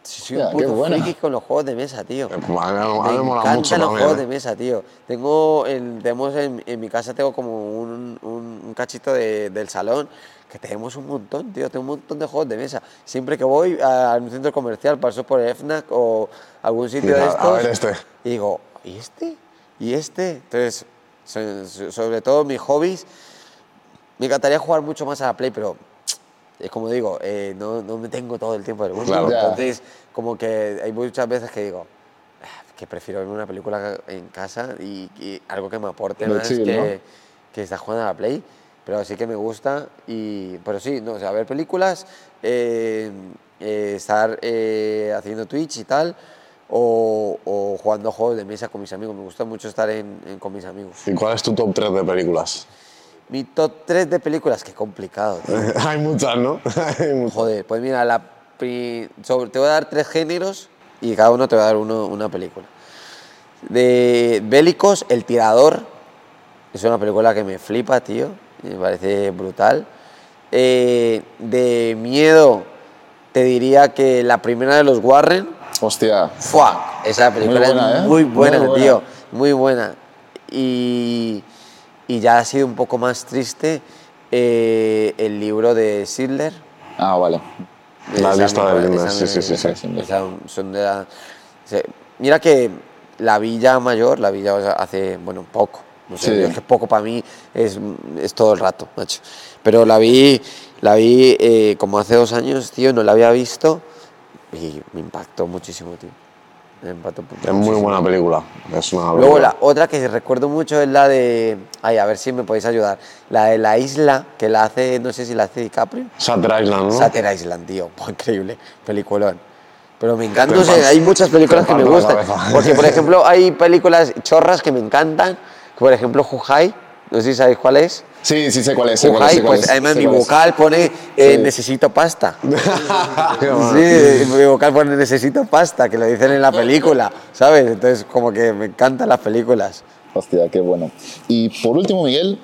Sí, Soy un puto buena. friki con los juegos de mesa, tío. A mí, me- a mí me Me mola encantan mucho los también. juegos ¿eh? de mesa, tío. Tengo, en, tenemos en, en mi casa tengo como un, un- un cachito de- del salón que tenemos un montón, tío. Tengo un montón de juegos de mesa. Siempre que voy a, un centro comercial, paso por el FNAC o algún sitio de a estos. ver este. Y digo, ¿y este? ¿Y este? Entonces, so- so- sobre todo mis hobbies, me encantaría jugar mucho más a la Play, pero es como digo, eh, no, no me tengo todo el tiempo del mundo. Claro. Entonces, como que hay muchas veces que digo, "Ah, que prefiero ver una película en casa y, y algo que me aporte Lo más chill, que, ¿no? que estar jugando a la Play. Pero sí que me gusta, y, pero sí, no, o sea, ver películas, eh, eh, estar eh, haciendo Twitch y tal, o, o jugando juegos de mesa con mis amigos. Me gusta mucho estar en- en- con mis amigos. ¿Y cuál es tu top 3 de películas? Mi top 3 de películas, qué complicado. tío. Hay muchas, ¿no? Hay muchas. Joder, pues mira, la pri- sobre- te voy a dar tres géneros y cada uno te va a dar uno, una película. De bélicos, El Tirador. Es una película que me flipa, tío. Me parece brutal. Eh, de miedo, te diría que la primera de los Warren. Hostia. ¡Fua! Esa película buena, es ¿eh? muy Muy buena, buena. tío. Muy buena. Y, y ya ha sido un poco más triste eh, el libro de Sidler. Ah, vale. La lista de esa sí, sí, sí, sí. esa son de la- se- mira que la Villa Mayor, la Villa o sea, hace, bueno, poco. No sé, Sí. yo es que poco para mí es, es todo el rato, macho. Pero la vi, la vi eh, como hace dos años, tío, no la había visto y me impactó muchísimo, tío. Es muy buena película. Es una Luego la otra que recuerdo mucho es la de, ay, a ver si me podéis ayudar, la de la isla que la hace, no sé si la hace DiCaprio. Shutter Island, ¿no? Sater Island, tío. Increíble. Peliculón. Pero me encanta, hay muchas películas que me gustan. Porque, por ejemplo, hay películas chorras que me encantan. que, Por ejemplo, Juhai. No sé si sabéis cuál es. Sí, sí sé cuál es. sé cuál es, Juhai, sé cuál pues es, además mi vocal pone eh, Sí. necesito pasta. Sí, mi vocal pone necesito pasta, que lo dicen en la película, ¿sabes? Entonces, como que me encantan las películas. Hostia, qué bueno. Y por último, Miguel,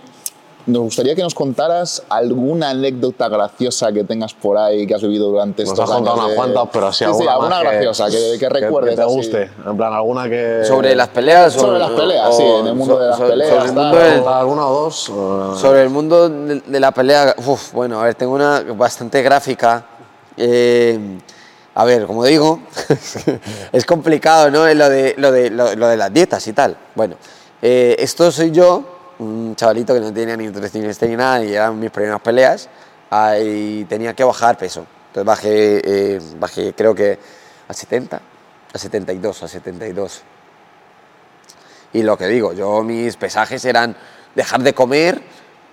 nos gustaría que nos contaras alguna anécdota graciosa que tengas por ahí que has vivido durante Nos estos has contado años unas cuantas, pero así sí, alguna sí, alguna más graciosa que, que recuerdes. Que te así. guste. En plan, alguna que... Sobre las peleas. o- Sobre las peleas, o- sí, en el mundo so- de las so- peleas, Sobre el mundo del- ¿Contar alguna o dos? o- Sobre el mundo de, de la pelea, uf, bueno, a ver, tengo una bastante gráfica. Eh, a ver, como digo, es complicado, ¿no? Lo de, lo, de, lo, lo de las dietas y tal. Bueno, eh, esto soy yo, un chavalito que no tenía ni nutricionista ni nada, y eran mis primeras peleas, y tenía que bajar peso. Entonces bajé, eh, bajé creo que a 70, a 72, a 72. Y lo que digo, yo mis pesajes eran dejar de comer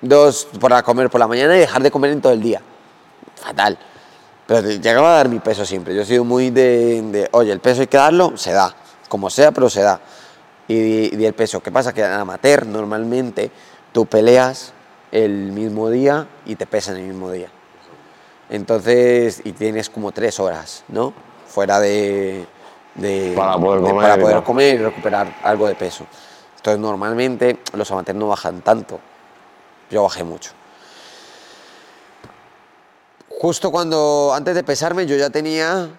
dos para comer por la mañana y dejar de comer en todo el día. Fatal. Pero llegaba a dar mi peso siempre. Yo he sido muy de, de, oye, el peso hay que darlo, se da. Como sea, pero se da. Y di, di el peso. ¿Qué pasa? Que en amateur normalmente tú peleas el mismo día y te pesan el mismo día. Entonces, y tienes como tres horas, ¿no? Fuera de... de- Para poder de- comer para y poder comer y recuperar algo de peso. Entonces, normalmente los amateurs no bajan tanto. Yo bajé mucho. Justo cuando, antes de pesarme, yo ya tenía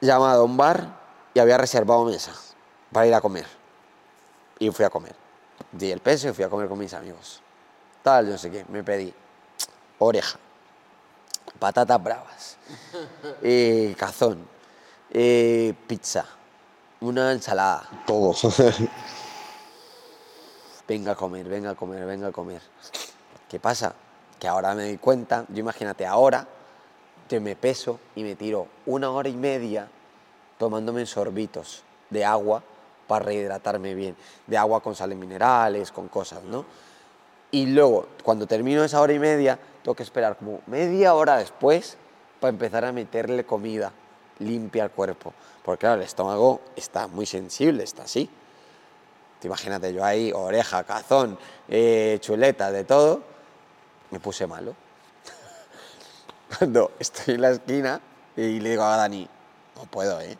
llamado a un bar y había reservado mesa para ir a comer. Y fui a comer. Di el peso y fui a comer con mis amigos. Tal, no sé qué, me pedí oreja, patatas bravas, eh, cazón, eh, pizza, una ensalada. Todo. Venga a comer, venga a comer, venga a comer. ¿Qué pasa? Que ahora me doy cuenta, yo imagínate ahora, que me peso y me tiro una hora y media tomándome sorbitos de agua para rehidratarme bien. De agua con sales minerales, con cosas, ¿no? Y luego, cuando termino esa hora y media, tengo que esperar como media hora después para empezar a meterle comida limpia al cuerpo. Porque claro, el estómago está muy sensible, está así. Te imagínate, yo ahí, oreja, cazón, eh, chuleta, de todo, me puse malo. Cuando estoy en la esquina y le digo a Dani, no puedo, ¿eh?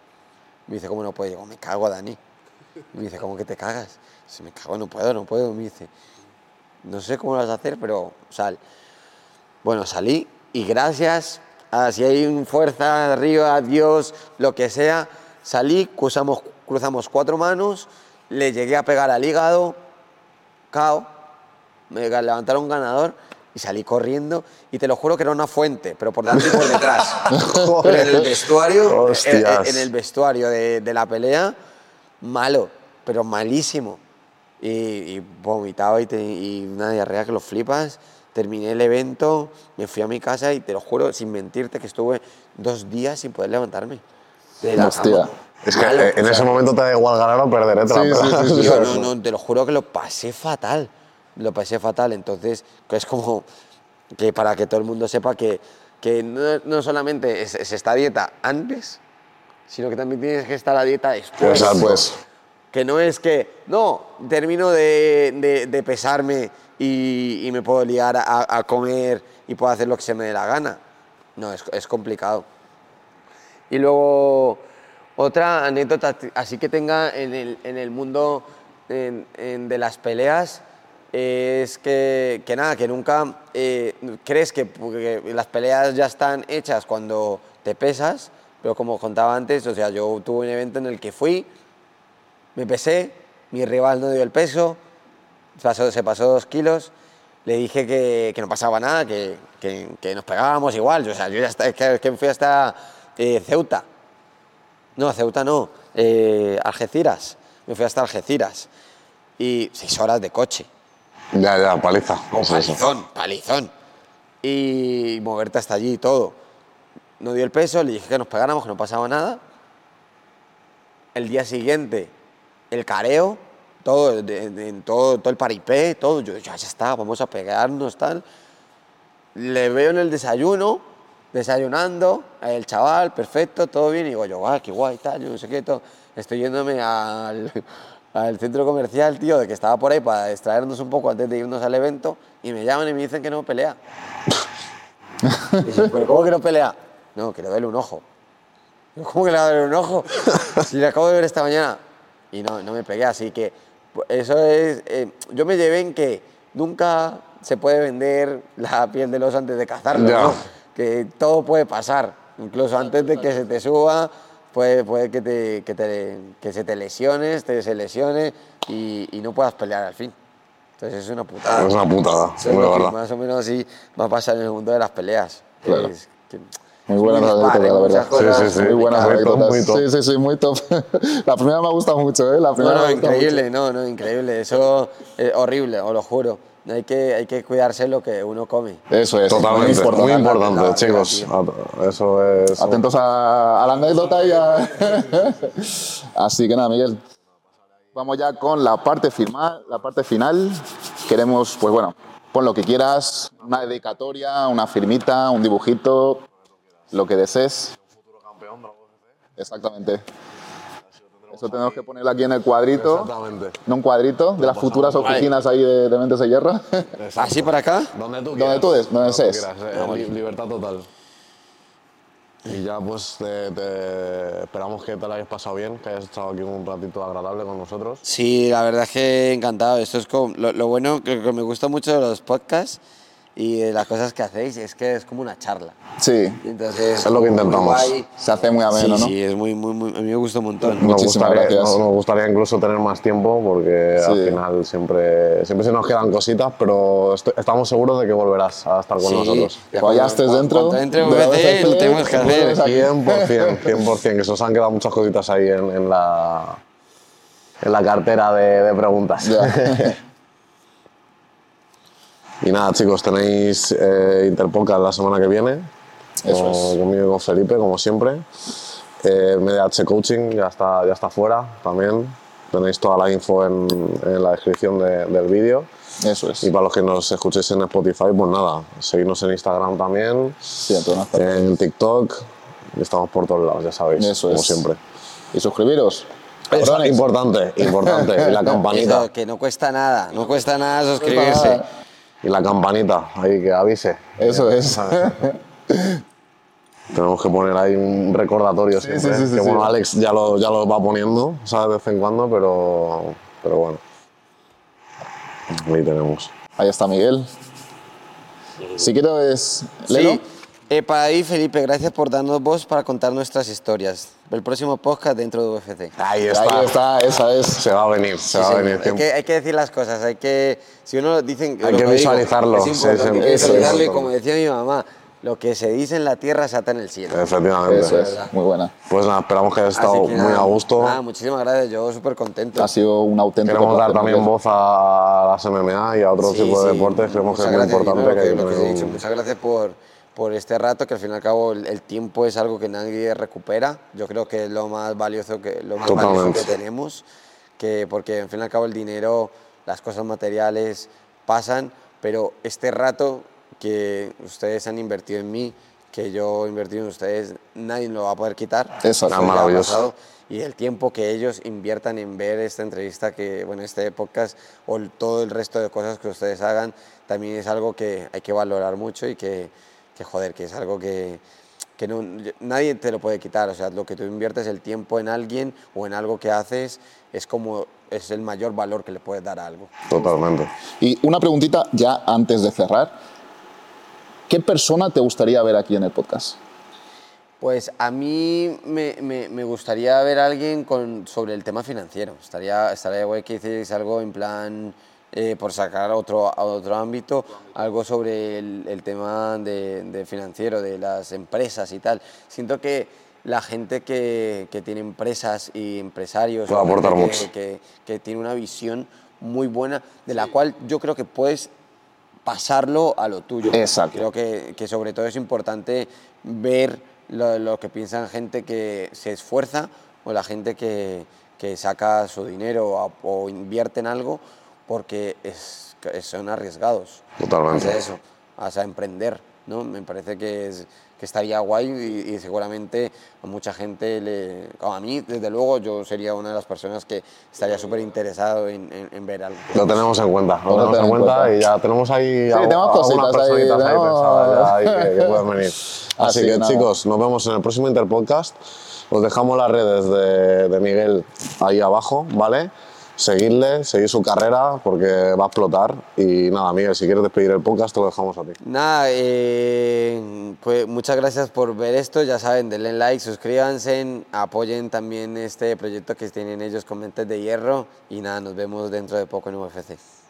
Me dice, ¿cómo no puedo? Digo, me cago, Dani. Me dice, ¿cómo que te cagas? Se me cago, no puedo, no puedo. Me dice, no sé cómo lo vas a hacer, pero sal. Bueno, salí y gracias a si hay un fuerza arriba, Dios, lo que sea, salí, cruzamos, cruzamos cuatro manos, le llegué a pegar al hígado, cao, me levantaron un ganador y salí corriendo y te lo juro que era una fuente, pero por delante y por detrás. pero en el vestuario, en, Hostias. en el vestuario de, de la pelea, malo, pero malísimo. Y, y vomitado y, te- y una diarrea que lo flipas. Terminé el evento, me fui a mi casa y te lo juro, sin mentirte, que estuve dos días sin poder levantarme. De la Hostia. cama. Es que Malo, eh, en o ese sea, momento te da igual ganar o perder, ¿eh? Te la Sí, sí, pelas. sí, sí. Yo no, no, te lo juro que lo pasé fatal. Lo pasé fatal. Entonces, que es como que para que todo el mundo sepa que, que no, no solamente es, es esta dieta antes, sino que también tienes que estar a dieta después. Exacto. Pues, Que no es que, no, termino de, de- de pesarme y, y me puedo liar a, a comer y puedo hacer lo que se me dé la gana. No, es, es complicado. Y luego, otra anécdota así que tenga en el, en el mundo en- en de las peleas es que, que nada, que nunca eh, crees que, porque las peleas ya están hechas cuando te pesas, pero como contaba antes, o sea, yo tuve un evento en el que fui, me pesé, mi rival no dio el peso, pasó- se pasó dos kilos, le dije que, que no pasaba nada, que, que- que nos pegábamos igual. O sea, yo ya está, es que, es fui hasta eh, Ceuta. No, Ceuta no, eh, Algeciras. Me fui hasta Algeciras. Y seis horas de coche. Ya, ya, paliza. Oh, palizón, palizón. Y moverte hasta allí y todo. No dio el peso, le dije que nos pegáramos, que no pasaba nada. El día siguiente, el careo, todo, en todo, todo el paripé, todo. Yo, ya, ya está, vamos a pegarnos, tal. Le veo en el desayuno, desayunando, el chaval, perfecto, todo bien. Y digo yo, guau, qué guay, tal, yo no sé qué, todo. Estoy yéndome al, al centro comercial, tío, de que estaba por ahí para distraernos un poco antes de irnos al evento. Y me llaman y me dicen que no pelea. Y ¿pero cómo que no pelea? No, que le duele un ojo. ¿Cómo que le va a doler un ojo? Si le acabo de ver esta mañana. Y no, no me pegué, así que eso es... eh, yo me llevé en que nunca se puede vender la piel del oso antes de cazarlo. ¿no? Que todo puede pasar. Incluso antes de que se te suba, puede, puede que, te, que, te- que se te lesiones, te se lesione y, y no puedas pelear al fin. Entonces es una putada. Es una putada, es verdad. más o menos así va a pasar en el mundo de las peleas. Claro. es- que- Muy buenas anécdotas, ¿eh? la verdad. cosas Sí, sí, sí. Muy buenas top, anécdotas. muy top. Sí, sí, sí, muy top. La primera me ha gustado mucho, ¿eh? La No, primera no, gustado increíble, no, no, increíble. Eso es horrible, os lo juro. Hay que, hay que cudarse lo que uno come. mucho. Eso es. Totalmente, Muy muy importante. importante, la- chicos. At- Eso es. Atentos a, a la anécdota y a... Así que nada, Miguel. Vamos ya con la parte final. La parte final. Queremos, pues bueno, pon lo que quieras, una dedicatoria, una firmita, un dibujito, lo que desees. Exactamente. Eso tenemos que ponerlo aquí en el cuadrito, Exactamente. no un cuadrito de las futuras oficinas ahí de, de Mentes de Hierro. ¿Así para acá? Donde tú Donde quieras. tú des- donde tú desees. quieras, eh, li- libertad total. Y ya pues te, te- esperamos que te lo hayas pasado bien, que hayas estado aquí un ratito agradable con nosotros. Sí, la verdad es que encantado. Esto es como, lo, lo bueno que, que me gusta mucho de los podcasts y las cosas que hacéis es que es como una charla. Sí, Entonces, Es lo que intentamos. se hace muy ameno, Sí, ¿no? sí, es muy, muy, muy, a mí me gusta un montón. Nos Muchísimas gustaría, gracias. nos- nos gustaría incluso tener más tiempo porque Sí. al final siempre, siempre se nos quedan cositas, pero estoy- estamos seguros de que volverás a estar con Sí, nosotros. ya Cuando ya estés dentro cuando entre lo tenemos que hacer. vuelves aquí. 100%, 100%, que se os han quedado muchas cositas ahí en, en la, en la cartera de, de preguntas. Ya. Y nada, chicos, tenéis eh, la semana que viene. Eso con- es. Conmigo y con Felipe, como siempre. Eh, MDH Coaching ya está, ya está fuera también. Tenéis toda la info en, en la descripción de- del vídeo. Eso es. Y para los que nos escuchéis en Spotify, pues nada, seguidnos en Instagram también, Sí, en todas en TikTok, estamos por todos lados, ya sabéis, Eso como es. siempre. Y suscribiros. Eso, importante, importante. Y la campanita. Eso, que no cuesta nada, no cuesta nada suscribirse. Y la campanita, ahí que avise. Eso es. Tenemos que poner ahí un recordatorio siempre. sí, sí, que sí. bueno, Alex ya lo, ya lo va poniendo, ¿sabes? De vez en cuando, pero, pero bueno. Ahí tenemos. Ahí está Miguel. Si quieres, Lelo. Sí. Eh, para ahí, Felipe, gracias por darnos voz para contar nuestras historias. El próximo podcast dentro de UFC. Ahí está. Ahí está, esa es. Se va a venir, se Sí, va a venir. hay, que, hay que decir las cosas, hay que, si uno dicen... Hay lo que digo, visualizarlo, es sí, importante, sí, hay que visualizarlo y como decía mi mamá, lo que se dice en la tierra se ata en el cielo. Efectivamente. Eso es. Muy buena. Pues nada, esperamos que hayas estado que muy nada, a gusto. nada, muchísimas gracias, yo súper contento. Ha sido un auténtico Queremos dar también voz a las MMA y a otro Sí, tipo de sí. deportes. Creemos que es muy importante Gino, que que, que Muchas gracias por, por este rato, que al fin y al cabo el, el tiempo es algo que nadie recupera. Yo creo que es lo más valioso que, lo más valioso que tenemos, que, porque al fin y al cabo el dinero, las cosas materiales pasan, pero este rato que ustedes han invertido en mí, que yo he invertido en ustedes, nadie lo va a poder quitar. Eso ha maravilloso. y el tiempo que ellos inviertan en ver esta entrevista, que, bueno, este podcast o todo el resto de cosas que ustedes hagan, también es algo que hay que valorar mucho y que, que joder, que es algo que, que no, nadie te lo puede quitar. O sea, lo que tú inviertes el tiempo en alguien o en algo que haces es como es el mayor valor que le puedes dar a algo. Totalmente. Y una preguntita ya antes de cerrar. ¿Qué persona te gustaría ver aquí en el podcast? Pues a mí me, me- me gustaría ver a alguien con, sobre el tema financiero. Estaría, estaría guay que hicierais algo en plan, eh, por sacar otro, a otro ámbito, algo sobre el, el tema de, de financiero, de las empresas y tal. Siento que la gente que, que tiene empresas y empresarios, Puede aportar que- mucho. que, que tiene una visión muy buena, de la cual yo creo que puedes pasarlo a lo tuyo. Exacto. Creo que, que sobre todo es importante ver lo, lo que piensan gente que se esfuerza o la gente que, que saca su dinero o, o invierte en algo porque es, que son arriesgados. Totalmente. Hacer eso, o sea, emprender, ¿no? Me parece que, es, que estaría guay y, y seguramente a mucha gente, le, a mí desde luego yo sería una de las personas que estaría súper interesado en, en- en ver algo. Lo tenemos en cuenta, lo Lo tenemos en tenemos en cuenta cuenta. y ya tenemos ahí algu- tenemos algunas cositas ahí, personitas ahí, tenemos- pensadas ya ahí que, que pueden venir. Así, Así que que nada. chicos, nos vemos en el próximo Interpodcast. Os dejamos las redes de, de Miguel ahí abajo, ¿vale? Seguidle, seguid su carrera porque va a explotar. Y nada, Miguel, si quieres despedir el podcast, lo dejamos a ti. Nada, eh, pues muchas gracias por ver esto. Ya saben, denle like, suscríbanse, apoyen también este proyecto que tienen ellos con Mentes de Hierro. Y nada, nos vemos dentro de poco en UFC.